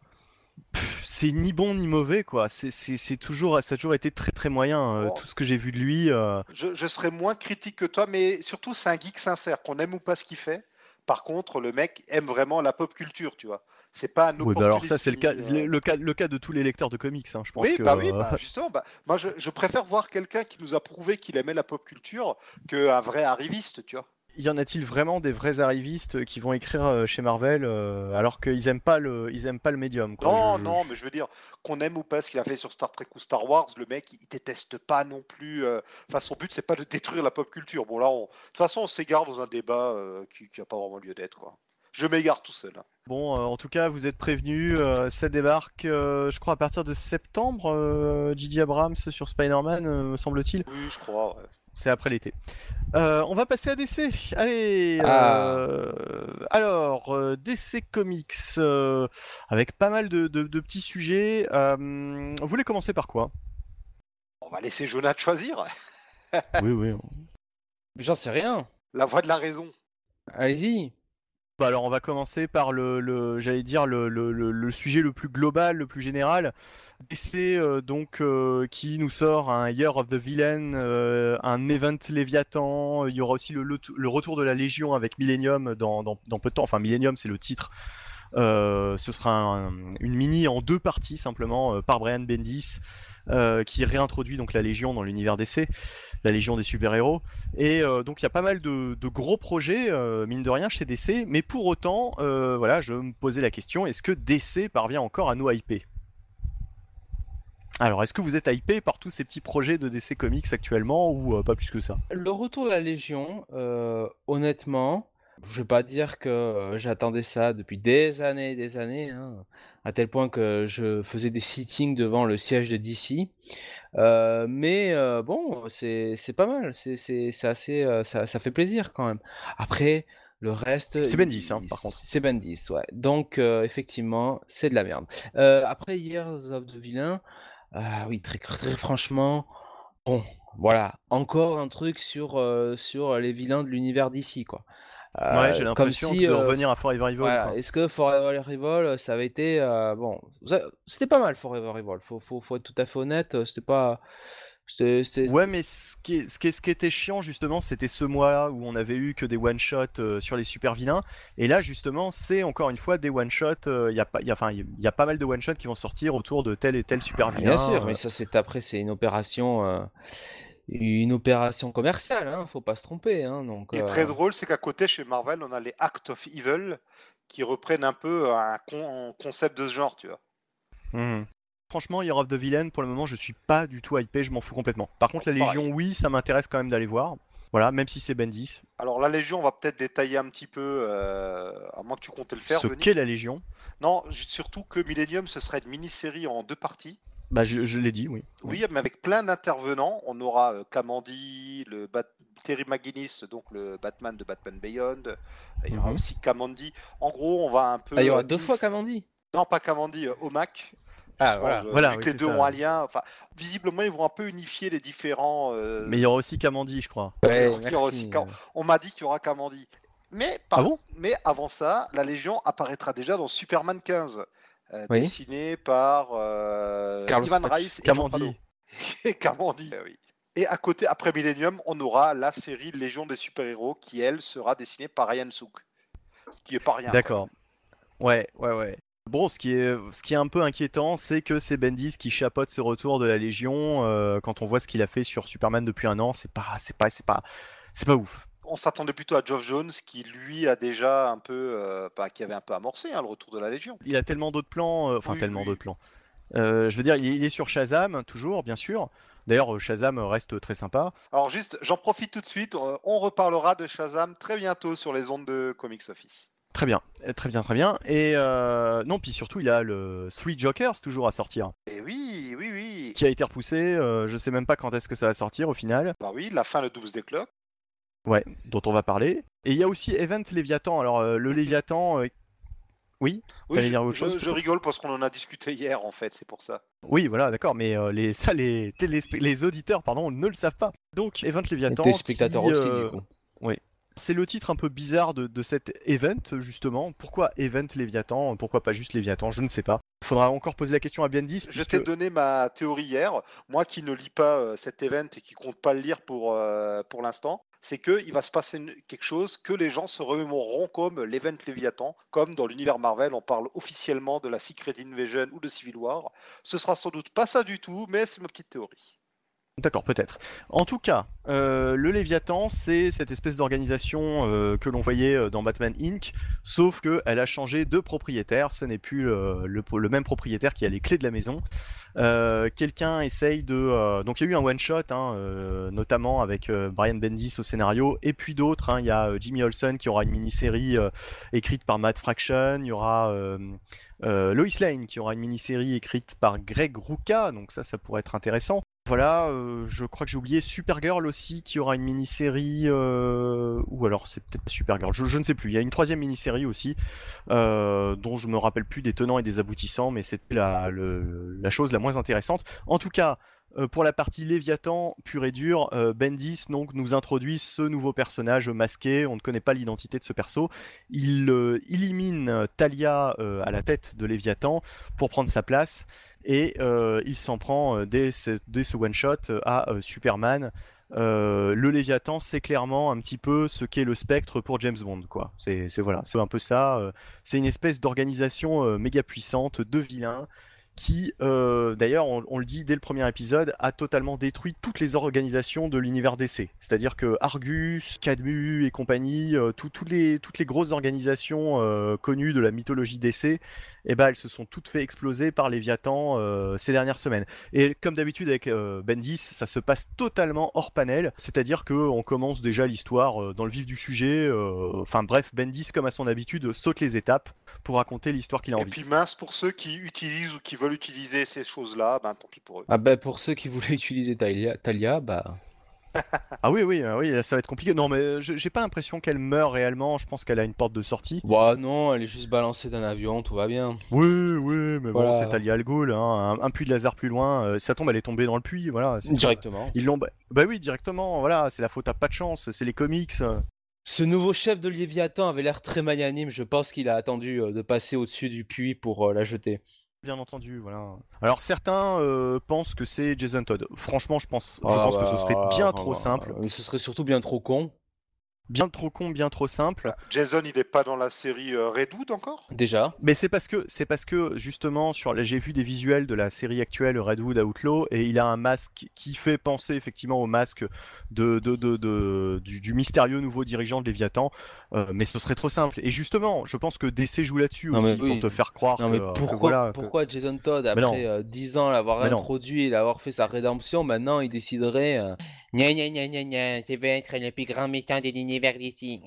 c'est ni bon ni mauvais, quoi. C'est toujours, ça a toujours été très très moyen. Bon. Tout ce que j'ai vu de lui. je, je serais moins critique que toi, mais surtout, c'est un geek sincère, qu'on aime ou pas ce qu'il fait. Par contre, le mec aime vraiment la pop culture, tu vois. C'est pas un Oui, bah alors ça, c'est le cas, euh, le, cas, le cas de tous les lecteurs de comics. hein, Je pense Oui, que, bah oui, euh, bah [laughs] justement, bah, moi je, je préfère voir quelqu'un qui nous a prouvé qu'il aimait la pop culture qu'un vrai arriviste, tu vois. Y en a-t-il vraiment des vrais arrivistes qui vont écrire euh, chez Marvel euh, alors qu'ils aiment pas le, ils aiment pas le médium quoi? Non, Je- je- non, mais je veux dire, qu'on aime ou pas ce qu'il a fait sur Star Trek ou Star Wars, le mec, il déteste pas non plus. euh, Enfin, son but, c'est pas de détruire la pop culture. Bon, là, on... de toute façon, on s'égare dans un débat euh, qui, qui a pas vraiment lieu d'être, quoi. Je m'égare tout seul. Bon, euh, en tout cas, vous êtes prévenus. euh, ça débarque, euh, je crois, à partir de septembre. euh, J.J. Abrams sur Spider-Man, euh, me semble-t-il. Oui, je crois. ouais. C'est après l'été. Euh, on va passer à DC. Allez. Ah. euh, alors, euh, DC Comics, euh, avec pas mal de, de- de petits sujets. Euh, vous voulez commencer par quoi? On va laisser Jonathan choisir. Oui, oui. J'en sais rien. La voix de la raison. Allez-y. Bah alors, on va commencer par le, j'allais dire le, sujet le plus global, le plus général. DC euh, donc euh, qui nous sort un Year of the Villain, euh, un event Léviathan. Il y aura aussi le, retour de la Légion avec Millennium dans peu de temps. Enfin, Millennium, c'est le titre. Euh, ce sera un- une mini en deux parties simplement euh, par Brian Bendis euh, qui réintroduit donc la Légion dans l'univers DC, la Légion des super-héros. Et donc il y a pas mal de, gros projets mine de rien chez DC, mais pour autant, voilà, je me posais la question est-ce que DC parvient encore à nous hyper? Alors, est-ce que vous êtes hypé par tous ces petits projets de DC Comics actuellement ou pas plus que ça? Le retour de la Légion, honnêtement, je vais pas dire que euh, j'attendais ça depuis des années et des années, hein, à tel point que je faisais des sittings devant le siège de DC. Euh, mais euh, bon, c'est pas mal, c'est assez, euh, ça, ça fait plaisir quand même. Après, le reste. C'est Bendis, hein, par contre. C'est Bendis, ouais. Donc, effectivement, c'est de la merde. Après Years of the Villain, oui, très, très franchement, bon, voilà, encore un truc sur, sur les vilains de l'univers d'ici, quoi. Euh, Ouais, j'ai comme l'impression si, de euh, revenir à Forever Evil. voilà, est-ce que Forever Evil, ça avait été, euh, bon, c'était pas mal Forever Evil, faut, faut, faut être tout à fait honnête, euh, c'était pas, Ouais, mais ce qui, ce, qui ce qui était chiant justement, c'était ce mois où on avait eu que des one shots sur les super vilains. Et là, justement, c'est encore une fois des one shots. Il y a pas, y a- enfin, il y a pas mal de one shots qui vont sortir autour de tel et tel super vilain. Bien sûr, euh, mais ça c'est après c'est une opération euh, une opération commerciale, hein, faut pas se tromper, hein, donc. Ce qui est euh, très drôle, c'est qu'à côté, chez Marvel, on a les Act of Evil qui reprennent un peu un, con- un concept de ce genre, tu vois. Mhm. Franchement, Year of the Villain, pour le moment, je suis pas du tout hypé, je m'en fous complètement. Par contre, la Pareil. Légion, oui, ça m'intéresse quand même d'aller voir. Voilà, même si c'est Bendis. Alors, la Légion, on va peut-être détailler un petit peu, euh, à moins que tu comptes le faire, Ce qu'est la Légion. Non, surtout que Millennium, ce serait une mini-série en deux parties. Bah, je, je l'ai dit, oui. Oui, mais avec plein d'intervenants. On aura euh, Kamandi, le Bat- Terry McGuinness, donc le Batman de Batman Beyond. Il y aura Mhm. aussi Kamandi. En gros, on va un peu. Ah, il y aura euh, deux fois Kamandi. Non, pas Kamandi, euh, Omak. Ah voilà. je- Voilà, vu oui, que les deux ça. ont un lien. Enfin, visiblement, ils vont un peu unifier les différents. euh, Mais il y aura aussi Kamandi, je crois. Ouais, il y aura merci. aussi On m'a dit qu'il y aura Kamandi. Mais, par- Ah bon? mais avant ça, la Légion apparaîtra déjà dans Superman 15, euh, Oui. dessiné par euh, Carlos Ivan Pac- Rice et Kamandi, [laughs] eh oui. Et à côté, après Millennium, on aura la série Légion des super-héros qui, elle, sera dessinée par Ryan Sook. Qui est pas rien. D'accord. Ouais, ouais, ouais. Bon, ce qui est, ce qui est un peu inquiétant, c'est que c'est Bendis qui chapeaute ce retour de la Légion. euh, quand on voit ce qu'il a fait sur Superman depuis un an, c'est pas, c'est pas, c'est pas, c'est pas ouf. On s'attendait plutôt à Geoff Jones qui, lui, a déjà un peu. euh, bah, qui avait un peu amorcé hein, le retour de la Légion. Il a tellement d'autres plans, euh, enfin Oui, tellement oui. d'autres plans. Euh, je veux dire, il est, il est sur Shazam toujours, bien sûr. D'ailleurs, Shazam reste très sympa. Alors, juste, j'en profite tout de suite. On reparlera de Shazam très bientôt sur les ondes de Comics Office. Très bien, très bien, très bien. Et euh, non, puis surtout, il a le Three Jokers toujours à sortir, Et oui, oui, oui. qui a été repoussé. euh, je sais même pas quand est-ce que ça va sortir au final. Bah oui, la fin, le Doomsday Clock. Ouais, dont on va parler. Et il y a aussi Event Léviathan. Alors, euh, le Léviathan, euh, oui, Oui, je, dire autre je- chose, je plutôt? rigole parce qu'on en a discuté hier, en fait, c'est pour ça. oui, voilà, d'accord, mais euh, les, ça, les, les auditeurs, pardon, ne le savent pas. Donc, Event Léviathan. tes spectateurs qui, aussi, du coup. C'est le titre un peu bizarre de, de cet event, justement. Pourquoi Event Léviathan? Pourquoi pas juste Léviathan? Je ne sais pas. Faudra encore poser la question à Bendis. Je puisque- t'ai donné ma théorie hier. Moi qui ne lis pas euh, cet event et qui compte pas le lire pour, euh, pour l'instant, c'est qu'il va se passer quelque chose que les gens se remémoreront comme l'event Léviathan, comme dans l'univers Marvel, on parle officiellement de la Secret Invasion ou de Civil War. Ce sera sans doute pas ça du tout, mais c'est ma petite théorie. D'accord, peut-être. En tout cas, euh, le Léviathan, c'est cette espèce d'organisation euh, que l'on voyait euh, dans Batman Inc., sauf qu'elle a changé de propriétaire. Ce n'est plus le, même propriétaire qui a les clés de la maison. Quelqu'un essaye de... donc il y a eu un one-shot, hein, notamment avec Brian Bendis au scénario, et puis d'autres. hein. Il y a Jimmy Olsen qui aura une mini-série écrite par Matt Fraction. Il y aura... Lois Lane qui aura une mini-série écrite par Greg Rucka, donc ça, ça pourrait être intéressant. Voilà, euh, je crois que j'ai oublié Supergirl aussi qui aura une mini-série, euh, ou alors c'est peut-être Supergirl, je, ne sais plus. Il y a une troisième mini-série aussi, euh, dont je me rappelle plus des tenants et des aboutissants, mais c'était la, chose la moins intéressante. En tout cas, pour la partie Léviathan pur et dur, euh, Bendis donc nous introduit ce nouveau personnage masqué. On ne connaît pas l'identité de ce perso. Il euh, élimine Talia euh, à la tête de Léviathan pour prendre sa place et euh, il s'en prend euh, dès ce, dès ce one shot euh, à euh, Superman. Euh, le Léviathan, c'est clairement un petit peu ce qu'est le Spectre pour James Bond, quoi. C'est voilà, c'est un peu ça. euh, c'est une espèce d'organisation euh, méga puissante de vilains qui, euh, d'ailleurs, on, on le dit dès le premier épisode, a totalement détruit toutes les organisations de l'univers DC. C'est-à-dire que Argus, Cadmu et compagnie, euh, tout- tous les, toutes les grosses organisations euh, connues de la mythologie DC, eh ben, elles se sont toutes fait exploser par Léviathan ces dernières semaines. Et comme d'habitude avec Bendis, ça se passe totalement hors panel, c'est-à-dire que on commence déjà l'histoire dans le vif du sujet. Enfin bref, Bendis, comme à son habitude, saute les étapes pour raconter l'histoire qu'il a Et envie. puis mince pour ceux qui utilisent ou qui veulent utiliser ces choses-là, ben tant pis pour eux. Ah bah pour ceux qui voulaient [laughs] utiliser Talia, Talia bah [laughs] Ah oui, oui, euh, oui, ça va être compliqué. Non, mais euh, j'ai pas l'impression qu'elle meurt réellement. Je pense qu'elle a une porte de sortie. bah non, elle est juste balancée d'un avion, tout va bien. Oui, oui, mais bon, Voilà. c'est Talia al Ghul, hein, un, un puits de laser plus loin. euh, ça tombe, elle est tombée dans le puits, voilà. c'est- Directement. Ils l'ont. Bah, bah oui, directement. Voilà, c'est la faute à pas de chance. C'est les comics. Ce nouveau chef de Léviathan avait l'air très magnanime, je pense qu'il a attendu euh, de passer au-dessus du puits pour euh, la jeter. Bien entendu, voilà. Alors certains euh, pensent que c'est Jason Todd. Franchement, je pense, je Ah pense que bah, ce serait ah, bien ah, trop bah, simple, euh, Ce serait surtout bien trop con, bien trop con, bien trop simple. Jason, il est pas dans la série euh, Redwood encore? Déjà. Mais c'est parce que c'est parce que justement sur j'ai vu des visuels de la série actuelle Redwood Outlaw et il a un masque qui fait penser effectivement au masque de, de, de, de- du, du mystérieux nouveau dirigeant de Léviathan. Euh, mais ce serait trop simple. Et justement, je pense que DC joue là-dessus aussi mais oui. pour te faire croire Non que, mais que pourquoi, voilà, que- pourquoi Jason Todd, après euh, 10 ans l'avoir introduit et l'avoir fait sa rédemption, maintenant il déciderait euh, Gna gna gna gna gna, je vais être le plus grand méchant de l'univers d'ici.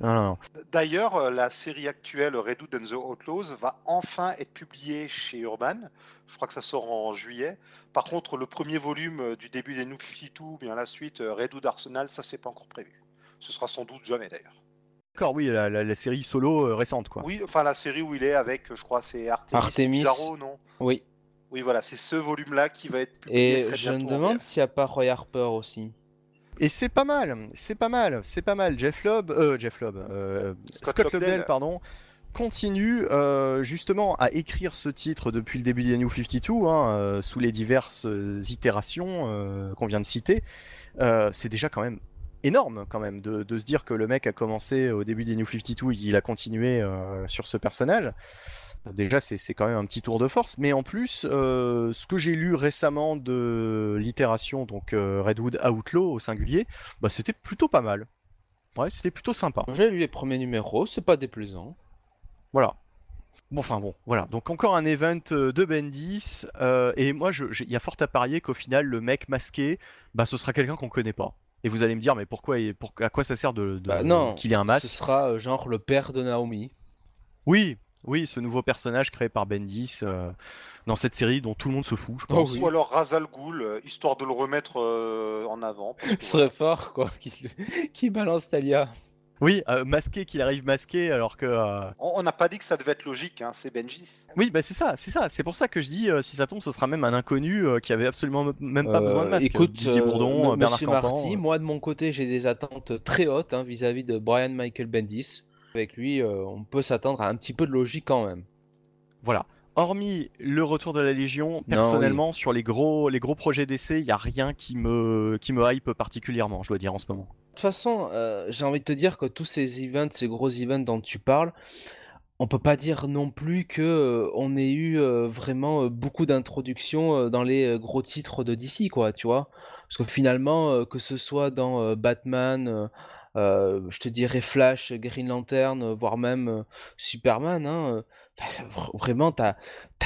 Non, non, non. D'ailleurs, euh, la série actuelle Redwood and the Outlaws va enfin être publiée chez Urban. Je crois que ça sort en juillet. Par contre, le premier volume euh, du début des New 52, bien la suite, euh, Redwood Arsenal, ça c'est pas encore prévu. Ce sera sans doute jamais d'ailleurs. D'accord, oui, la, la- la série solo euh, récente quoi. Oui, enfin la série où il est avec, je crois, c'est Artemis, Artemis. Pizarro, non? Oui. Oui, voilà, c'est ce volume-là qui va être publié Et très je me demande s'il n'y a pas Roy Harper aussi. Et c'est pas mal, c'est pas mal, c'est pas mal. Jeff Lobb, euh, Jeff Lobb, euh, Scott Scott, Lobdell. Lobdell, pardon, continue euh, justement à écrire ce titre depuis le début des New 52, hein, euh, sous les diverses itérations euh, qu'on vient de citer. Euh, c'est déjà quand même énorme quand même de, de se dire que le mec a commencé au début des New 52, il a continué euh, sur ce personnage. Déjà, c'est quand même un petit tour de force, mais en plus, euh, ce que j'ai lu récemment de l'itération, donc euh, Redwood Outlaw au singulier, bah, c'était plutôt pas mal. Ouais, c'était plutôt sympa. J'ai lu les premiers numéros, c'est pas déplaisant. Voilà. Bon, enfin bon, voilà. Donc encore un event de Bendis, euh, et moi, il y a fort à parier qu'au final, le mec masqué, bah, ce sera quelqu'un qu'on connaît pas. Et vous allez me dire, mais pourquoi, il- pour- à quoi ça sert de, de- Bah non, qu'il ait un ce masque sera euh, genre le père de Naomi. Oui, oui, ce nouveau personnage créé par Bendis euh, dans cette série dont tout le monde se fout, je Oh pense. oui. Ou alors Razal Ghoul, euh, histoire de le remettre euh, en avant. parce [laughs] que Ce serait fort quoi, [laughs] qui, qui balance Talia. Oui, euh, masqué, qu'il arrive masqué, alors que. euh, On n'a pas dit que ça devait être logique, hein, c'est Benjis. Oui, bah c'est ça, c'est ça. C'est pour ça que je dis, euh, si ça tombe, ce sera même un inconnu euh, qui avait absolument m- même pas Euh, besoin de masque. Écoute, Didier Bourdon, euh, Bernard Monsieur Campan. Marty, euh. moi de mon côté j'ai des attentes très hautes hein, vis-à-vis de Brian Michael Bendis. Avec lui, euh, on peut s'attendre à un petit peu de logique quand même. Voilà. Hormis le retour de la Légion, personnellement, sur les gros, les gros projets d'essai, il n'y a rien qui me, qui me hype particulièrement, je dois dire, en ce moment. De toute façon, euh, j'ai envie de te dire que tous ces events, ces gros events dont tu parles, on peut pas dire non plus que euh, on ait eu euh, vraiment beaucoup d'introductions dans les gros titres de DC, quoi, tu vois. Parce que finalement, que ce soit dans Batman, je te dirais Flash, Green Lantern, voire même Superman, hein, vraiment, t'as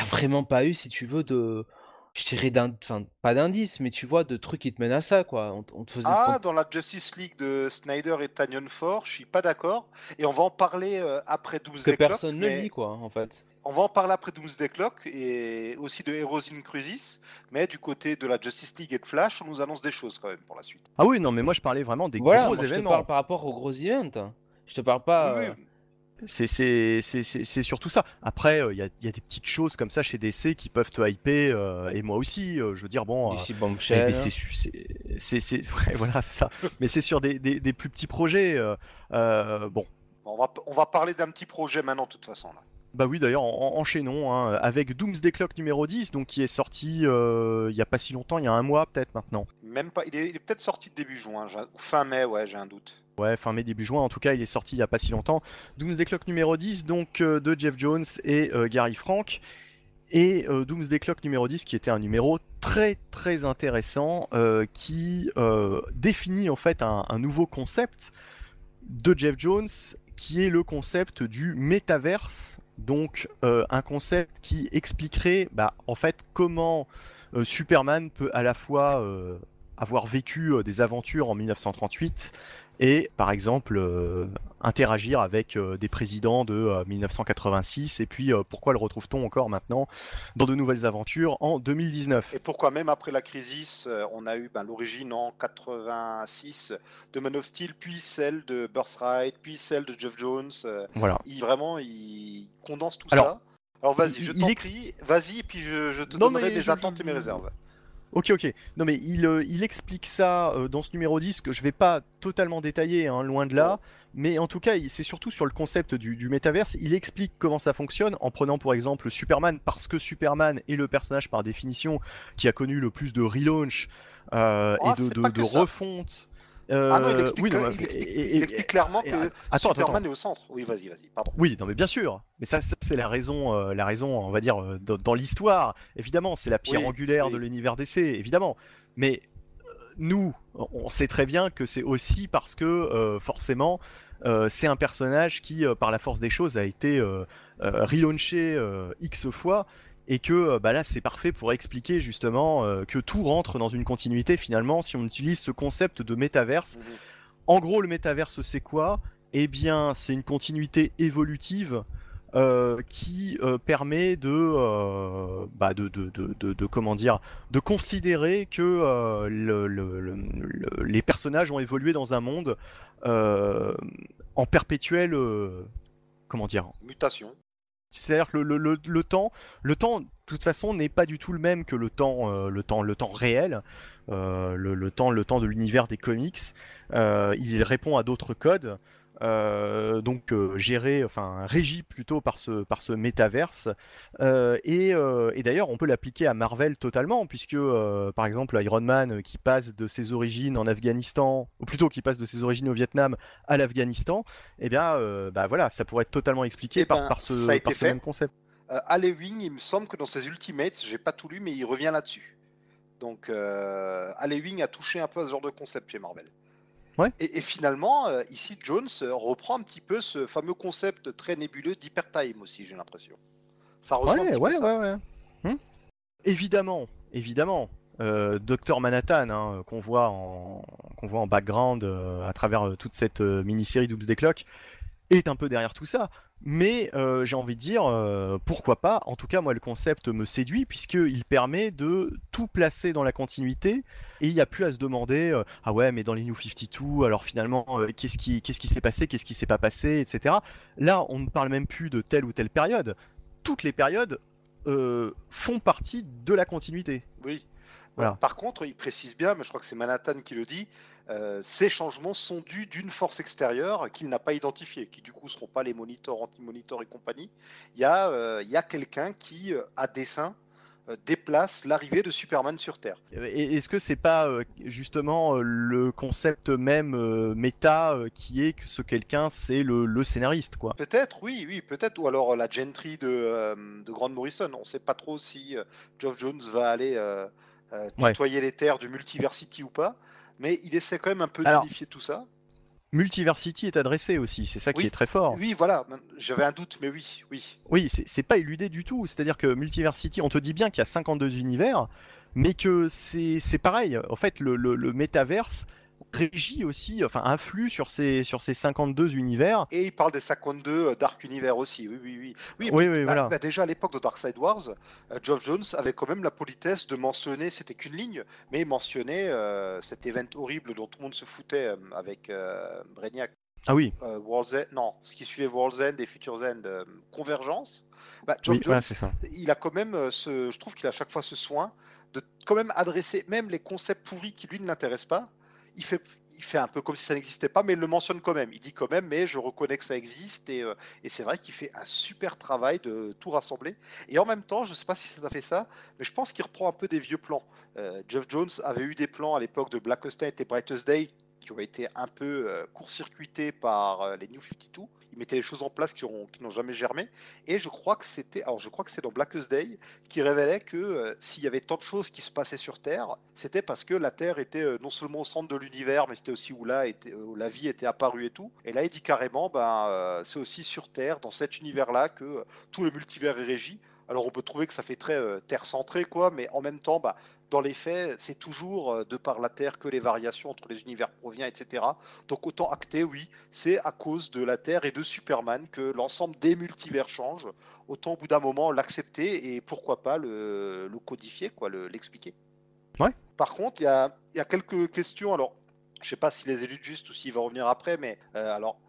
vraiment pas eu, si tu veux, de je dirais d'un, enfin pas d'indice, mais tu vois de trucs qui te mènent à ça quoi. On, te faisait ah, dans la Justice League de Snyder et Tanyon Ford, je suis pas d'accord. Et on va en parler euh, après Doomsday Clock. personne ne lit quoi en fait. On va en parler après Doomsday Clock et aussi de Heroes in Crisis, mais du côté de la Justice League et de Flash, on nous annonce des choses quand même pour la suite. Ah oui, non, mais moi je parlais vraiment des gros événements. Je te parle par rapport aux gros events. Je te parle pas. Oui, oui. C'est surtout ça. Après, il y, a, des petites choses comme ça chez DC qui peuvent te hyper, euh, et moi aussi. je veux dire, bon. DC Bombshell. c'est voilà ça. mais c'est sur des, des, plus petits projets. bon. On va, on va parler d'un petit projet maintenant, de toute façon. Là. Bah oui, d'ailleurs, enchaînons hein, avec Doomsday Clock numéro 10, donc qui est sorti il y a pas si longtemps, il y a un mois peut-être maintenant. Même pas, il est, est peut-être sorti début juin, fin mai, ouais, j'ai un doute. Ouais, fin mai, début juin. En tout cas, il est sorti il n'y a pas si longtemps. Doomsday Clock numéro 10, donc euh, de Jeff Jones et euh, Gary Frank. Et euh, Doomsday Clock numéro 10, qui était un numéro très très intéressant, qui définit en fait un, nouveau concept de Jeff Jones, qui est le concept du métaverse. Donc un concept qui expliquerait bah, en fait comment Superman peut à la fois avoir vécu des aventures en 1938 et par exemple euh, interagir avec euh, des présidents de 1986 euh, et puis pourquoi le retrouve-t-on encore maintenant dans de nouvelles aventures en 2019 Et pourquoi même après la crise on a eu ben, l'origine en 86 de Man of Steel puis celle de Birthright puis celle de Jeff Jones voilà. il vraiment il condense tout ça? Alors vas-y je t'en prie vas-y puis je, te donnerai mes attentes et mes réserves Ok, ok. Non, mais il, euh, explique ça euh, dans ce numéro 10 que je vais pas totalement détailler, hein, loin de là. Mais en tout cas, c'est surtout sur le concept du, du métaverse. Il explique comment ça fonctionne en prenant pour exemple Superman, parce que Superman est le personnage par définition qui a connu le plus de relaunch euh, et de, de, de refonte. Euh, ah non, il explique, clairement que Superman est au centre. Oui, vas-y, vas-y, pardon. Oui, non, mais bien sûr. Mais ça, c'est la raison, euh, la raison, on va dire, euh, dans, l'histoire. Évidemment, c'est la pierre angulaire de l'univers DC, évidemment. Mais nous, on sait très bien que c'est aussi parce que, forcément, c'est un personnage qui, par la force des choses, a été relaunché X fois et que euh, bah là c'est parfait pour expliquer justement euh, que tout rentre dans une continuité finalement si on utilise ce concept de métaverse. Mhm. En gros le métaverse c'est quoi? Eh bien c'est une continuité évolutive euh, qui permet de, bah de, de, de, comment dire de considérer que les personnages ont évolué dans un monde en comment dire? Mutation c'est-à-dire que le, temps, de toute façon, n'est pas du tout le même que le temps, euh, le temps, le temps réel, euh, le, temps, le temps de l'univers des comics. Euh, il répond à d'autres codes. Euh, donc euh, géré, enfin régi plutôt par ce, par ce métaverse. Euh, et, et d'ailleurs, on peut l'appliquer à Marvel totalement, puisque par exemple Iron Man qui passe de ses origines en Afghanistan, ou plutôt qui passe de ses origines au Vietnam à l'Afghanistan, et eh bien, bah voilà, ça pourrait être totalement expliqué eh par, ben, par, ce, par ce même concept. Wing, il me semble que dans ses Ultimates, j'ai pas tout lu, mais il revient là-dessus. Donc, Wing a touché un peu à ce genre de concept chez Marvel. Et, finalement, euh, ici, Jones euh, reprend un petit peu ce fameux concept très nébuleux d'hypertime aussi, j'ai l'impression. Ça rejoint ouais, ouais, ouais, ouais, hmm. Évidemment, évidemment. Euh, Docteur Manhattan, hein, qu'on voit en qu'on voit en background à travers toute cette mini-série Doomsday Clock, est un peu derrière tout ça. Mais euh, j'ai envie de dire, euh, pourquoi pas En tout cas, moi, le concept me séduit puisqu'il permet de tout placer dans la continuité et il n'y a plus à se demander euh, ah ouais, mais dans les New 52, alors finalement, qu'est-ce qui s'est passé, qu'est-ce qui s'est pas passé, etc. Là, on ne parle même plus de telle ou telle période. Toutes les périodes font partie de la continuité. Oui. Voilà. Par contre, il précise bien, mais je crois que c'est Manhattan qui le dit, euh, ces changements sont dus d'une force extérieure qu'il n'a pas identifiée, qui du coup ne seront pas les moniteurs, anti-moniteurs et compagnie. Il y a, euh, il y a quelqu'un qui, euh, à dessein, déplace l'arrivée de Superman sur Terre. Est-ce que c'est pas justement le concept même méta qui est que ce quelqu'un c'est le, le scénariste quoi? Peut-être, oui, oui, peut-être, ou alors la Gentry de, de Grant Morrison. On ne sait pas trop si Geoff Jones va aller euh, Ouais. tutoyer les terres du Multiversity ou pas, mais il essaie quand même un peu d'unifier tout ça. Multiversity est adressé aussi, c'est ça qui est très fort. Oui, voilà, j'avais un doute, mais oui, oui. Oui, c'est pas éludé du tout. C'est-à-dire que Multiversity, on te dit bien qu'il y a 52 univers, mais que c'est c'est pareil. En fait, le, le, le métaverse régit aussi, enfin, influe sur ces, sur ces 52 univers. Et il parle des 52 euh, Dark Universe aussi, oui, oui, oui. Oui, Oui, bah, voilà. bah, déjà à l'époque de Dark Side Wars, euh, Geoff Jones avait quand même la politesse de mentionner, c'était qu'une ligne, mais il mentionnait euh, cet événement horrible dont tout le monde se foutait euh, avec euh, Brainiac. Ah oui, euh, World's End, non, ce qui suivait World's End et Future's End, euh, Convergence. Bah, oui Jones, ça. il a quand même ce, je trouve qu'il a à chaque fois ce soin de quand même adresser même les concepts pourris qui lui ne l'intéressent pas. Il fait, un peu comme si ça n'existait pas, mais il le mentionne quand même. Il dit quand même, mais je reconnais que ça existe et, euh, c'est vrai qu'il fait un super travail de tout rassembler. Et en même temps, je ne sais pas si ça fait ça, mais je pense qu'il reprend un peu des vieux plans. Euh, Jeff Jones avait eu des plans à l'époque de Blackest Night et Brightest Day qui ont été un peu euh, court-circuités par euh, les New 52. Il mettait les choses en place qui ont- qui n'ont jamais germé. Et je crois que c'était, alors je crois que c'est dans Blackest Day qui révélait que euh, s'il y avait tant de choses qui se passaient sur Terre, c'était parce que la Terre était non seulement au centre de l'univers, mais c'était aussi où, là où la vie était apparue et tout. Et là, il dit carrément, ben, c'est aussi sur Terre, dans cet univers-là, que tout le multivers est régi. Alors on peut trouver que ça fait très Terre centré, quoi, mais en même temps, bah, dans les faits, c'est toujours euh, de par la Terre que les variations entre les univers proviennent, etc. Donc autant acter, oui, c'est à cause de la Terre et de Superman que l'ensemble des multivers change. Autant au bout d'un moment l'accepter et pourquoi pas le, le codifier, quoi, le- l'expliquer. Ouais. Par contre, il y a, il y a quelques questions. Alors, je sais pas s'il les élude juste ou s'il va revenir après, mais euh, alors.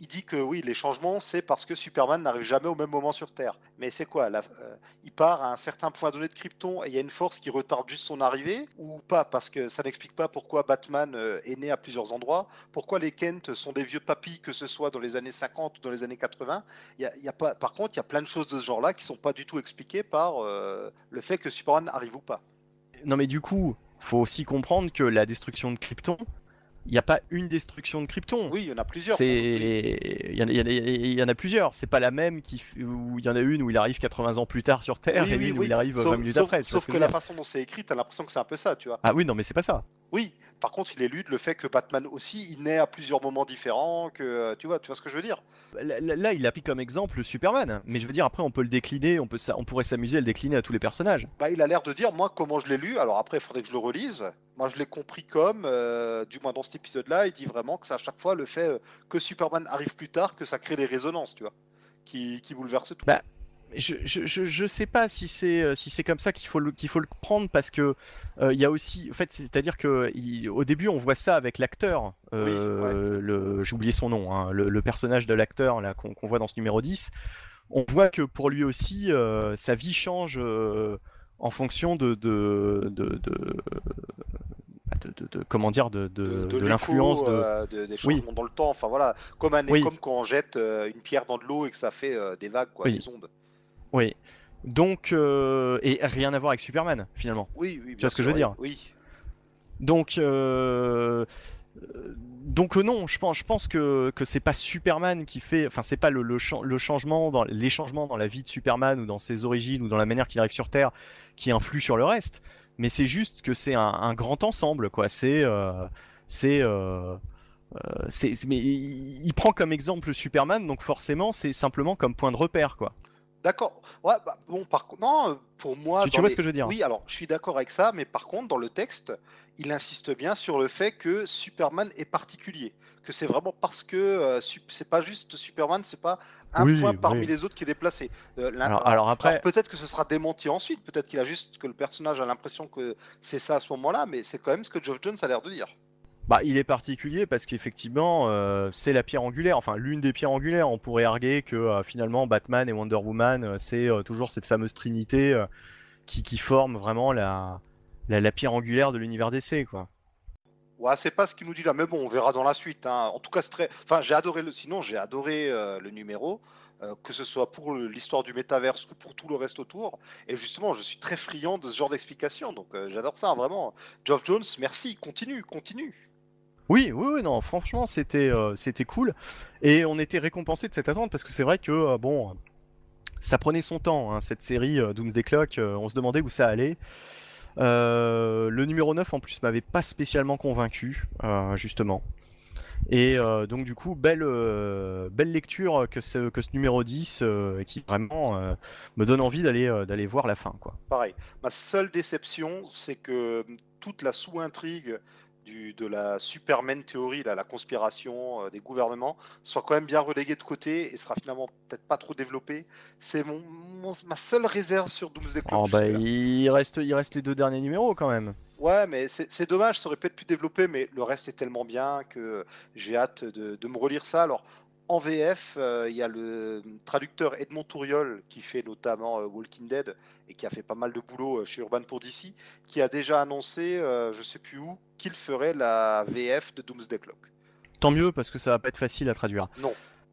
Il dit que oui, les changements, c'est parce que Superman n'arrive jamais au même moment sur Terre. Mais c'est quoi euh, Il part à un certain point donné de Krypton et il y a une force qui retarde juste son arrivée Ou pas? Parce que ça n'explique pas pourquoi Batman euh, est né à plusieurs endroits, pourquoi les Kent sont des vieux papis, que ce soit dans les années 50 ou dans les années 80. Il y a, il y a pas, par contre, il y a plein de choses de ce genre-là qui sont pas du tout expliquées par euh, le fait que Superman arrive ou pas. Non mais du coup, faut aussi comprendre que la destruction de Krypton, il n'y a pas une destruction de Krypton. Oui, il y en a plusieurs. C'est, il y, en a- y en a- il y en a plusieurs. C'est pas la même qui, où il y en a une où il arrive 80 ans plus tard sur Terre Oui, et oui, une où il arrive Sauf, 20 minutes sauf- après. sauf que, veux la façon dont c'est écrit, t'as l'impression que c'est un peu ça, tu vois. Ah oui, non mais c'est pas ça. Oui, par contre, il élude le fait que Batman aussi, il naît à plusieurs moments différents, que euh, tu vois, tu vois ce que je veux dire? Là, il a pris comme exemple Superman, mais je veux dire après on peut le décliner, on peut ça, on pourrait s'amuser à le décliner à tous les personnages. Bah, il a l'air de dire, moi, comment je l'ai lu. Alors après, il faudrait que je le relise. Moi, je l'ai compris comme, euh, du moins dans cet épisode-là, il dit vraiment que c'est à chaque fois le fait euh, que Superman arrive plus tard que ça crée des résonances, tu vois, qui, qui bouleversent tout. Bah, Je, je, je, je sais pas si c'est euh, si c'est comme ça qu'il faut le qu'il faut le prendre parce que euh, il y a aussi en fait c'est-à-dire que il- au début on voit ça avec l'acteur euh, le j'ai oublié son nom hein, le, le personnage de l'acteur là qu'on voit dans ce numéro 10 on voit que pour lui aussi euh, sa vie change euh, en fonction de de, de, de, bah, de- de- de- comment dire de, l'influence euh, de- des Oui. changements dans le temps. Enfin voilà, comme, un, Oui. comme quand on jette euh, une pierre dans de l'eau et que ça fait euh, des vagues, quoi, Oui. des ondes. Oui donc euh, et rien à voir avec Superman finalement Oui, oui. Tu vois ce que je veux dire Oui. Donc, euh, euh, donc non, je pense, je pense que, que c'est pas Superman qui fait, enfin c'est pas le, le, chan- le changement dans les changements dans la vie de Superman ou dans ses origines ou dans la manière qu'il arrive sur Terre qui influe sur le reste, mais c'est juste que c'est un, un grand ensemble quoi. C'est, euh, c'est, euh, mais il, il prend comme exemple Superman, donc forcément c'est simplement comme point de repère quoi. D'accord. Ouais, bah, bon, par contre, non, euh, pour moi. Tu- vois les- ce que je veux dire Oui, alors, je suis d'accord avec ça, mais par contre, dans le texte, il insiste bien sur le fait que Superman est particulier. Que c'est vraiment parce que euh, c'est pas juste Superman, c'est pas un Oui, point parmi oui. les autres qui est déplacé. Euh, Alors, alors après, peut-être que ce sera démenti ensuite, peut-être qu'il a juste que le personnage a l'impression que c'est ça à ce moment-là, mais c'est quand même ce que Geoff Jones a l'air de dire. Bah, il est particulier parce qu'effectivement, euh, c'est la pierre angulaire, enfin l'une des pierres angulaires. On pourrait arguer que euh, finalement Batman et Wonder Woman, euh, c'est toujours cette fameuse trinité qui, qui forme vraiment la, la, pierre angulaire de l'univers d'essai, quoi. Ouais, c'est pas ce qu'il nous dit là, mais bon, on verra dans la suite. hein. En tout cas, très. Enfin, j'ai adoré le. Sinon, j'ai adoré le numéro, que ce soit pour l'histoire du métaverse ou pour tout le reste autour. Et justement, je suis très friand de ce genre d'explication, donc j'adore ça, vraiment. Geoff Jones, merci, continue, continue. Oui, oui, non, franchement, c'était euh, cool. Et on était récompensé de cette attente parce que c'est vrai que, euh, bon, ça prenait son temps, hein, cette série euh, Doomsday Clock. on se demandait où ça allait. Le numéro 9 en plus m'avait pas spécialement convaincu, justement. Et donc, du coup, belle, lecture que ce, numéro 10 euh, qui vraiment me donne envie d'aller d'aller voir la fin, quoi. Pareil. Ma seule déception, c'est que hum, toute la sous-intrigue du- de la Superman théorie, la conspiration euh, des gouvernements, soit quand même bien reléguée de côté et sera finalement peut-être pas trop développée. C'est mon, mon- ma seule réserve sur Doomsday Clock. Oh, bah, il reste, il reste les deux derniers numéros quand même. Ouais, mais c'est dommage, ça aurait pu être plus développé, mais le reste est tellement bien que j'ai hâte de, de me relire ça. Alors, en VF, euh, il y a le traducteur Edmond Touriol, qui fait notamment euh, Walking Dead et qui a fait pas mal de boulot euh, chez Urban pour DC, qui a déjà annoncé, je sais plus où, qu'il ferait la VF de Doomsday Clock. Tant mieux parce que ça va pas être facile à traduire.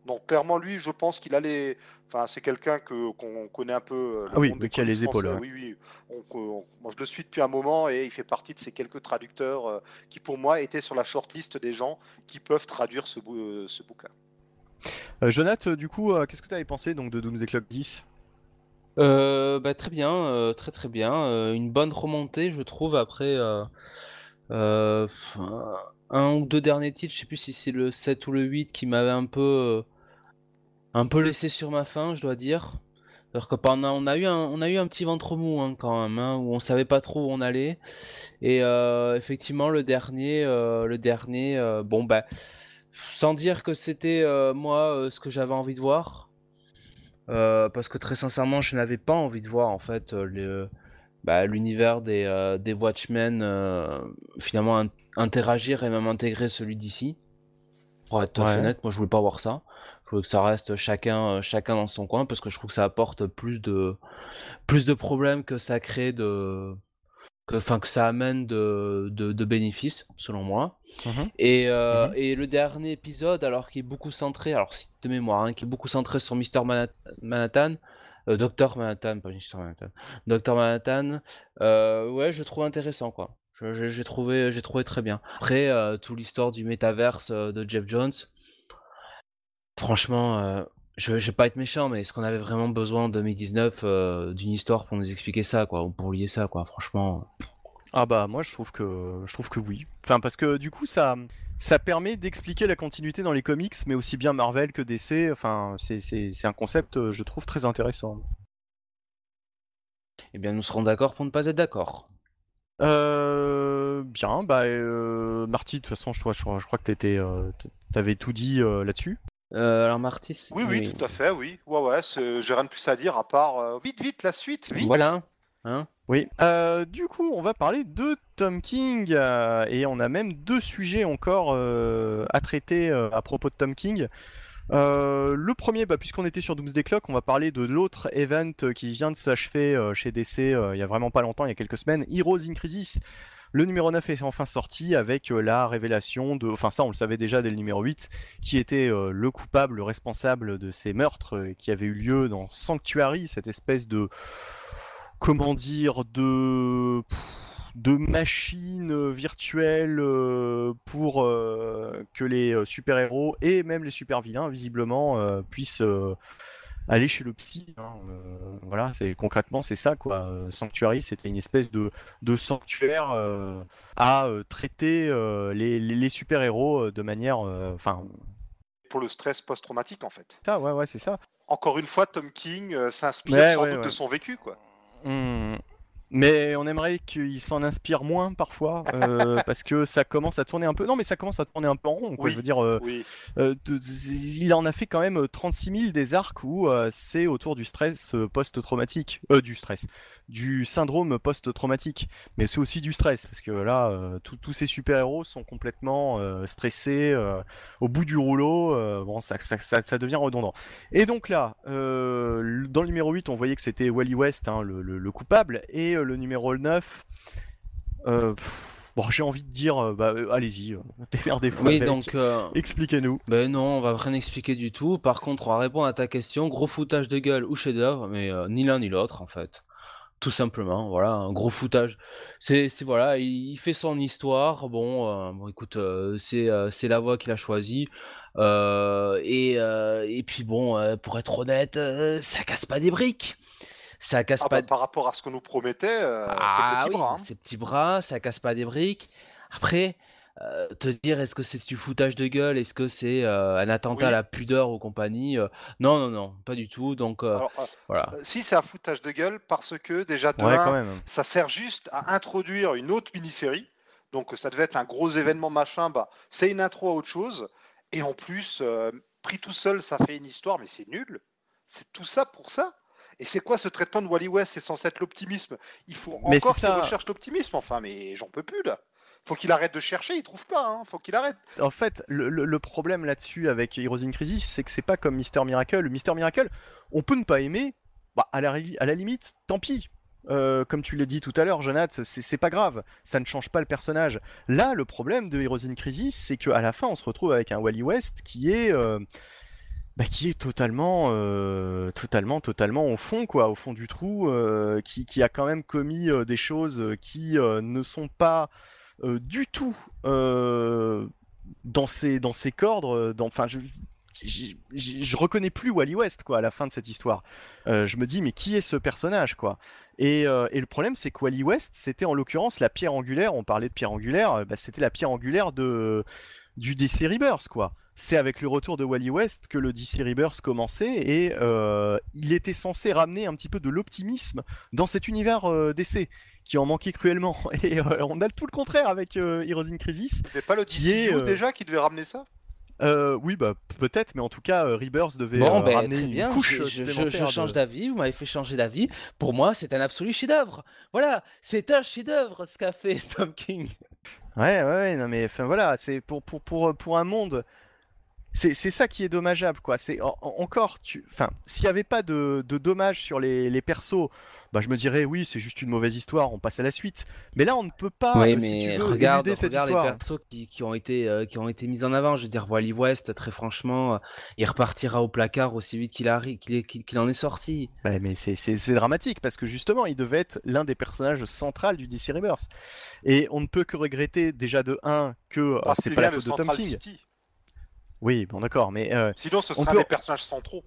Donc, clairement, lui, je pense qu'il a les. Enfin, c'est quelqu'un que qu'on connaît un peu. Ah oui, des qui a les épaules. Oui, oui. On- on- moi, je le suis depuis un moment et il fait partie de ces quelques traducteurs qui, pour moi, étaient sur la shortlist des gens qui peuvent traduire ce, bou- ce bouquin. Euh, Jonath, du coup, euh, qu'est-ce que tu avais pensé donc de Doomsday Clock 10 Euh, bah, très bien, très très bien. une bonne remontée, je trouve, après un- ou deux derniers titres, je sais plus si c'est le 7 ou le 8 qui m'avait un peu, un peu laissé sur ma faim, je dois dire. Alors que pendant, on a eu un, on a eu un petit ventre mou hein, quand même, hein, où on savait pas trop où on allait. Et effectivement, le dernier, le dernier, bon bah, sans dire que c'était euh, moi euh, ce que j'avais envie de voir. Euh, parce que très sincèrement, je n'avais pas envie de voir en fait le, bah, l'univers des, des Watchmen finalement in- interagir et même intégrer celui d'ici. Pour être Ouais. honnête, moi je voulais pas voir ça. Je voulais que ça reste chacun, chacun dans son coin parce que je trouve que ça apporte plus de, plus de problèmes que ça crée de, que, ça amène de, de, de bénéfices selon moi. Mhm. Et, euh, Mhm. et le dernier épisode, alors qui est beaucoup centré, alors si- de mémoire, hein, qui est beaucoup centré sur Mister Manhat- Manhattan, euh, Docteur Manhattan, pas Mister Manhattan, Docteur Manhattan, euh, ouais, je trouve intéressant quoi. J'ai trouvé, j'ai trouvé très bien. Après, euh, toute l'histoire du métaverse de Jeff Jones, franchement, je, je vais pas être méchant, mais est-ce qu'on avait vraiment besoin en 2019 euh, d'une histoire pour nous expliquer ça, quoi, ou pour lier ça, quoi, franchement? Ah bah moi je trouve que je trouve que oui. Enfin parce que du coup ça ça permet d'expliquer la continuité dans les comics, mais aussi bien Marvel que DC. Enfin c'est un concept euh, je trouve très intéressant. Eh bien, nous serons d'accord pour ne pas être d'accord. Euh, bien bah euh, Marty de toute façon je crois je, crois- je crois que t'étais euh, t'avais tout dit euh, là-dessus. Euh, alors Martis. Oui, oui, tout à fait, oui. Ouais, ouais, j'ai rien de plus à dire à part. euh, vite, vite, la suite, vite Voilà. Hein Oui. Euh, du coup, on va parler de Tom King euh, et on a même deux sujets encore euh, à traiter euh, à propos de Tom King. Euh, le premier, bah, puisqu'on était sur Doomsday Clock, on va parler de l'autre event qui vient de s'achever euh, chez DC euh, il y a vraiment pas longtemps, il y a quelques semaines, Heroes in Crisis. Le numéro 9 est enfin sorti avec euh, la révélation de, enfin ça on le savait déjà dès le numéro 8, qui était euh, le coupable, le responsable de ces meurtres euh, qui avaient eu lieu dans Sanctuary, cette espèce de, comment dire, de de machines virtuelles pour que les super-héros et même les super-vilains visiblement puissent aller chez le psy. hein, euh, voilà, c'est concrètement c'est ça quoi. Euh, Sanctuary, c'était une espèce de, de sanctuaire euh, à euh, traiter les, les- les super-héros euh, de manière, enfin, Pour le stress post-traumatique, en fait. ça, ouais, ouais, c'est ça. Encore une fois, Tom King s'inspire Ouais, sans ouais, doute de son vécu, quoi. Hmm. Mais on aimerait qu'il s'en inspire moins parfois, euh, [laughs] parce que ça commence à tourner un peu. Non, mais ça commence à tourner un peu en rond. Quoi. Oui. Je veux dire, euh, Oui. euh, de- il en a fait quand même 36 000 des arcs où c'est autour du stress post-traumatique, du stress, du syndrome post-traumatique, mais c'est aussi du stress parce que là, euh, tous- ces super-héros sont complètement euh, stressés, euh, au bout du rouleau. bon, ça, ça, ça, ça devient redondant. Et donc là, dans le numéro 8, on voyait que c'était Wally West, hein, le, le- le coupable, et le numéro 9, Euh, pff, bon, j'ai envie de dire, bah, euh, allez-y, euh, [laughs] démerdez-vous Oui, donc. euh, Expliquez-nous. Ben non, on va rien expliquer du tout. Par contre, on va répondre à ta question. Gros foutage de gueule ou chef-d'œuvre, mais ni l'un ni l'autre en fait. Tout simplement, voilà, un gros foutage. C'est, c'est voilà, il, il fait son histoire. Bon, euh, bon écoute, euh, c'est, euh, c'est la voie qu'il a choisie. Et, et puis bon, pour être honnête, ça casse pas des briques. Ça casse Ah pas. bah, par rapport à ce qu'on nous promettait, Ah c'est petit oui, bras. hein. ses petits bras, ça casse pas des briques. Après, euh, te dire est-ce que c'est du foutage de gueule, est-ce que c'est euh, un attentat à la pudeur ou compagnie euh, Non, non, non, pas du tout. Donc euh, Alors, euh, voilà. si c'est un foutage de gueule, parce que déjà de Ouais, un, quand même. ça sert juste à introduire une autre mini-série. Donc ça devait être un gros événement machin, bah c'est une intro à autre chose. Et en plus, euh, pris tout seul, ça fait une histoire, mais c'est nul. C'est tout ça pour ça. Et c'est quoi ce traitement de Wally West? C'est censé être l'optimisme. Il faut Mais encore qu'il recherche l'optimisme. Enfin, mais j'en peux plus là. Faut qu'il arrête de chercher. Il trouve pas. Hein. Faut qu'il arrête. En fait, le, problème là-dessus avec Heroes in Crisis, c'est que c'est pas comme Mister Miracle. Mister Miracle, on peut ne pas aimer, bah, à, la, limite, tant pis. Euh, comme tu l'as dit tout à l'heure, Jonathan, c'est pas grave, ça ne change pas le personnage. Là, le problème de Heroes in Crisis, c'est qu'à la fin, on se retrouve avec un Wally West qui est, euh, bah, qui est totalement, euh, totalement, totalement au fond, quoi, au fond du trou, qui, a quand même commis des choses qui ne sont pas du tout euh, dans ses dans cordes. euh, enfin, je, je, reconnais plus Wally West quoi à la fin de cette histoire. Euh, je me dis mais qui est ce personnage quoi? Et, euh, et le problème c'est que Wally West c'était en l'occurrence la pierre angulaire. On parlait de pierre angulaire, euh, bah, c'était la pierre angulaire de du DC Rebirth quoi. C'est avec le retour de Wally West que le DC Rebirth commençait et euh, il était censé ramener un petit peu de l'optimisme dans cet univers euh, DC qui en manquait cruellement. [laughs] Et euh, on a tout le contraire avec euh, Heroes in Crisis. Mais pas le euh, déjà qui devait ramener ça? Euh, oui, bah peut-être, mais en tout cas, euh, Rebirth devait Bon, euh, ben ramener très une bien. couche je, je- change de- d'avis. Vous m'avez fait changer d'avis. Pour moi, c'est un absolu chef-d'œuvre. Voilà, c'est un chef-d'œuvre ce qu'a fait [laughs] Tom King. Ouais, ouais, ouais, non mais enfin voilà, c'est pour pour pour pour un monde. C'est c'est ça qui est dommageable, quoi. C'est en- en- encore, tu, enfin, s'il n'y avait pas de, de dommages sur les, les persos, bah je me dirais oui, c'est juste une mauvaise histoire, on passe à la suite. Mais là, on ne peut pas, oui, si tu veux, regarde, cette regarde les histoire. persos qui, qui ont été euh, qui ont été mis en avant. Je veux dire, Wally West, très franchement, euh, il repartira au placard aussi vite qu'il qu'il est- qu'il qu'il en est sorti. Bah, mais c'est c'est- c'est dramatique parce que justement, il devait être l'un des personnages centraux du DC Rebirth. Et on ne peut que regretter déjà de 1 que Parce c'est pas la faute de Tom King. City. Oui, bon d'accord, mais euh, Sinon, ce On serait peut- des personnages centraux.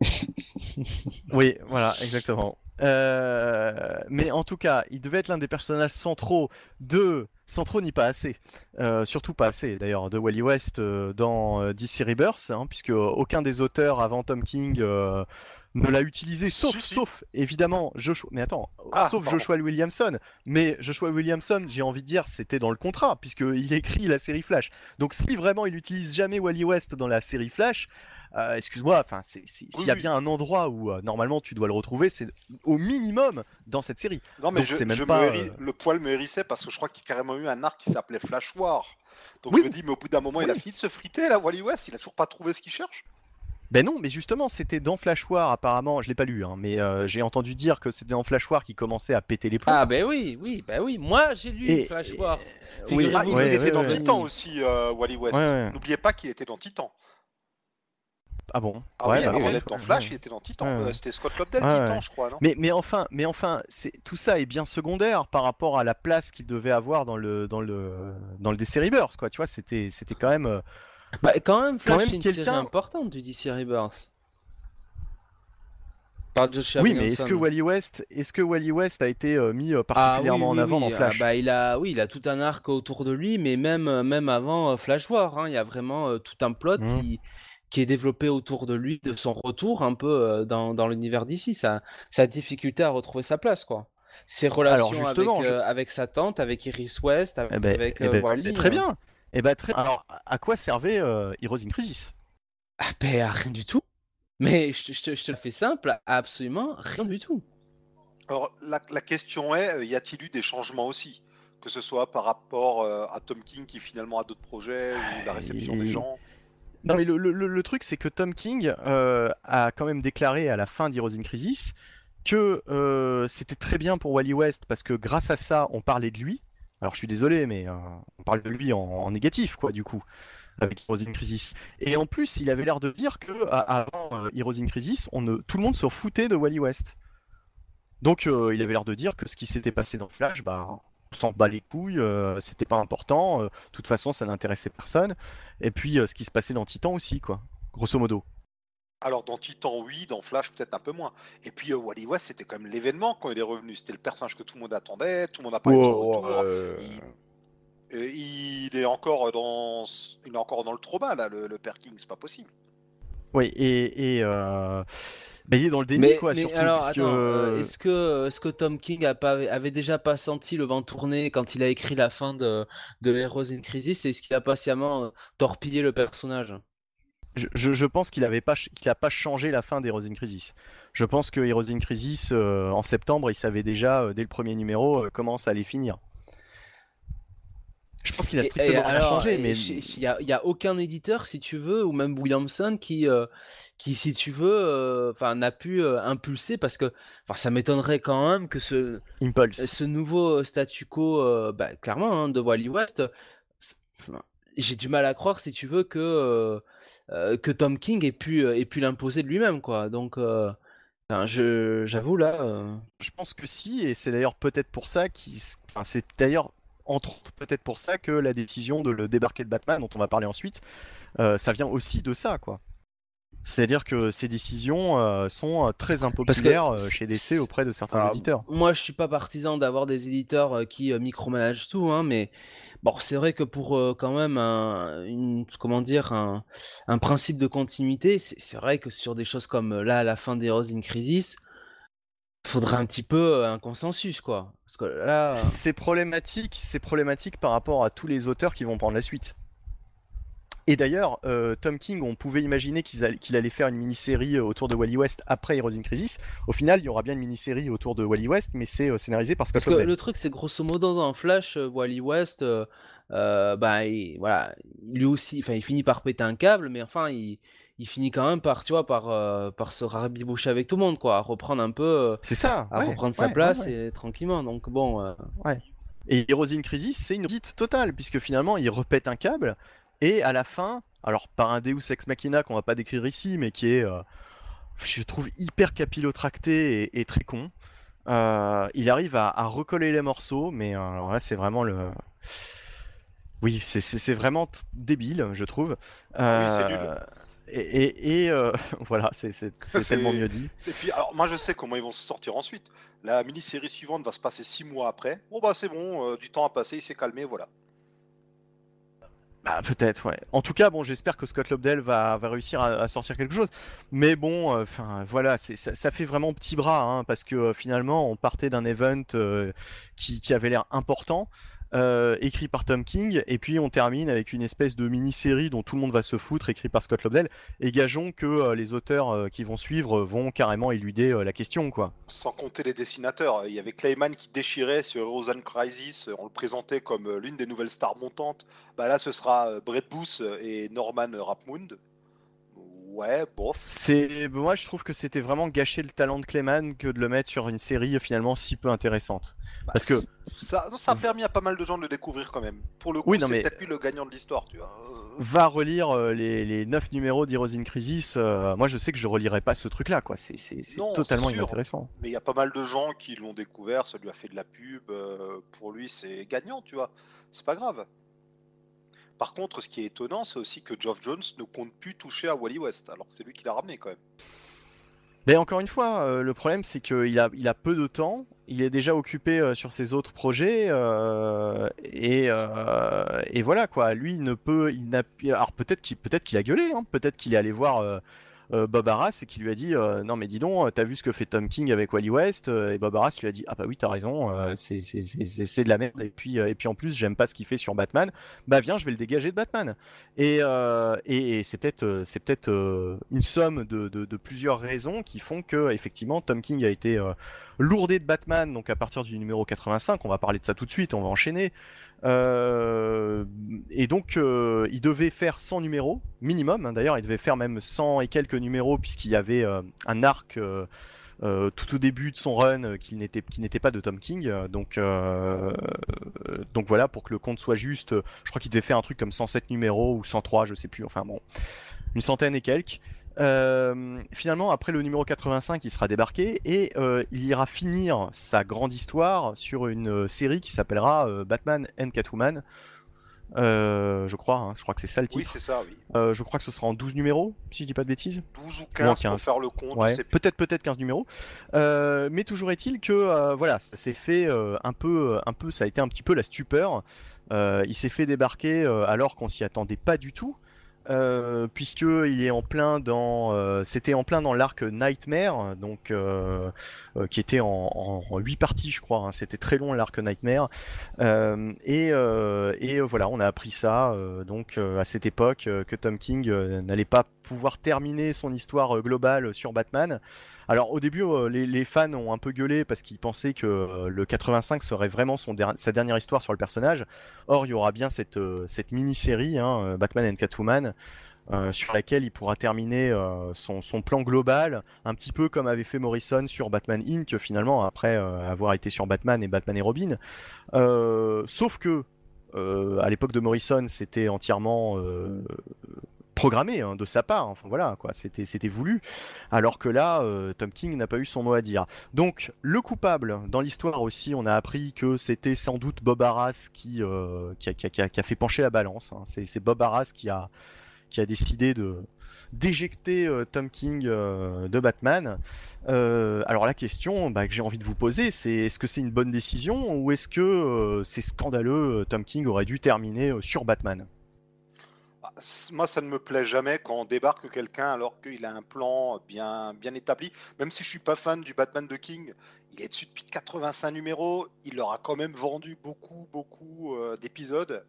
[laughs] oui, voilà, exactement. Euh, mais en tout cas, il devait être l'un des personnages centraux de centraux ni pas assez, Euh, surtout pas assez d'ailleurs de Wally West euh, dans DC Rebirth, hein, puisque aucun des auteurs avant Tom King ne l'a utilisé, sauf, Si, si. sauf évidemment Joshua. Mais attends, Ah, sauf pardon. Joshua Williamson. Mais Joshua Williamson, j'ai envie de dire, c'était dans le contrat, puisqu'il écrit la série Flash. Donc si vraiment il utilise jamais Wally West dans la série Flash, euh, excuse-moi, enfin, s'il Oui, y a oui. bien un endroit où euh, normalement tu dois le retrouver, c'est au minimum dans cette série. Non, mais Donc, je, même je pas, euh, le poil me hérissait parce que je crois qu'il y a carrément eu un arc qui s'appelait Flash War. Donc Oui. je me dis, mais au bout d'un moment, il a fini de se friter, là, Wally West, il a toujours pas trouvé ce qu'il cherche. Ben non, mais justement, c'était dans Flash War apparemment, je l'ai pas lu, hein, mais euh, j'ai entendu dire que c'était dans Flash War qui commençait à péter les plombs. Ah ben oui, oui, ben oui. Moi, j'ai lu Et- Flash War. oui, Figurez-vous Ah, il, Ouais, était ouais, dans ouais. Titan aussi, euh, Wally West. Ouais, ouais. N'oubliez pas qu'il était dans Titan. Ah bon? Ah Ouais, oui, bah, avant ouais, d'être dans Flash, ouais. il était dans Titan. Ouais. Euh, C'était Scott Lobdell, Ouais, Titan, ouais. je crois, non? Mais, mais enfin, mais enfin, c'est tout ça est bien secondaire par rapport à la place qu'il devait avoir dans le dans le dans le DC Rebirth, quoi. Tu vois, c'était c'était quand même. Bah quand même, Quand Flash, même c'est une série quelqu'un- importante du DC Rebirth. Par Joshua Oui, mais est-ce que. Wally West, est-ce que Wally West a été euh, mis euh, Ah particulièrement oui, en avant oui, dans ah Flash bah, il a, oui, il a tout un arc autour de lui, mais même, euh, même avant euh, Flash War, hein, il y a vraiment euh, tout un plot Mhm. qui, qui est développé autour de lui, de son retour un peu euh, dans, dans l'univers d'ici, sa, sa difficulté à retrouver sa place, quoi. Ses relations justement, avec, je- avec sa tante, avec Iris West, avec, Eh ben, avec, eh ben, Wally, très bien. Eh ben, très. Alors, à quoi servait euh, Heroes in Crisis? Ah ben, à rien du tout. Mais je, te- je te- je te le fais simple, à absolument rien du tout. Alors, la, la question est, euh, y a-t-il eu des changements aussi? Que ce soit par rapport euh, à Tom King qui finalement a d'autres projets ou la réception des Et- gens? Non, mais le, le- le- le truc, c'est que Tom King euh, a quand même déclaré à la fin d'Heroes in Crisis que euh, c'était très bien pour Wally West parce que grâce à ça, on parlait de lui. Alors je suis désolé, mais on parle de lui en, négatif, quoi, du coup, avec Heroes in Crisis. Et en plus, il avait l'air de dire que avant Heroes in Crisis, tout le monde se foutait de Wally West. Donc il avait l'air de dire que ce qui s'était passé dans Flash, bah, on s'en bat les couilles, c'était pas important, de toute façon ça n'intéressait personne. Et puis ce qui se passait dans Titan aussi, quoi, grosso modo. Alors dans Titan, oui, dans Flash, peut-être un peu moins. Et puis euh, Wally West, c'était quand même l'événement quand il est revenu. C'était le personnage que tout le monde attendait, tout le monde a parlé de son retour. Euh, il... est encore dans, il est encore dans le trauma là, le, le Perking, c'est pas possible. Oui, et, et euh, bah, il est dans le déni quoi. Mais alors, est-ce que, est-ce que Tom King a pas, avait déjà pas senti le vent tourner quand il a écrit la fin de, de Heroes in Crisis Est-ce qu'il a patiemment torpillé le personnage? Je, pense qu'il n'a pas, pas changé la fin d'Heroes in Crisis. Je pense que Heroes in Crisis, euh, en septembre, il savait déjà, euh, dès le premier numéro, euh, comment ça allait finir. Je pense qu'il a strictement rien changé, mais il n'y a, aucun éditeur, si tu veux, ou même Williamson qui, qui si tu veux, enfin n'a pu impulser parce que, ça m'étonnerait quand même que ce, ce nouveau statu quo, bah, clairement, hein, de Wally West, j'ai du mal à croire, si tu veux, que euh, que Tom King ait pu, euh, ait pu l'imposer de lui-même, quoi. Donc, euh, je, j'avoue là. Je pense que si, et c'est d'ailleurs peut-être pour ça qui, enfin, c'est d'ailleurs entre autres peut-être pour ça que la décision de le débarquer de Batman, dont on va parler ensuite, ça vient aussi de ça, quoi. C'est-à-dire que ces décisions sont très impopulaires chez DC auprès de certains éditeurs. Moi, je suis pas partisan d'avoir des éditeurs qui micromanagent tout, hein, mais Bon, c'est vrai que pour euh, quand même un, comment dire, un, principe de continuité, c'est vrai que sur des choses comme euh, là, la fin des in Crisis, faudrait un petit peu euh, un consensus, quoi. Parce que là... C'est problématique, c'est problématique par rapport à tous les auteurs qui vont prendre la suite. Et d'ailleurs, euh, Tom King, on pouvait imaginer qu'il allait, faire une mini-série euh, autour de Wally West après Heroes in Crisis. Au final, il y aura bien une mini-série autour de Wally West, mais c'est euh, scénarisé par Scott Parce que le truc, c'est grosso modo dans Flash, Wally West, bah, voilà, lui aussi, enfin, il finit par péter un câble, mais enfin, il, finit quand même par, tu vois, par, par se rabiboucher avec tout le monde, quoi, à reprendre un peu. c'est ça. À reprendre sa place et tranquillement. Donc bon. Ouais. Et Heroes in Crisis, c'est une dite totale, puisque finalement, il repète un câble. Et à la fin, alors par un Deus Ex Machina qu'on va pas décrire ici, mais qui est, euh, je trouve, hyper capillotracté et, très con, euh, il arrive à, recoller les morceaux, mais euh, alors là c'est vraiment le... Oui, c'est vraiment débile, je trouve. oui, c'est nul. Et, et, [laughs] voilà, c'est tellement mieux dit. Et puis, alors, moi, je sais comment ils vont se sortir ensuite. La mini-série suivante va se passer six mois après. Bon, bah, c'est bon, du temps a passé, il s'est calmé, voilà. Bah, peut-être, ouais. En tout cas, bon, j'espère que Scott Lobdell va, va réussir à, sortir quelque chose. Mais bon, euh, enfin, voilà, ça, ça, fait vraiment petit bras, hein, parce que euh, finalement, on partait d'un event euh, qui, qui, avait l'air important. Euh, écrit par Tom King, et puis on termine avec une espèce de mini-série dont tout le monde va se foutre, écrit par Scott Lobdell, et gageons que euh, les auteurs euh, qui vont suivre vont carrément éluder la question, quoi. Sans compter les dessinateurs, il y avait Clayman qui déchirait sur Heroes Crisis, on le présentait comme l'une des nouvelles stars montantes, bah là ce sera Brett Booth et Norman Rapmund, ouais, bof. C'est moi je trouve que c'était vraiment gâcher le talent de Clayman que de le mettre sur une série finalement si peu intéressante. Bah, Parce que ça, ça, a permis à pas mal de gens de le découvrir quand même. Pour le coup, c'est peut-être lui le gagnant de l'histoire, tu vois. Va relire euh, les, les 9 numéros d'Heroes in Crisis. Euh, moi, je sais que je relirai pas ce truc-là, quoi. C'est totalement inintéressant. Mais il y a pas mal de gens qui l'ont découvert, ça lui a fait de la pub. Euh, pour lui, c'est gagnant, tu vois. C'est pas grave. Par contre, ce qui est étonnant, c'est aussi que Geoff Jones ne compte plus toucher à Wally West, alors que c'est lui qui l'a ramené quand même. Mais encore une fois, euh, le problème c'est qu'il a, il a peu de temps, il est déjà occupé euh, sur ses autres projets euh, et, et, voilà quoi. Lui, il ne peut, il n'a, alors peut-être qu'il, peut-être qu'il a gueulé, hein, peut-être qu'il est allé voir euh, Bob Arras et qui lui a dit euh, non mais dis donc t'as vu ce que fait Tom King avec Wally West euh, et Bob Arras lui a dit ah bah oui t'as raison c'est de la merde et puis et puis en plus j'aime pas ce qu'il fait sur Batman. Bah viens je vais le dégager de Batman. Et, et, c'est peut-être c'est peut-être une somme de, de, plusieurs raisons qui font que effectivement Tom King a été lourdé de Batman donc à partir du numéro 85 on va parler de ça tout de suite on va enchaîner euh, et donc, euh, il devait faire 100 numéros, minimum. Hein, d'ailleurs, il devait faire même 100 et quelques numéros, puisqu'il y avait euh, un arc tout au début de son run qui n'était pas de Tom King. Donc voilà pour que le compte soit juste. Je crois qu'il devait faire un truc comme 107 numéros ou 103, je sais plus. Enfin bon, une centaine et quelques. Euh, finalement, après le numéro 85, il sera débarqué et euh, il ira finir sa grande histoire sur une euh, série qui s'appellera euh, Batman and Catwoman. Je crois, hein, je crois que c'est ça le Oui, titre. c'est ça, oui. Je crois que ce sera en 12 numéros, si je dis pas de bêtises. 12 ou Ou 15, en pour 15. faire le compte. Ouais, peut-être peut-être 15 numéros. Mais toujours est-il que voilà, ça s'est fait un peu un peu ça a été un petit peu la stupeur. Il s'est fait débarquer alors qu'on s'y attendait pas du tout. Euh, puisque il est en plein dans, euh, c'était en plein dans l'arc Nightmare, donc euh, qui était en, 8 parties, je crois. hein. C'était très long l'arc Nightmare, et, voilà, on a appris ça donc à cette époque que Tom King n'allait pas pouvoir terminer son histoire globale sur Batman. Alors au début, les, fans ont un peu gueulé parce qu'ils pensaient que le 85 serait vraiment son sa dernière histoire sur le personnage. Or, il y aura bien cette, cette mini-série, hein, Batman and Catwoman, euh, sur laquelle il pourra terminer euh, son, plan global, un petit peu comme avait fait Morrison sur Batman Inc. finalement, après euh, avoir été sur Batman et Batman et Robin. Sauf que à l'époque de Morrison, c'était entièrement programmé hein, de sa part. Enfin voilà, quoi, c'était voulu. Alors que là, Tom King n'a pas eu son mot à dire. Donc le coupable dans l'histoire aussi, on a appris que c'était sans doute Bob Arras qui a fait pencher la balance. hein. C'est c'est Bob Arras qui a qui a décidé de d'éjecter euh, Tom King euh, de Batman. Euh, alors la question bah, que j'ai envie de vous poser, c'est est-ce que c'est une bonne décision ou est-ce que c'est scandaleux Tom King aurait dû terminer sur Batman? Ah, c- Moi, ça ne me plaît jamais quand on débarque quelqu'un alors qu'il a un plan bien, bien établi. Même si je suis pas fan du Batman de King, il est dessus depuis 85 numéros. Il leur a quand même vendu beaucoup, beaucoup d'épisodes.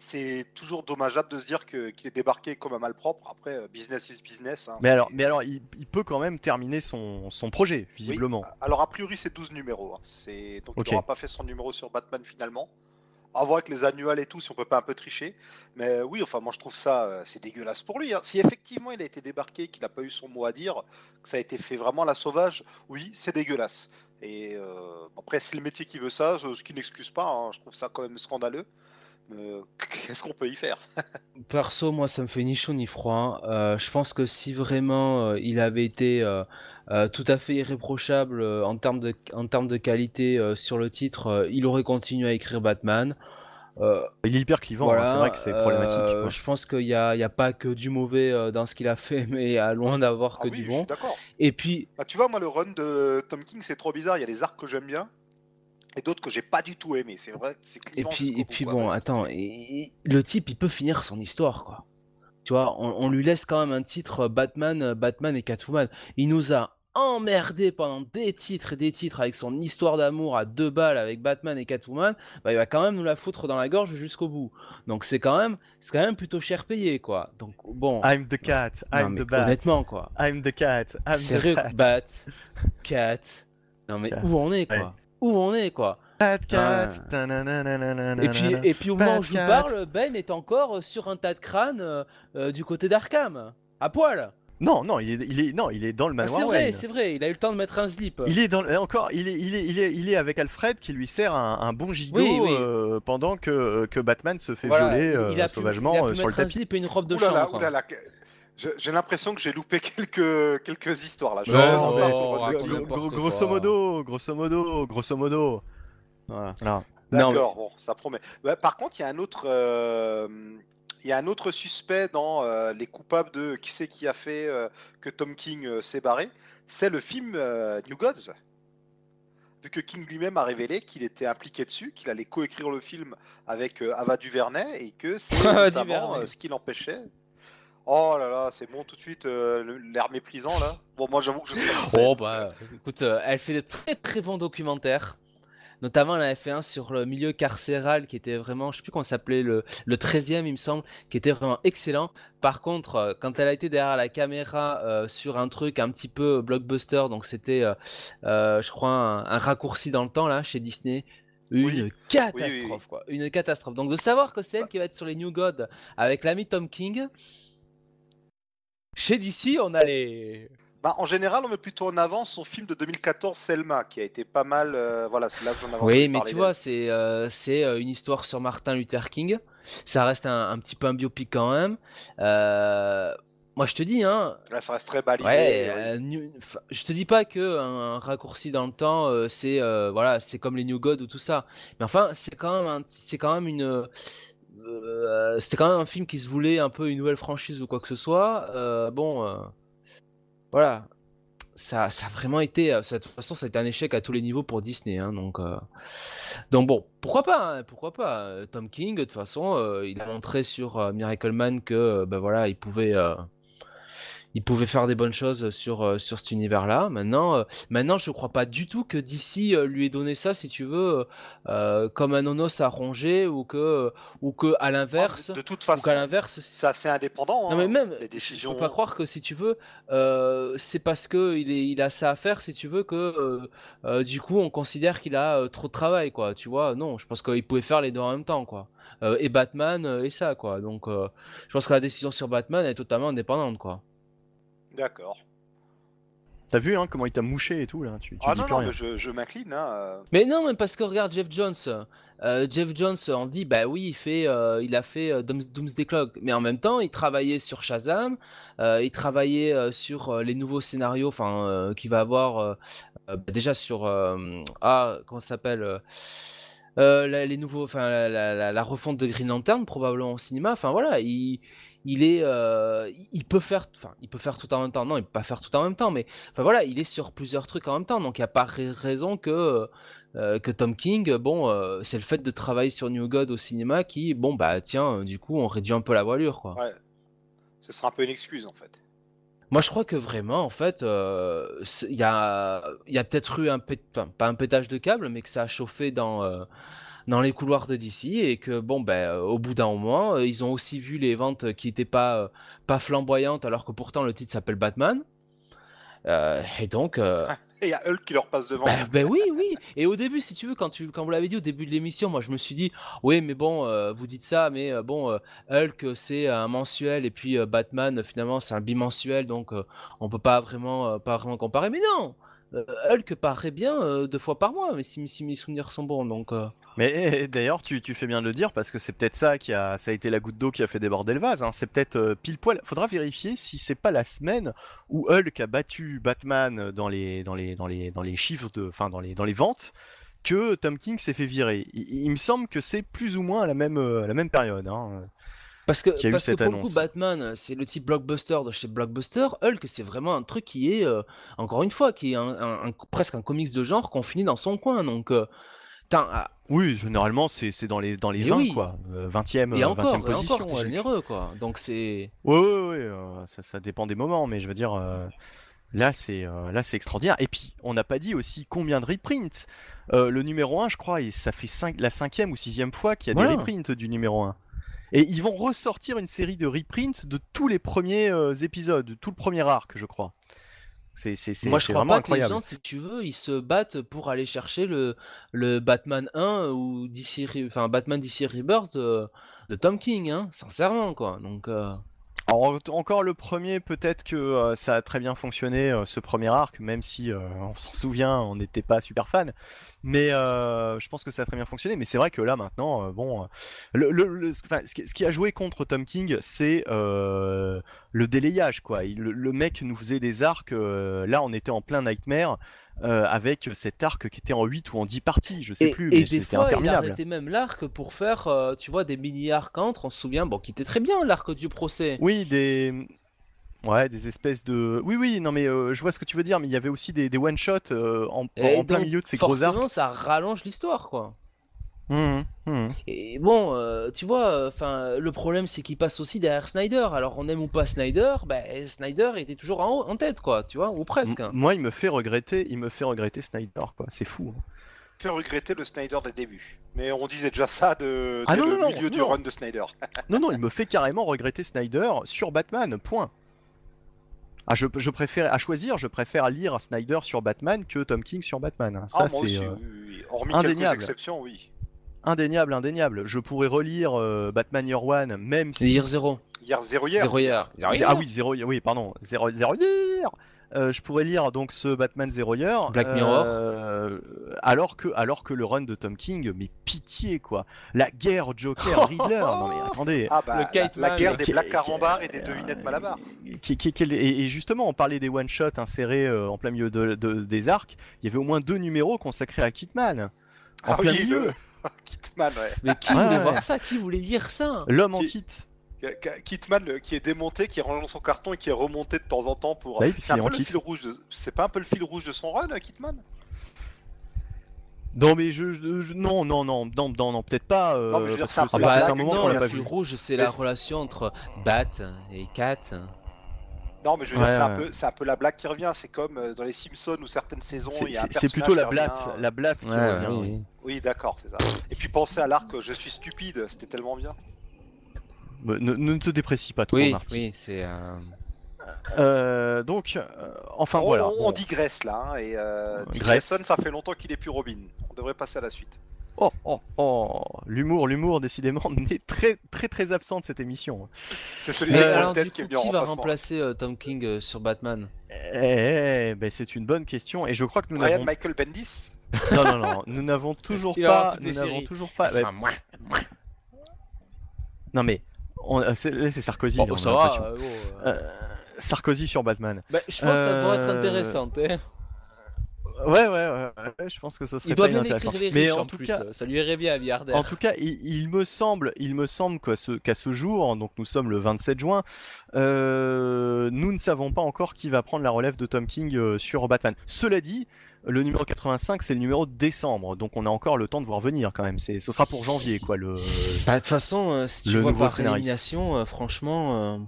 C'est toujours dommageable de se dire qu'il est débarqué comme un malpropre. Après, euh, business is business. hein, Mais alors, mais alors il, il peut quand même terminer son, son projet, visiblement. Alors, a priori, c'est 12 numéros. hein. C'est... Donc, il n'aura pas fait son numéro sur Batman finalement. À voir avec les annuels et tout, si on peut pas un peu tricher. Mais oui, enfin, moi, je trouve ça, euh, c'est dégueulasse pour lui. hein. Si effectivement il a été débarqué, qu'il n'a pas eu son mot à dire, que ça a été fait vraiment à la sauvage, oui, c'est dégueulasse. Et euh, après, c'est le métier qui veut ça, ce ce qui n'excuse pas. hein. Je trouve ça quand même scandaleux. Mais [laughs] qu'est-ce qu'on peut y faire? Perso, moi, ça me fait ni chaud ni froid. Euh, je pense que si vraiment euh, il avait été euh, euh, tout à fait irréprochable euh, en termes de, en termes de qualité euh, sur le titre, euh, il aurait continué à écrire Batman. Euh, Il est hyper clivant, voilà, hein, c'est vrai que c'est problématique. euh, quoi. je pense qu'il n'y a, pas que du mauvais euh, dans ce qu'il a fait, [laughs] mais il y a loin d'avoir Ah que oui, du je suis bon. Et puis, Bah, tu vois, moi, le run de Tom King, c'est trop bizarre. Il y a des arcs que j'aime bien et d'autres que j'ai pas du tout aimé. C'est vrai, c'est Et puis, et bon, attends, continue. et- et- le type, il peut finir son histoire, quoi. Tu vois, on, on lui laisse quand même un titre euh, Batman, euh, Batman et Catwoman. Il nous a emmerdé pendant des titres et des titres avec son histoire d'amour à deux balles avec Batman et Catwoman. Bah, il va quand même nous la foutre dans la gorge jusqu'au bout. Donc c'est quand même, c'est quand même plutôt cher payé, quoi. Donc bon, I'm the cat, non, I'm the bat. honnêtement, quoi. I'm the cat, I'm Sérieux, the cat. Bat, Cat. Non mais Cat, où on est, quoi. ouais. Où on est, quoi. Cat. Ah. Et puis, et puis au moment où je vous parle, Ben est encore sur un tas de crânes euh, euh, du côté d'Arkham, à poil. Non, non, il est, il est, non, il est dans le Ah, manoir c'est vrai, c'est vrai, il a eu le temps de mettre un slip. Il est dans le- encore, il est, il est, il est, il est avec Alfred qui lui sert un, un bon gigot Oui, oui. euh, pendant que, que Batman se fait Voilà, violer il- euh, il a pu- sauvagement il a pu euh, sur le mettre un tapis. slip et une robe de chambre. J'ai l'impression que j'ai loupé [laughs] quelques, quelques histoires là. Non, mais- oh, grosso modo, grosso modo, grosso modo. Voilà. D'accord, bon, ça promet. Bah, par contre, il y a un autre, euh, il y a un autre suspect dans euh, les coupables de qui c'est qui a fait euh, que Tom King euh, s'est barré. C'est le film euh, New Gods. Vu que King lui-même a révélé qu'il était impliqué dessus, qu'il allait coécrire le film avec euh, Ava DuVernay et que c'est [laughs] notamment euh, ce qui l'empêchait. Oh là là, c'est bon tout de suite euh, l'air méprisant là. Bon, moi j'avoue que je sais pas. Oh bah, écoute, euh, elle fait de très très bons documentaires. Notamment, elle avait fait un sur le milieu carcéral qui était vraiment, je sais plus comment s'appelait, le, le 13e, il me semble, qui était vraiment excellent. Par contre, euh, quand elle a été derrière la caméra euh, sur un truc un petit peu blockbuster, donc c'était, euh, je crois, un, un raccourci dans le temps là chez Disney. Une Oui. catastrophe, Oui, oui, oui. quoi. Une catastrophe. Donc de savoir que c'est elle qui va être sur les New Gods avec l'ami Tom King. Chez DC, on a les. Bah, en général, on met plutôt en avant son film de 2014, Selma, qui a été pas mal. euh, voilà, c'est là que j'en avais Oui, mais parler tu d'elle. vois, c'est euh, c'est euh, une histoire sur Martin Luther King. Ça reste un, un petit peu un biopic quand même. Euh, moi, je te dis, hein, Là, ça reste très balisé. Ouais, euh, je te dis pas que un raccourci dans le temps, euh, c'est euh, voilà, c'est comme les New God ou tout ça. Mais enfin, c'est quand même, un- c'est quand même une, euh, c'était quand même un film qui se voulait un peu une nouvelle franchise ou quoi que ce soit. Euh, bon, euh, voilà, ça, ça a vraiment été, de toute façon, ça a été un échec à tous les niveaux pour Disney, hein, donc, donc bon, pourquoi pas, hein, pourquoi pas. Tom King, de toute façon, il a montré sur Miracle Man que, ben voilà, il pouvait. Euh, il pouvait faire des bonnes choses sur, euh, sur cet univers-là. Maintenant, euh, maintenant, je crois pas du tout que DC euh, lui ait donné ça, si tu veux, euh, comme un onos à ronger, ou que, ou que à l'inverse, de, toute ou façon, l'inverse, c'est assez indépendant. non mais hein, même, les je décisions. peux pas croire que si tu veux, euh, c'est parce que il, est, il a ça à faire, si tu veux, que euh, euh, du coup on considère qu'il a euh, trop de travail, quoi. Tu vois, non, je pense qu'il pouvait faire les deux en même temps, quoi. Euh, et Batman euh, et ça, quoi. Donc, euh, je pense que la décision sur Batman est totalement indépendante, quoi. D'accord. T'as vu hein, comment il t'a mouché et tout là Tu, tu Ah dis non, plus non, rien. mais je, je m'incline. Hein. euh. Mais non, mais parce que regarde Jeff Jones. Euh, Jeff Jones, on dit, bah oui, il fait, euh, il a fait euh, Dooms- Doomsday Clock, mais en même temps, il travaillait sur Shazam, euh, il travaillait euh, sur euh, les nouveaux scénarios, enfin, euh, qu'il va avoir euh, euh, bah, déjà sur, euh, ah, comment ça s'appelle, euh, la- les nouveaux, enfin, la, refonte de Green Lantern probablement au cinéma. Enfin voilà, il, il est, euh, il- peut faire, enfin, il peut faire tout en même temps. Non, il peut pas faire tout en même temps, mais enfin voilà, il est sur plusieurs trucs en même temps. Donc il n'y a pas ra- raison que euh, que Tom King, bon, euh, c'est le fait de travailler sur New God au cinéma qui, bon bah tiens, euh, du coup, on réduit un peu la voilure quoi. Ouais. Ce sera un peu une excuse en fait. Moi, je crois que vraiment, en fait, euh, il y a, peut-être eu un pas un pétage de câble, mais que ça a chauffé dans, euh, dans les couloirs de DC et que, bon, ben, euh, au bout d'un moment, ils ont aussi vu les ventes qui n'étaient pas, pas flamboyantes, alors que pourtant le titre s'appelle Batman. Et donc, euh, [laughs] Et il y a Hulk qui leur passe devant. ben, ben oui, oui. Et au début, si tu veux, quand, tu, quand vous l'avez dit au début de l'émission, moi je me suis dit, oui, mais bon, euh, vous dites ça, mais euh, bon, euh, Hulk c'est un mensuel et puis Batman finalement c'est un bimensuel, donc on peut pas vraiment, pas vraiment comparer. Mais non, Hulk paraît bien euh, deux fois par mois, mais si, si mes souvenirs sont bons, donc. euh, Mais eh, eh, d'ailleurs, tu, fais bien de le dire parce que c'est peut-être ça qui a, ça a été la goutte d'eau qui a fait déborder le vase. hein. C'est peut-être euh, pile poil. Faudra vérifier si c'est pas la semaine où Hulk a battu Batman dans les, dans les, dans les, dans les chiffres de, enfin dans les, dans les ventes que Tom King s'est fait virer. Il, me semble que c'est plus ou moins la même, euh, la même période. hein. Parce que, Qui a eu parce que pour le annonce. coup, Batman, c'est le type blockbuster de chez Blockbuster. Hulk, c'est vraiment un truc qui est, euh, encore une fois, qui est un, un- un- presque un comics de genre qu'on finit dans son coin. Donc, euh, ah, Oui, généralement c'est, dans les, dans les Mais 20 oui. quoi, Euh, 20e, et euh, encore, 20e et position. encore, t'es Hulk. généreux, quoi. Donc, c'est. Ouais, ouais, euh, ça, ça dépend des moments, mais je veux dire, euh, là, c'est euh, là, c'est extraordinaire. Et puis, on n'a pas dit aussi combien de reprints. Euh, le numéro 1, je crois, et ça fait cinq- la cinquième ou sixième fois qu'il y a Voilà. des reprints du numéro 1. Et ils vont ressortir une série de reprints de tous les premiers euh, épisodes, de tout le premier arc, je crois. C'est c'est- c'est- Moi, je crois pas que les incroyable. gens, si tu veux, ils se battent pour aller chercher le, le Batman 1 ou DC, enfin, Batman DC Rebirth de, de Tom King, hein, sincèrement, quoi. Donc, euh, Alors, encore le premier, peut-être que euh, ça a très bien fonctionné, euh, ce premier arc, même si euh, on s'en souvient, on n'était pas super fan. Mais euh, je pense que ça a très bien fonctionné. Mais c'est vrai que là, maintenant, euh, bon, euh, le, le- le- enfin, ce, qui, a joué contre Tom King, c'est euh, le délayage, quoi. Il- le, mec nous faisait des arcs. là, on était en plein Nightmare. avec cet arc qui était en 8 ou en 10 parties, je sais et, plus, et mais des c'était il interminable. arrêtait même l'arc pour faire, tu vois, des mini-arcs entre, on se souvient, bon, qui était très bien, l'arc du procès. Oui, des. Ouais, des espèces de. Oui, oui, non, mais euh, je vois ce que tu veux dire, mais il y avait aussi des, des one-shots euh, en, plein milieu de ces gros arcs. Forcément, ça rallonge l'histoire, quoi. Mhm, mhm. Et bon, euh, tu vois, enfin, le problème c'est qu'il passe aussi derrière Snyder. Alors on aime ou pas Snyder, ben Snyder était toujours en, haut- en tête, quoi, tu vois, ou presque. M- Moi, il me fait regretter, il me fait regretter Snyder, quoi. C'est fou. hein. fait regretter le Snyder des débuts. Mais on disait déjà ça de, Ah dès non, le non, non, milieu du non. run de Snyder. Non, non, il [laughs] me fait carrément regretter Snyder sur Batman. Point. Ah, je, je préfère, à choisir, je préfère lire Snyder sur Batman que Tom King sur Batman. Ça, ah, moi c'est aussi, euh, oui, oui, oui. Hormis indéniable. quelques exceptions, oui. indéniable, indéniable. Je pourrais relire euh, Batman Year One, même si Zéro. Hier, zéro hier. Zéro hier. Ah oui, zéro, oui, pardon, zéro, zéro hier. euh, je pourrais lire donc ce Batman Zero Year. Black Mirror. euh, alors que, alors que le run de Tom King, mais pitié quoi. La guerre Joker [laughs] Riddler. non mais attendez. Ah bah, Le la, la guerre des Black Carambars et des devinettes Malabar. Qui- qui- qui- et, et justement, on parlait des one shot insérés euh, en plein milieu de- de- des arcs. Il y avait au moins deux numéros consacrés à Kitman. En Ah plein oui, milieu. le [laughs] Kitman, ouais. Mais qui Ouais, voulait ouais. voir ça? Qui voulait lire ça? L'homme en kit. Kitman le- qui est démonté, qui est rangé dans son carton et qui est remonté de temps en temps pour. Bah oui, c'est un peu le fil rouge. de- C'est pas un peu le fil rouge de son run, Kitman? Non mais je, je- je- non non non non non, non, peut-être pas. euh, Non, mais je veux dire, parce c'est un que un moment non, l'a pas fil vu. rouge, c'est la relation entre Bat et Cat Non, mais je veux dire, Ouais, c'est un, peu- c'est un peu la blague qui revient. C'est comme euh, dans les Simpsons où certaines saisons, C'est- il y a un C'est c'est plutôt la blatte, revient. la blatte qui Ouais, revient. oui, oui. d'accord, c'est ça. Et puis pensez à l'arc Je suis stupide, c'était tellement bien. Bah, Ne, ne te déprécie pas trop, Oui, Marty. oui, c'est. euh, Euh, donc, euh, enfin on, voilà. on- on digresse là. hein, et euh, ça fait longtemps qu'il est plus Robin. On devrait passer à la suite. Oh, oh, oh, l'humour, l'humour, décidément, [laughs] est très, très, très absent de cette émission. C'est celui de alors, la du tête qui est venu en qui va remplacer euh, Tom King euh, sur Batman? Eh, eh, ben, c'est une bonne question, et je crois que nous Brian Michael Bendis? Non, non, non, nous n'avons [laughs] toujours pas, nous n'avons toujours pas. Non mais, c'est là, c'est Sarkozy. Bon, on a ça va. euh, bon, euh. Euh, Sarkozy sur Batman. Bah, je pense que ça pourrait être euh, intéressant. hein. Ouais, ouais, ouais, ouais, je pense que ce serait Il doit pas bien inintéressant. écrire Mais en en tout plus. cas, Ça lui irait bien à Milliardaire. En tout cas, il, il me semble, il me semble qu'à ce, jour, donc nous sommes le 27 juin, euh, nous ne savons pas encore qui va prendre la relève de Tom King euh, sur Batman. Cela dit, le numéro 85, c'est le numéro de décembre, donc on a encore le temps de voir venir quand même. C'est, ce sera pour janvier, quoi. Le... Bah, de toute façon, euh, si tu Le vois nouveau par scénariste. élimination, euh, franchement. euh,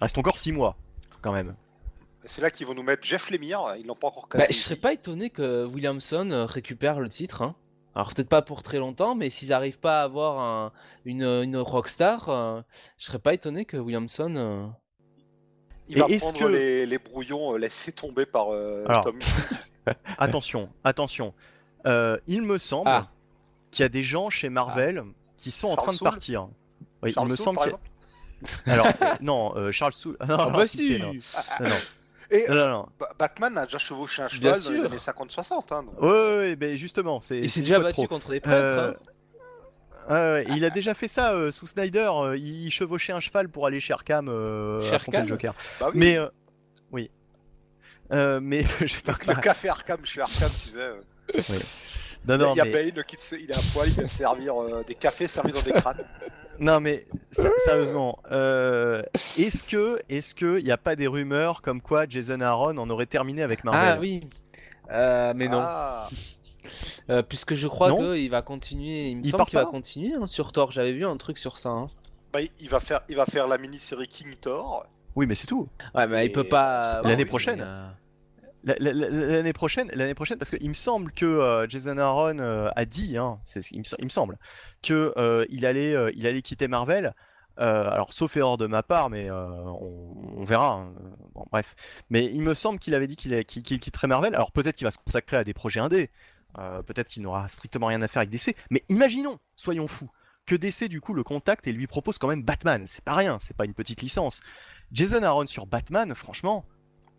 Reste encore 6 mois, quand même. C'est là qu'ils vont nous mettre Jeff Lemire, ils l'ont pas encore Bah, casé. je serais pas étonné que Williamson euh, récupère le titre. hein. Alors peut-être pas pour très longtemps, mais s'ils arrivent pas à avoir un- une, une rockstar, euh, je serais pas étonné que Williamson. euh, Il va Et prendre que- les, les brouillons euh, laissés tomber par euh, Alors. Tom. [laughs] Attention, attention. Euh, il me semble Ah. qu'il y a des gens chez Marvel qui sont en train de partir. Oui, Charles il me semble par qu'il y a- Alors, non, euh, Charles Soule. [laughs] Non, Ah bah si non. Non, non. Et Non, non, non. Ba- Batman a déjà chevauché un Bien cheval dans les années 50-60. Hein, donc. Ouais, ouais, ouais, ben justement, c'est. Il s'est déjà battu trop. contre des prêtres. Euh, hein. ouais, ouais, il a déjà fait ça euh, sous Snyder. euh, il chevauchait un cheval pour aller chez Arkham euh, affronter le Arkham Joker. Bah oui, Mais euh, oui. Euh, mais [laughs] je pas. le café Arkham, je suis Arkham, tu sais. euh. Non, non, il y a mais, Bane qui se- il est à poil, il vient de servir euh, des cafés servis dans des crânes. [laughs] non, mais sé- sérieusement, euh, est-ce que, est-ce que il n'y a pas des rumeurs comme quoi Jason Aaron en aurait terminé avec Marvel? Ah oui. Euh, mais non. Ah, Euh, puisque je crois qu'il va continuer. Il me Il semble qu'il va continuer hein, sur Thor. J'avais vu un truc sur ça. hein. bah, il va faire, il va faire la mini-série King Thor. Oui, mais c'est tout. Ouais, mais il peut pas. l'année oui, prochaine. mais, L'année prochaine, l'année prochaine, parce qu'il me semble que euh, Jason Aaron euh, a dit, hein, il, me, il me semble, que euh, il allait, il allait quitter Marvel. Alors, sauf erreur de ma part, mais on, verra. hein. Bref, mais il me semble qu'il avait dit qu'il qu'il- qu'il quitterait Marvel. Alors peut-être qu'il va se consacrer à des projets indés. Peut-être qu'il n'aura strictement rien à faire avec DC. Mais imaginons, soyons fous, que DC du coup le contacte et lui propose quand même Batman. C'est pas rien, c'est pas une petite licence. Jason Aaron sur Batman, franchement,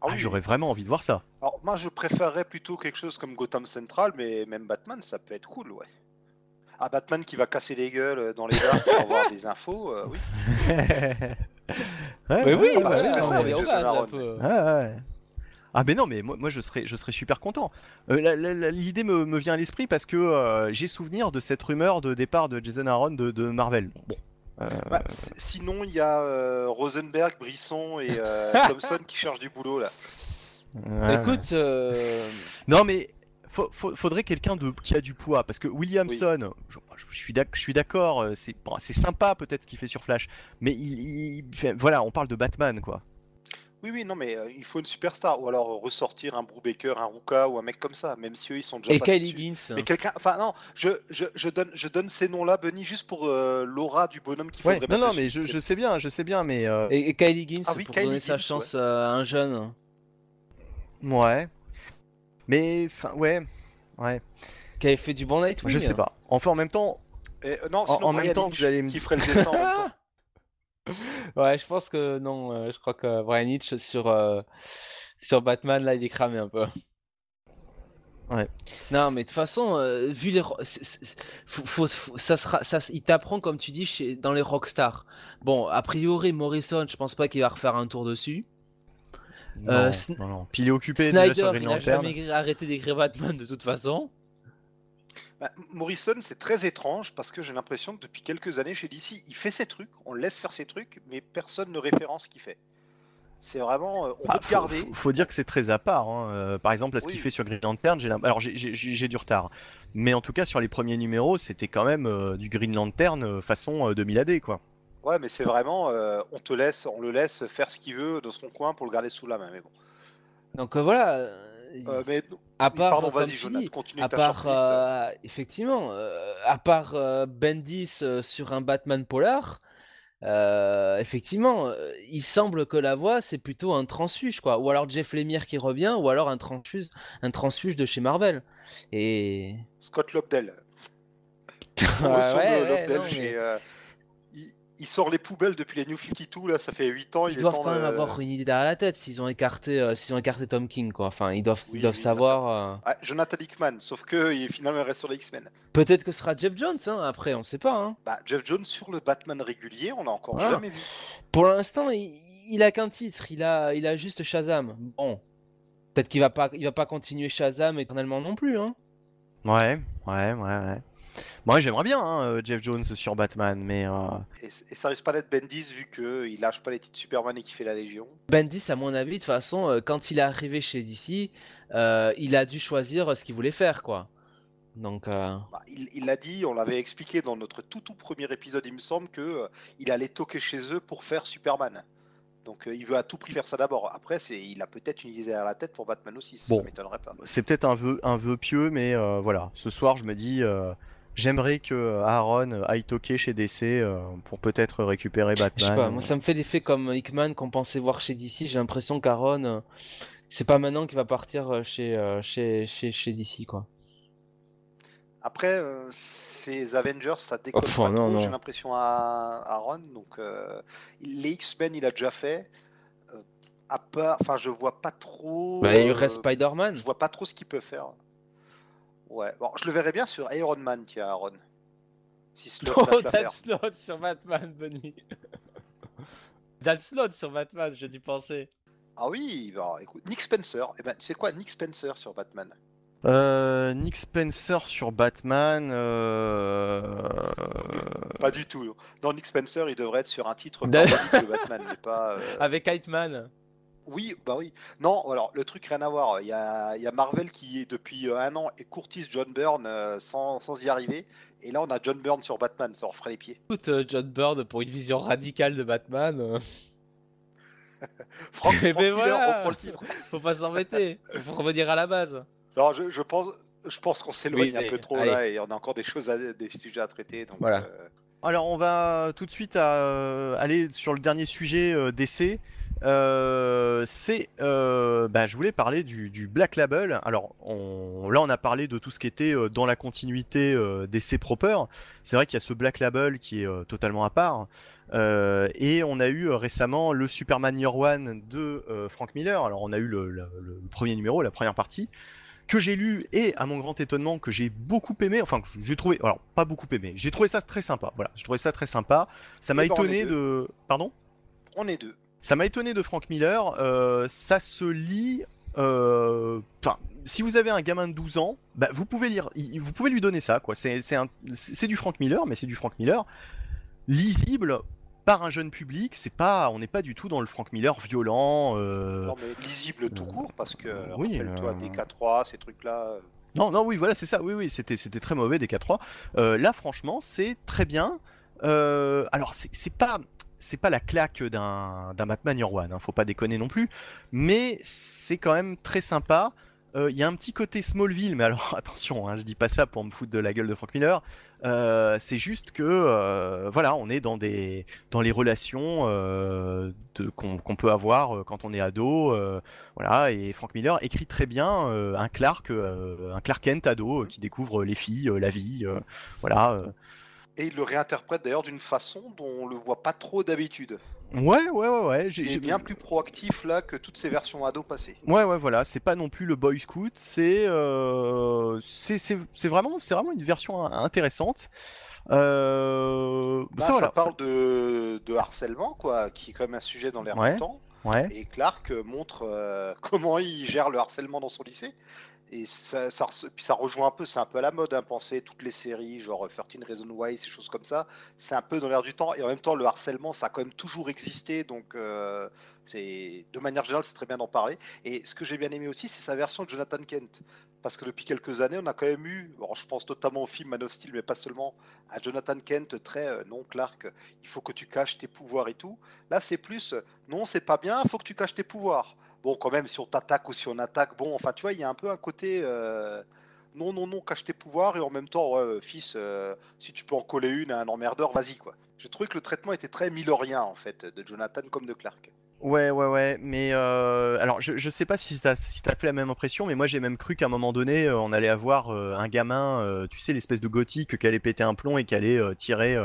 Ah ah, oui. j'aurais vraiment envie de voir ça. Alors moi je préférerais plutôt quelque chose comme Gotham Central, mais même Batman ça peut être cool, ouais. Ah Batman qui va casser les gueules euh, dans les bars pour avoir des infos, euh, oui. [laughs] Ouais, Mais ouais, oui, bah, bah, oui, ouais. Ah mais non mais moi, moi, je serais je serais super content. Euh, L'idée me, me vient à l'esprit parce que euh, j'ai souvenir de cette rumeur de départ de Jason Aaron de, de Marvel. Bon. Euh, Bah, sinon il y a euh, Rosenberg, Brisson et euh, [laughs] Thompson qui cherchent du boulot là. ouais. Écoute, euh, Non mais faut- faut- faudrait quelqu'un de qui a du poids parce que Williamson, je, je suis d'ac- je suis d'accord, c'est sympa peut-être ce qu'il fait sur Flash, mais il, il- enfin, voilà on parle de Batman quoi. Oui oui non mais euh, il faut une superstar ou alors euh, ressortir un Brubaker, un Ruka ou un mec comme ça, même si eux ils sont déjà et passés Kylie dessus. Gins. Mais quelqu'un, enfin non, je, je, je donne, je donne ces noms-là, Benny, juste pour euh, l'aura du bonhomme qu'il Ouais, faudrait non mettre non mais je, je sais bien je sais bien mais euh, Et, et Kylie Gins Ah oui, pour Kylie donner sa chance à un jeune. ouais mais enfin ouais ouais Qui avait fait du bon Nightwing. je sais pas. Enfin en même temps Et, euh, non, En- sinon, en même Brian temps, allez me qui dire- ferait le dessin en même temps. Ouais, je pense que non. euh, je crois que Brian Hitch sur, euh, sur Batman, là, il est cramé un peu. Ouais. Non, mais de toute façon, euh, vu les. ro- c'est- c'est- faut- faut- faut- ça sera, ça, il t'apprend, comme tu dis, chez, dans les Rockstar. Bon, a priori, Morrison, je pense pas qu'il va refaire un tour dessus. Non, Euh, Sn- non, non. Puis il est occupé déjà sur Snyder, Green il a Lantern. jamais arrêté d'écrire Batman de toute façon. Bah, Morrison, c'est très étrange parce que j'ai l'impression que depuis quelques années chez DC, il fait ses trucs, on le laisse faire ses trucs, mais personne ne référence ce qu'il fait. C'est vraiment, euh, on Ah, faut, garder. faut- faut dire que c'est très à part. hein. Euh, par exemple, là, ce qu'il fait sur Green Lantern, j'ai alors j'ai- du retard, mais en tout cas sur les premiers numéros, c'était quand même euh, du Green Lantern façon euh, 2000 AD quoi. Ouais, mais c'est vraiment, euh, on te laisse, on le laisse faire ce qu'il veut dans son coin pour le garder sous la main. Mais bon. Donc euh, voilà. mais à part, pardon, vas-y, Jonathan, continue à ta part, euh, effectivement, euh, à part euh, Bendis euh, sur un Batman polar, euh, effectivement, euh, il semble que la voix c'est plutôt un transfuge quoi, ou alors Jeff Lemire qui revient, ou alors un transfuge, un transfuge de chez Marvel. Et Scott Lobdell. [laughs] Ouais, ouais, de ouais, Lobdell non, chez, mais il, sort les poubelles depuis les New 52, là, ça fait 8 ans. ils il est doivent quand même de- avoir une idée derrière la tête s'ils ont écarté, euh, s'ils ont écarté Tom King quoi. Enfin, ils doivent, ils doivent oui, savoir. euh, Ouais, Jonathan Hickman, sauf que il, finalement il reste sur les X-Men. Peut-être que ce sera Jeff Jones, hein, après, on sait pas. Hein. Bah, Jeff Jones sur le Batman régulier, on l'a encore Voilà. jamais vu. Pour l'instant, il, il a qu'un titre, il a, il a juste Shazam. Bon, peut-être qu'il va pas, il va pas continuer Shazam éternellement non plus. Hein. Ouais, ouais, ouais, ouais. Moi j'aimerais bien hein, euh, Jeff Jones sur Batman, mais euh, Et, et ça risque pas d'être Bendis vu qu'il lâche pas les titres Superman et qu'il fait la Légion. Bendis, à mon avis, de toute façon, euh, quand il est arrivé chez DC, euh, il a dû choisir ce qu'il voulait faire, quoi. Donc, euh, Bah, il l'a dit, on l'avait expliqué dans notre tout tout premier épisode, il me semble que euh, il allait toquer chez eux pour faire Superman. Donc euh, il veut à tout prix faire ça d'abord. Après, c'est, il a peut-être une idée à la tête pour Batman aussi, ça Bon. m'étonnerait pas. c'est peut-être un vœu, un vœu pieux, mais euh, voilà. Ce soir je me dis, euh, j'aimerais que Aaron aille toquer chez DC euh, pour peut-être récupérer je sais Batman. pas, moi ça me fait l'effet comme Hickman qu'on pensait voir chez DC. J'ai l'impression qu'Aaron, euh, c'est pas maintenant qu'il va partir euh, chez, euh, chez, chez, chez DC, quoi. Après, euh, ces Avengers, ça décolle Enfin, pas non, trop, non. j'ai l'impression à Aaron. Donc euh, les X-Men, il a déjà fait. Euh, à part, enfin, je vois pas trop. Bah, il euh, reste Spider-Man. Je vois pas trop ce qu'il peut faire. Ouais, bon, je le verrais bien sur Iron Man, tiens, Aaron. Si [laughs] Slot Oh. Dan Slott sur Batman, Bunny. [laughs] Dan Slott sur Batman, j'ai dû penser. Ah oui, bah, écoute, Nick Spencer. Eh ben, tu sais quoi, Nick Spencer sur Batman? Euh, Nick Spencer sur Batman. euh, Pas du tout. Non, Nick Spencer, il devrait être sur un titre [laughs] de Batman, mais pas. euh, Avec Heitman. Oui, bah oui. Non, alors le truc rien à voir. Il y a, il y a Marvel qui depuis euh, un an et courtise John Byrne euh, sans, sans y arriver. Et là, on a John Byrne sur Batman, ça leur ferait les pieds. Écoute, euh, John Byrne pour une vision radicale de Batman, Frank, Frank ben Miller voilà. reprend le titre. faut pas s'embêter. Faut revenir à la base. Non, je, je pense, je pense qu'on s'éloigne Oui, un peu trop allez. là et on a encore des choses, à, des sujets à traiter. Donc, Voilà. euh, Alors on va tout de suite euh, aller sur le dernier sujet euh, d'essai. Euh, c'est, euh, bah, je voulais parler du, du Black Label. Alors on- là on a parlé de tout ce qui était euh, dans la continuité euh, d'essai proper. C'est vrai qu'il y a ce Black Label qui est totalement à part. Et on a eu récemment le Superman Year One de Frank Miller. Alors on a eu le, le- le premier numéro, la première partie que j'ai lu et à mon grand étonnement que j'ai beaucoup aimé, enfin que j'ai trouvé, alors pas beaucoup aimé, j'ai trouvé ça très sympa, voilà, j'ai trouvé ça très sympa, ça m'a ben, étonné de, pardon, on est deux. Ça m'a étonné de Frank Miller, euh, ça se lit, euh, enfin, si vous avez un gamin de 12 ans, bah, vous pouvez lire, vous pouvez lui donner ça, quoi, c'est du Frank Miller, mais c'est du Frank Miller, lisible par un jeune public, c'est pas, on n'est pas du tout dans le Frank Miller violent. euh, Non, mais lisible tout euh, court parce que, oui, rappelle-toi, euh, DK3, ces trucs-là. Non, non, oui, voilà, c'est ça. Oui, oui, c'était, c'était très mauvais des 4-3. Euh, là, franchement, c'est très bien. Euh, alors, c'est pas, c'est pas la claque d'un, Batman Year One. Hein, faut pas déconner non plus. Mais c'est quand même très sympa. Euh, Il y a un petit côté Smallville, mais alors [laughs] attention, hein, je dis pas ça pour me foutre de la gueule de Frank Miller. Euh, c'est juste que, euh, voilà, on est dans les relations euh, qu'on, peut avoir euh, quand on est ado. euh, voilà, et Frank Miller écrit très bien euh, un Clark, euh, un Clark Kent ado euh, qui découvre les filles, euh, la vie, euh, voilà. Et il le réinterprète d'ailleurs d'une façon dont on le voit pas trop d'habitude. Ouais, ouais, ouais, ouais. j'ai- Il est j'ai- bien plus proactif là que toutes ces versions ado passées. Ouais, ouais, voilà, c'est pas non plus le Boy Scout, c'est euh, c'est vraiment, c'est vraiment une version in- intéressante. Euh, Bah, ça, ça voilà, parle de, de harcèlement, quoi, qui est quand même un sujet dans l'air Ouais. du temps. ouais. Et Clark euh, montre euh, [laughs] comment il gère le harcèlement dans son lycée. Et ça, rejoint un peu, c'est un peu à la mode, hein, penser toutes les séries, genre 13 Reasons Why, ces choses comme ça. C'est un peu dans l'air du temps. Et en même temps, le harcèlement, ça a quand même toujours existé. Donc, euh, de manière générale, c'est très bien d'en parler. Et ce que j'ai bien aimé aussi, c'est sa version de Jonathan Kent. Parce que depuis quelques années, on a quand même eu, je pense notamment au film Man of Steel, mais pas seulement, à Jonathan Kent très euh, non, Clark, il faut que tu caches tes pouvoirs et tout. Là, c'est plus euh, non, c'est pas bien, il faut que tu caches tes pouvoirs. Bon, quand même, si on t'attaque ou si on attaque, bon, enfin, tu vois, il y a un peu un côté euh, non, non, non, cache tes pouvoirs et en même temps, ouais, euh, fils, euh, si tu peux en coller une à un emmerdeur, vas-y, quoi. J'ai trouvé que le traitement était très milorien, en fait, de Jonathan comme de Clark. Ouais, ouais, ouais, mais euh, alors je, je sais pas si t'as si t'as fait la même impression, mais moi j'ai même cru qu'à un moment donné on allait avoir euh, un gamin, euh, tu sais, l'espèce de gothique qui allait péter un plomb et qui allait tirer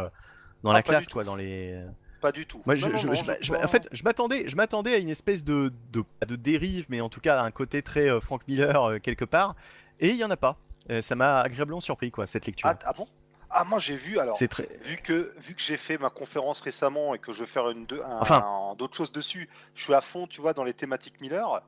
dans Ah, la classe, quoi, dans les. Pas du tout. Moi, Non, je, non, je- non, je- je je- crois- en fait, je m'attendais, je m'attendais à une espèce de, de, de dérive, mais en tout cas à un côté très euh, Frank Miller euh, quelque part, et il y en a pas. Euh, ça m'a agréablement surpris, quoi, cette lecture. Ah, ah bon? Ah, moi, j'ai vu, alors, C'est très. vu que, vu que j'ai fait ma conférence récemment et que je veux faire une, deux- un- Enfin. un- d'autres choses dessus, je suis à fond, tu vois, dans les thématiques Miller.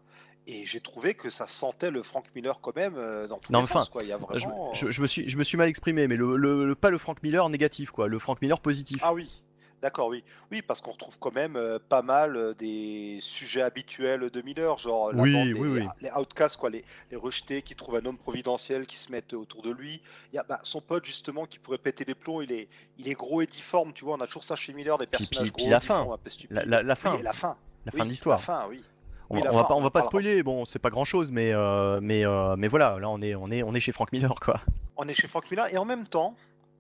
Et j'ai trouvé que ça sentait le Frank Miller quand même dans tous Non, les enfin, sens, quoi. Il y a Je, vraiment... je- je me suis, je me suis mal exprimé, mais le, le- le- pas le Frank Miller négatif, quoi, le Frank Miller positif. Ah oui, d'accord, oui. Oui, parce qu'on retrouve quand même euh, pas mal euh, des sujets habituels de Miller, genre la Oui, bande des- oui, oui. les outcasts, quoi, les, les rejetés qui trouvent un homme providentiel qui se mettent autour de lui. Il y a bah, son pote justement qui pourrait péter les plombs, il est, il est gros et difforme, tu vois, on a toujours ça chez Miller, des personnages puis- puis gros, la fin. un peu stupides. La, la- la fin, la fin. la fin de l'histoire. La fin, oui. On, Oui, va- la on va fin, pas, on on va pas spoiler, bon, c'est pas grand chose, mais, euh, mais, euh, mais voilà, là on est, on est, on est chez Frank Miller, quoi. On est chez Frank Miller et en même temps,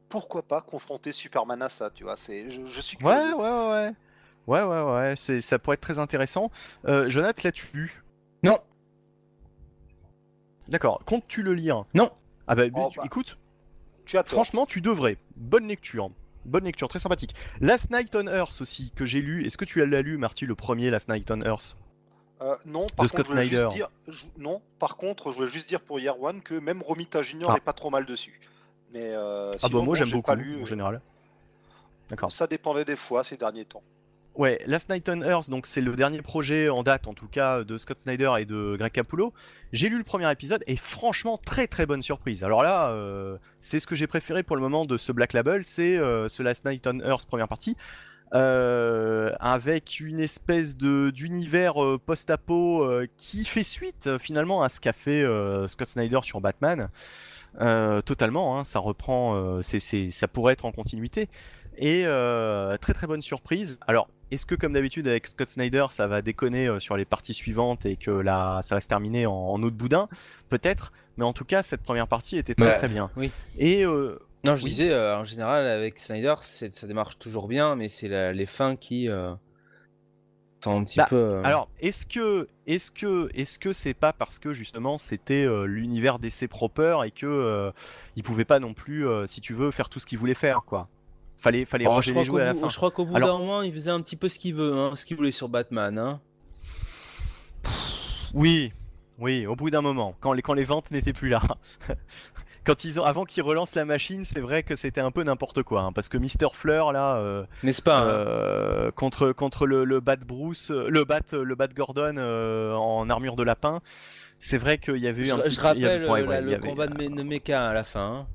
pourquoi pas confronter Superman à ça, tu vois, c'est, je, je suis Ouais, curieux. ouais, ouais, ouais. Ouais, ouais, ouais, c'est, ça pourrait être très intéressant. Euh, Jonathan, l'as-tu lu? Non. D'accord, comptes-tu le lire? Non. Ah bah, Oh, tu- bah. écoute, Tu as tort. franchement, tu devrais. Bonne lecture. Bonne lecture, très sympathique. Last Night on Earth aussi, que j'ai lu. Est-ce que tu l'as lu, Marty, le premier Last Night on Earth? Euh, non, par De contre, Scott je voulais juste Snyder. dire- je- non, par contre, je voulais juste dire pour Year One que même Romita Junior Ah. est pas trop mal dessus. Mais euh, Ah bah moi j'aime j'ai beaucoup, lu, en euh, général. D'accord. Ça dépendait des fois ces derniers temps. Ouais, Last Night on Earth, donc c'est le dernier projet en date, en tout cas, de Scott Snyder et de Greg Capullo. J'ai lu le premier épisode et franchement, très très bonne surprise. Alors là, euh, c'est ce que j'ai préféré pour le moment de ce Black Label, c'est euh, ce Last Night on Earth première partie. euh, avec une espèce de d'univers euh, post-apo euh, qui fait suite finalement à ce qu'a fait Scott Snyder sur Batman. Euh, totalement, hein, ça reprend, euh, c'est, c'est, ça pourrait être en continuité. Et euh, très très bonne surprise. Alors, est-ce que comme d'habitude avec Scott Snyder, ça va déconner euh, sur les parties suivantes et que là, ça va se terminer en, en eau de boudin? Peut-être, mais en tout cas, cette première partie était très très bien. oui. Et euh, Non, je Oui. disais, euh, en général, avec Snyder, c'est- ça démarche toujours bien, mais c'est la- les fins qui euh, un petit Bah, peu. euh, Alors, est-ce que, est-ce que, est-ce que c'est pas parce que justement c'était euh, l'univers d'essai proper et que euh, il pouvait pas non plus, euh, si tu veux, faire tout ce qu'il voulait faire, quoi? Fallait, fallait oh, ranger les jouets à la fin. je crois qu'au bout Alors- d'un moment, il faisait un petit peu ce qu'il veut, hein, ce qu'il voulait sur Batman. Hein. Oui, oui, au bout d'un moment, quand les, quand les ventes n'étaient plus là. [laughs] quand ils ont, avant qu'ils relancent la machine, c'est vrai que c'était un peu n'importe quoi, hein, parce que Mister Fleur là, euh, N'est-ce pas hein euh, contre contre le, le Bat Bruce, euh, le Bat le Bat Gordon euh, en armure de lapin, c'est vrai qu'il y avait eu je, un petit. je il y avait- rappelle ouais, ouais, la- il y le avait- combat de, Me- de Mecha à la fin. hein,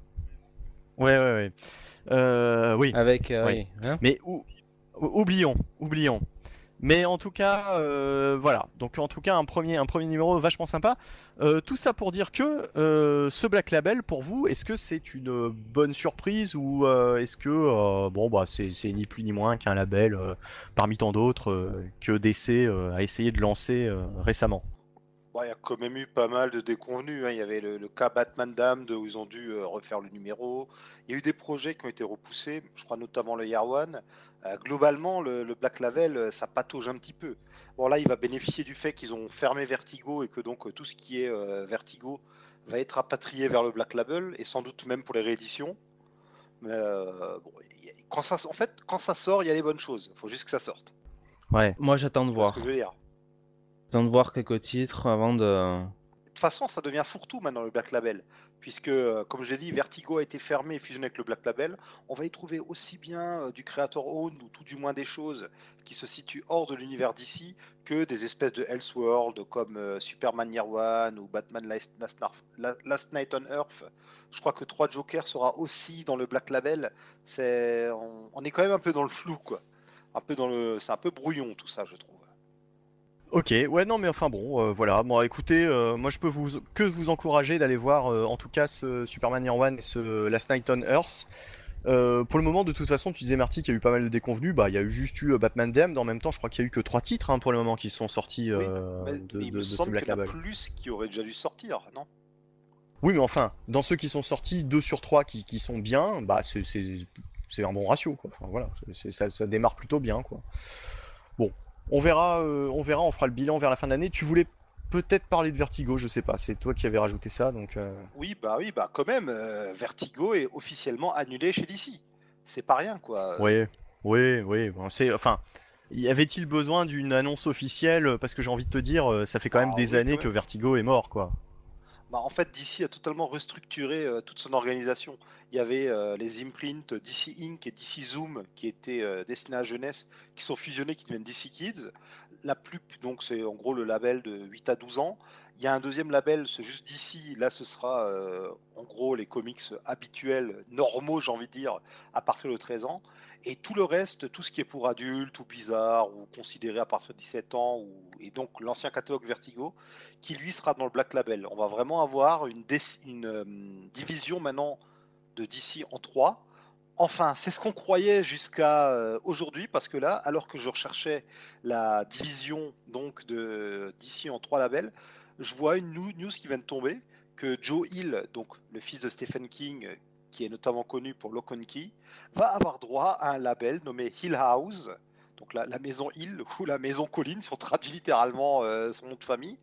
Ouais, ouais, ouais. Oui. avec. Oui. oui, hein. Mais ou- ou- oublions, oublions. Mais en tout cas, euh, voilà. Donc en tout cas, un premier, un premier numéro vachement sympa. Euh, tout ça pour dire que euh, ce Black Label, pour vous, est-ce que c'est une bonne surprise ou est-ce que bon bah c'est ni plus ni moins qu'un label parmi tant d'autres que DC a essayé de lancer récemment? Bon, il y a quand même eu pas mal de déconvenus. hein. Il y avait le, cas Batman Damned où ils ont dû refaire le numéro. Il y a eu des projets qui ont été repoussés, je crois notamment le One. Euh, globalement, le, le Black Label, euh, ça patauge un petit peu. Bon, là, il va bénéficier du fait qu'ils ont fermé Vertigo et que donc euh, tout ce qui est euh, Vertigo va être rapatrié vers le Black Label et sans doute même pour les rééditions. Mais euh, bon, il y a- quand ça, en fait, quand ça sort, il y a les bonnes choses. Il faut juste que ça sorte. Ouais, moi j'attends de voir. ce que je veux dire? J'attends de voir quelques titres avant de. De toute façon, ça devient fourre-tout maintenant le Black Label, puisque, euh, comme je l'ai dit, Vertigo a été fermé et fusionné avec le Black Label. On va y trouver aussi bien euh, du Creator Owned, ou tout du moins des choses qui se situent hors de l'univers d'ici, que des espèces de Elseworld comme euh, Superman Year One ou Batman Last, Night on Earth. Je crois que 3 Joker sera aussi dans le Black Label. C'est, on, on est quand même un peu dans le flou, quoi. Un peu dans le, c'est un peu brouillon tout ça, je trouve. Ok, ouais, non, mais enfin bon, euh, voilà. Bon, écoutez, euh, moi je peux vous que vous encourager d'aller voir, euh, en tout cas, ce Superman Year One et ce Last Night on Earth. Pour le moment, de toute façon, tu disais Marty qu'il y a eu pas mal de déconvenus. Bah, il y a eu juste eu Batman Damned. En même temps, je crois qu'il y a eu que trois titres hein, pour le moment qui sont sortis Oui, Mais, de, mais il de- me de semble Black qu'il y en a plus qui auraient déjà dû sortir, non? Oui, mais enfin, dans ceux qui sont sortis, 2 sur 3 qui, qui sont bien, bah c'est un bon ratio, quoi. Enfin, voilà, ça, ça démarre plutôt bien, quoi. Bon, on verra, euh, on verra, on fera le bilan vers la fin de l'année. Tu voulais peut-être parler de Vertigo, je sais pas, c'est toi qui avais rajouté ça, donc... euh, Oui, bah oui, bah quand même, euh, Vertigo est officiellement annulé chez DC. C'est pas rien, quoi. Oui, oui, oui, bon, c'est... Enfin... Y avait-il besoin d'une annonce officielle? Parce que j'ai envie de te dire, ça fait quand même Ah, des oui, années que même. Vertigo est mort, quoi. Bah, en fait, DC a totalement restructuré euh, toute son organisation. Il y avait euh, les imprints DC Inc. et DC Zoom qui étaient euh, destinés à la jeunesse, qui sont fusionnés, qui deviennent DC Kids. La plus, donc c'est en gros le label de 8 à 12 ans. Il y a un deuxième label, c'est juste DC. Là, ce sera en gros les comics habituels, normaux, j'ai envie de dire, à partir de 13 ans. Et tout le reste, tout ce qui est pour adultes ou bizarre ou considéré à partir de 17 ans, et donc l'ancien catalogue Vertigo, qui lui sera dans le Black Label. On va vraiment avoir une, euh, division maintenant de DC en trois. Enfin, c'est ce qu'on croyait jusqu'à euh, aujourd'hui, parce que là, alors que je recherchais la division donc de DC en trois labels, je vois une news qui vient de tomber que Joe Hill, donc le fils de Stephen King, qui est notamment connu pour Key, va avoir droit à un label nommé Hill House, donc la, maison Hill [laughs] ou la maison Colline, si on traduit littéralement euh, son nom de famille.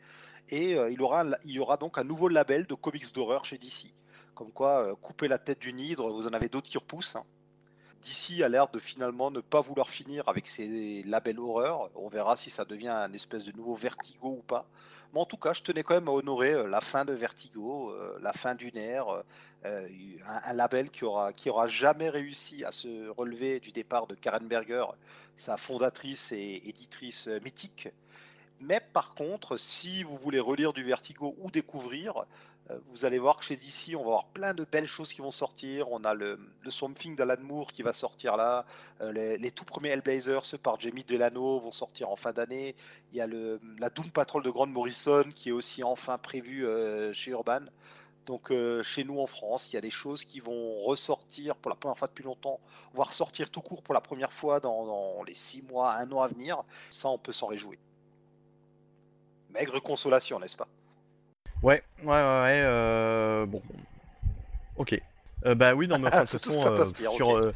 Et euh, il, aura y aura donc un nouveau label de comics d'horreur chez DC. Comme quoi, euh, couper la tête d'une hydre, vous en avez d'autres qui repoussent. hein. DC a l'air de finalement ne pas vouloir finir avec ses labels horreur. On verra si ça devient un espèce de nouveau Vertigo ou pas. En tout cas, je tenais quand même à honorer euh, la fin de Vertigo, euh, la fin d'une ère, euh, un, label qui aura, qui aura jamais réussi à se relever du départ de Karen Berger, sa fondatrice et éditrice mythique. Mais par contre, si vous voulez relire du Vertigo ou découvrir, vous allez voir que chez DC, on va avoir plein de belles choses qui vont sortir. On a le, le Swamp Thing d'Alan Moore qui va sortir là. Euh, les, tout premiers Hellblazers, ceux par Jamie Delano, vont sortir en fin d'année. Il y a la Doom Patrol de Grant Morrison qui est aussi enfin prévu euh, chez Urban. Donc euh, chez nous en France, il y a des choses qui vont ressortir pour la première fois depuis longtemps, voire sortir tout court pour la première fois dans, dans les six mois, un an à venir. Ça, on peut s'en réjouir. Maigre consolation, n'est-ce pas? Ouais, ouais, ouais, ouais, euh, bon. Ok. Euh, bah oui, non, mais enfin, [laughs] de toute façon, euh, sur,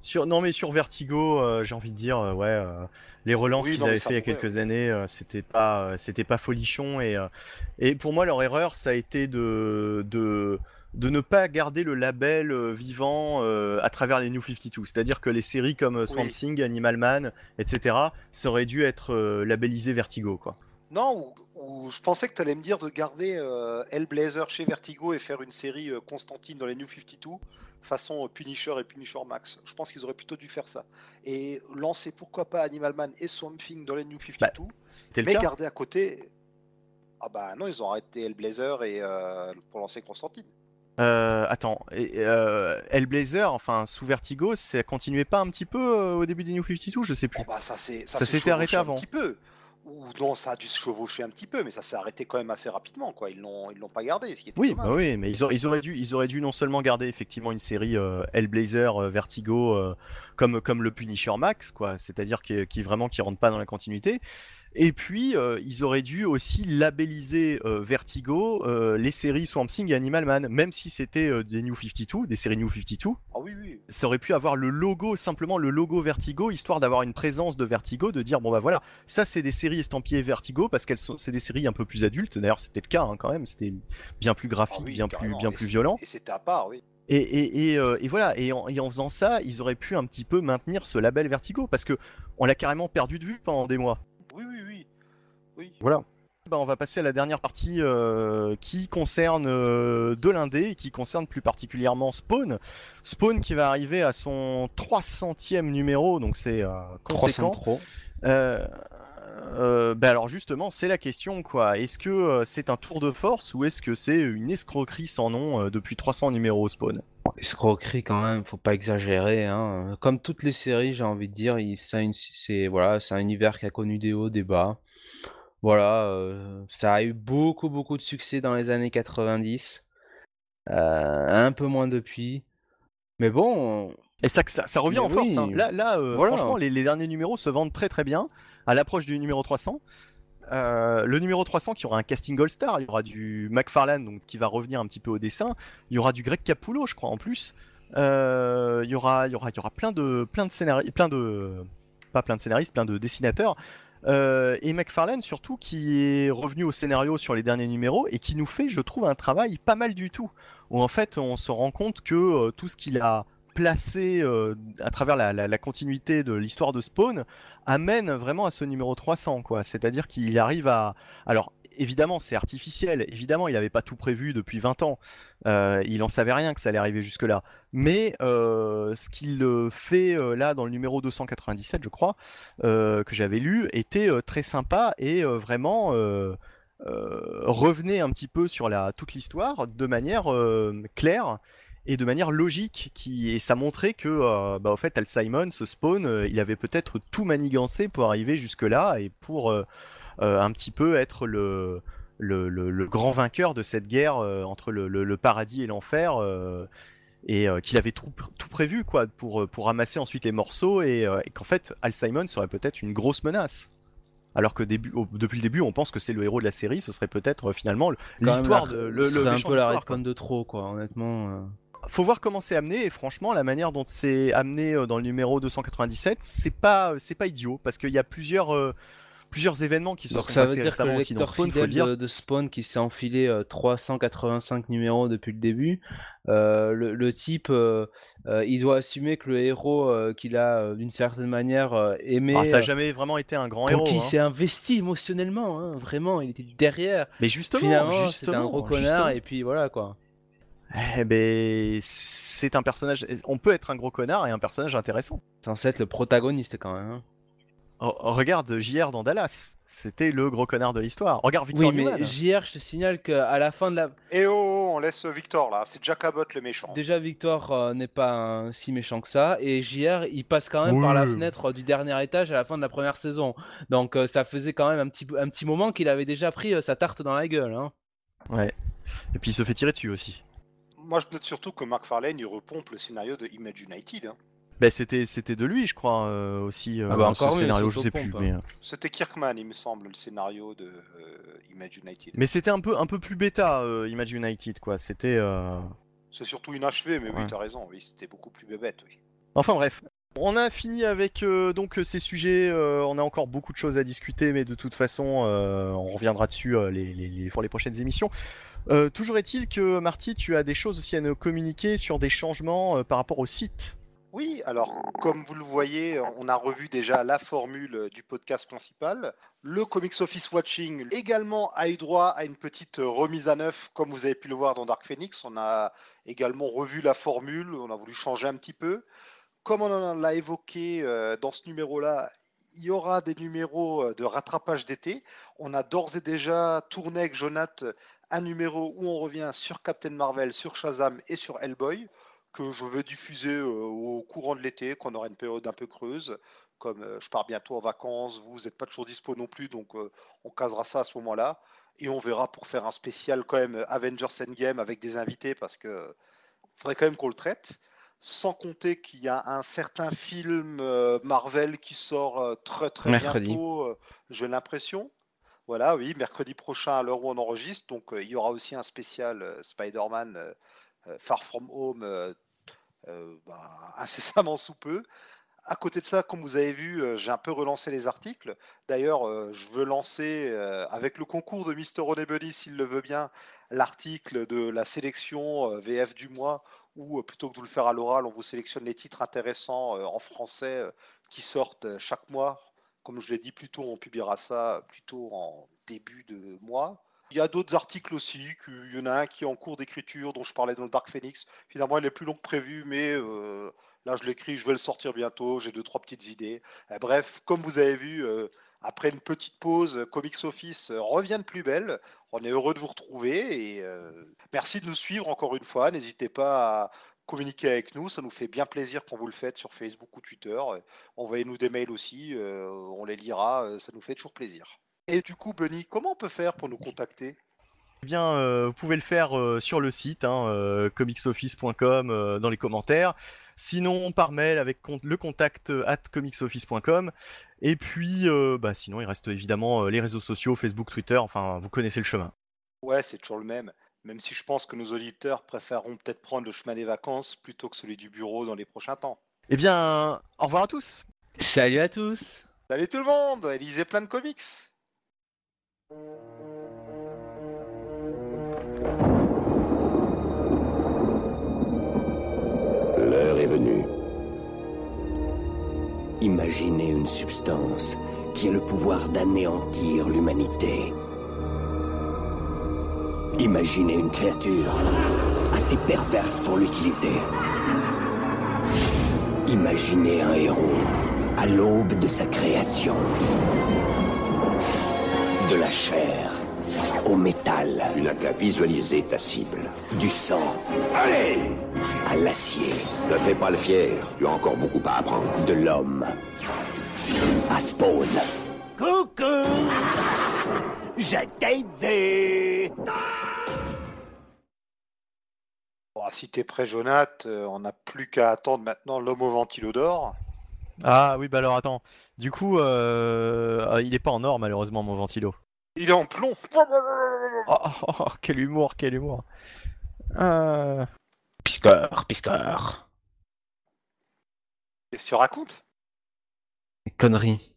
sur, non, mais sur Vertigo, j'ai envie de dire, ouais, les relances Oui, qu'ils avaient fait il y a quelques années, c'était pas, c'était pas folichon et, et pour moi, leur erreur, ça a été de, de, de ne pas garder le label vivant à travers les New 52. C'est-à-dire que les séries comme Swamp Oui. Thing, Animal Man, etc., ça aurait dû être labellisé Vertigo, quoi. Non, ou, ou je pensais que tu allais me dire de garder euh, Hellblazer chez Vertigo et faire une série euh, Constantine dans les New 52, façon euh, Punisher et Punisher Max. Je pense qu'ils auraient plutôt dû faire ça. Et lancer pourquoi pas Animal Man et Swamp Thing dans les New 52, C'était le mais garder à côté. Ah bah non, ils ont arrêté Hellblazer et pour lancer Constantine. Attends, et, Hellblazer, enfin sous Vertigo, ça continuait pas un petit peu au début des New 52 Je sais plus. Oh bah ça s'était arrêté avant. un petit peu. Ou non, ça a dû se chevaucher un petit peu, mais ça s'est arrêté quand même assez rapidement, quoi. Ils l'ont, ils l'ont pas gardé, ce qui était Oui, bah oui, mais ils, auraient- ils auraient dû, ils auraient dû non seulement garder effectivement une série euh, Hellblazer, euh, Vertigo, euh, comme comme le Punisher Max, quoi, c'est-à-dire qui, qui vraiment qui rentre pas dans la continuité. Et puis ils auraient dû aussi labelliser Vertigo les séries Swamp Thing et Animal Man, même si c'était des New 52, des séries New 52. Ah oui, oui. ça aurait pu avoir le logo, simplement le logo Vertigo, histoire d'avoir une présence de Vertigo, de dire bon bah voilà, ça c'est des séries estampillées Vertigo parce qu'elles sont, c'est des séries un peu plus adultes. D'ailleurs c'était le cas hein, quand même, c'était bien plus Ah graphique, oui, bien plus, bien Et plus violent. Et c'était à part, oui. Et, et, voilà, et en, en, faisant ça, ils auraient pu un petit peu maintenir ce label Vertigo, parce que on l'a carrément perdu de vue pendant des mois. Oui, oui, oui. oui. Voilà. Bah, on va passer à la dernière partie qui concerne de l'indé, qui concerne plus particulièrement Spawn. Spawn qui va arriver à son 300e numéro, donc c'est conséquent. Trop. Bah alors justement, c'est la question quoi. Est-ce que euh, c'est un tour de force ou est-ce que c'est une escroquerie sans nom euh, depuis 300 numéros spawn? Escroquerie quand même, faut pas exagérer. Hein. Comme toutes les séries, j'ai envie de dire, c'est voilà, c'est un univers qui a connu des hauts, des bas. Voilà, ça a eu beaucoup beaucoup de succès dans les années 90, un peu moins depuis. Mais bon, et ça, ça, revient en force. Hein. Là, là franchement, les, les, derniers numéros se vendent très très bien à l'approche du numéro 300. Euh, le numéro 300 qui aura un casting All-Star, il y aura du McFarlane donc, qui va revenir un petit peu au dessin, il y aura du Greg Capullo je crois en plus, euh, il, y aura, il, y aura, il y aura plein de, plein de scénaristes, plein de, pas plein de scénaristes, plein de dessinateurs, euh, et McFarlane surtout qui est revenu au scénario sur les derniers numéros et qui nous fait je trouve un travail pas mal du tout, où en fait on se rend compte que tout ce qu'il a placé euh, à travers la, continuité de l'histoire de Spawn amène vraiment à ce numéro 300 quoi. C'est à dire qu'il arrive à alors évidemment c'est artificiel. Évidemment il n'avait pas tout prévu depuis 20 ans. Euh, il en savait rien que ça allait arriver jusque là mais euh, ce qu'il fait là dans le numéro 297 je crois que j'avais lu était très sympa et vraiment revenait un petit peu sur la, toute l'histoire de manière claire et de manière logique qui et ça montrait que euh, bah, au fait Al Simon ce spawn euh, il avait peut-être tout manigancé pour arriver jusque là et pour euh, un petit peu être le le, grand vainqueur de cette guerre entre le, paradis et l'enfer et qu'il avait tout, tout, prévu quoi pour, pour ramasser ensuite les morceaux et, qu'en fait Al Simon serait peut-être une grosse menace. Alors que début, depuis le début, on pense que c'est le héros de la série, ce serait peut-être finalement l'histoire de le, le, un peu la de trop, quoi, honnêtement faut voir comment c'est amené et franchement la manière dont c'est amené euh, dans le numéro 297 c'est pas c'est pas idiot parce qu'il y a plusieurs euh, plusieurs événements qui se sont ça veut dire récemment aussi. Dans Spawn faut dire de, Spawn qui s'est enfilé 385 euh, numéros depuis le début le, type il doit assumer que le héros qu'il a d'une certaine manière aimé ah, ça a jamais vraiment été un grand héros qui hein. s'est investi émotionnellement hein, vraiment il était derrière. Mais justement c'était un gros connard et puis voilà quoi eh ben, c'est un personnage. On peut être un gros connard et un personnage intéressant. Censé être le protagoniste quand même. Hein. Oh, regarde JR dans Dallas, c'était le gros connard de l'histoire. Regarde Victor Oui, mais JR, je te signale qu'à la fin de la. Eh oh, oh, on laisse Victor là, c'est Jack Abbott le méchant. Déjà, Victor euh, n'est pas si méchant que ça, et JR, il passe quand même par la fenêtre du dernier étage à la fin de la première saison. Donc euh, ça faisait quand même un petit, un petit moment qu'il avait déjà pris euh, sa tarte dans la gueule. Hein. Ouais. Et puis il se fait tirer dessus aussi moi, je note surtout que Mark Farlane il repompe le scénario de Image United. Hein. Ben, c'était, c'était de lui, je crois, euh, aussi. Euh, ah bah encore ce scénario, je sais plus. Mais... Hein. C'était Kirkman, il me semble, le scénario de euh, Image United. Mais c'était un peu, un peu plus bêta, Image United, quoi. C'était. C'est surtout inachevé, mais oui, t'as raison, oui, c'était beaucoup plus bébête, oui. Enfin bref. On a fini avec donc ces sujets. on a encore beaucoup de choses à discuter, mais de toute façon, on reviendra dessus les, les, pour les prochaines émissions. Euh, toujours est-il que Marty, tu as des choses aussi à nous communiquer sur des changements euh, par rapport au site? Oui, alors comme vous le voyez, on a revu déjà la formule du podcast principal. Le Comics Office Watching également a eu droit à une petite remise à neuf, comme vous avez pu le voir dans Dark Phoenix. On a également revu la formule, on a voulu changer un petit peu. Comme on en a évoqué euh, dans ce numéro-là, il y aura des numéros de rattrapage d'été. On a d'ores et déjà tourné avec Jonath un numéro où on revient sur Captain Marvel, sur Shazam et sur Hellboy, que je veux diffuser euh, au courant de l'été, qu'on aura une période un peu creuse. Comme euh, je pars bientôt en vacances, vous n'êtes pas toujours dispo non plus, donc euh, on casera ça à ce moment-là. Et on verra pour faire un spécial quand même Avengers Endgame avec des invités, parce que faudrait quand même qu'on le traite. Sans compter qu'il y a un certain film Marvel qui sort très très bientôt, j'ai l'impression. Voilà, oui, mercredi prochain à l'heure où on enregistre. Donc euh, il y aura aussi un spécial euh, Spider-Man euh, Far From Home bah, [laughs] incessamment sous peu. À côté de ça, comme vous avez vu, j'ai un peu relancé les articles. D'ailleurs, je veux lancer, avec le concours de Mr. René Buddy, s'il le veut bien, l'article de la sélection VF du mois, où plutôt que de vous le faire à l'oral, on vous sélectionne les titres intéressants en français qui sortent chaque mois. Comme je l'ai dit, plutôt on publiera ça plutôt en début de mois. Il y a d'autres articles aussi, qu'il y en a un qui est en cours d'écriture, dont je parlais dans le Dark Phoenix. Finalement, il est plus long que prévu, mais euh, là, je l'écris, je vais le sortir bientôt. J'ai deux, trois petites idées. Euh, bref, comme vous avez vu, euh, après une petite pause, Comics Office revient de plus belle. On est heureux de vous retrouver et merci de nous suivre encore une fois. N'hésitez pas à communiquer avec nous, ça nous fait bien plaisir quand vous le faites sur Facebook ou Twitter. Envoyez-nous des mails aussi, euh, on les lira, euh, ça nous fait toujours plaisir. Et du coup, Benny, comment on peut faire pour nous contacter? Eh bien, euh, vous pouvez le faire euh, sur le site, hein, euh, comicsoffice.com, dans les commentaires. Sinon, par mail avec con- le contact at comicsoffice.com. Et puis, bah, sinon, il reste évidemment les réseaux sociaux, Facebook, Twitter. Enfin, vous connaissez le chemin. Ouais, c'est toujours le même. Même si je pense que nos auditeurs préféreront peut-être prendre le chemin des vacances plutôt que celui du bureau dans les prochains temps. Eh bien, au revoir à tous. Salut à tous Salut tout le monde, lisez plein de comics. L'heure est venue. Imaginez une substance qui a le pouvoir d'anéantir l'humanité. Imaginez une créature assez perverse pour l'utiliser. Imaginez un héros à l'aube de sa création. De la chair au métal, Tu n'as qu'à visualiser ta cible. du sang. Allez À l'acier. Ne fais pas le fier, tu as encore beaucoup à apprendre. de l'homme à Spawn. Coucou Je t'ai vu Bon, si t'es prêt, Jonath, euh, on n'a plus qu'à attendre maintenant l'homme au ventilo d'or. Ah oui, bah alors attends. Du coup, euh, ah, il est pas en or malheureusement mon ventilo. Il est en plomb. Oh, oh, oh, quel humour, quel humour. Euh, Piscor, piscor Qu'est-ce que tu racontes? Connerie.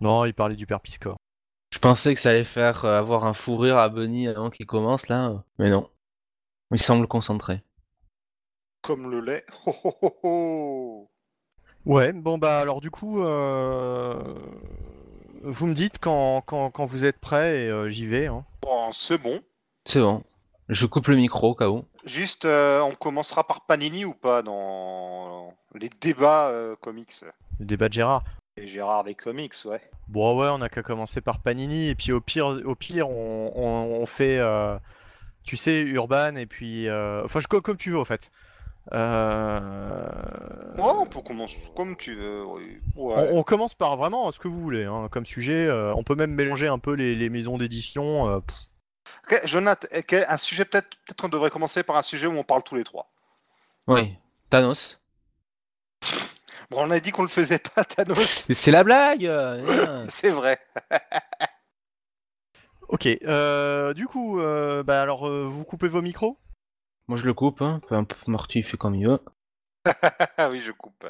Non, il parlait du père Piscor. Je pensais que ça allait faire euh, avoir un fou rire à Bunny avant qu'il commence là, mais non. Il semble concentré. Comme le lait. [laughs] Oh, oh, oh, oh. Ouais, bon bah alors du coup, euh, vous me dites quand, quand, quand vous êtes prêt et euh, j'y vais. Hein. Bon, c'est bon. C'est bon. Je coupe le micro au cas où. Juste, euh, on commencera par Panini ou pas dans les débats euh, comics? Le débat de Gérard. Et Gérard des comics, ouais. Bon ouais, on a qu'à commencer par Panini et puis au pire, au pire, on, on, on fait, euh, tu sais, Urban et puis, euh, enfin, je, comme tu veux en fait. Euh, Ouais, on peut commencer comme tu veux. Ouais. on, on commence par vraiment ce que vous voulez, hein, comme sujet. euh, on peut même mélanger un peu les, les maisons d'édition. euh, pff. Ok, Jonath, eh, quel- un sujet peut-être, peut-être qu'on devrait commencer par un sujet où on parle tous les trois. Oui. Thanos. Bon, on a dit qu'on le faisait pas, Thanos. C'est c'est la blague [laughs] C'est vrai. [laughs] Ok, euh, du coup, euh, bah alors, euh, vous coupez vos micros? Moi je le coupe, hein. peu importe, Morty il fait comme il veut. Ah [laughs] oui, je coupe.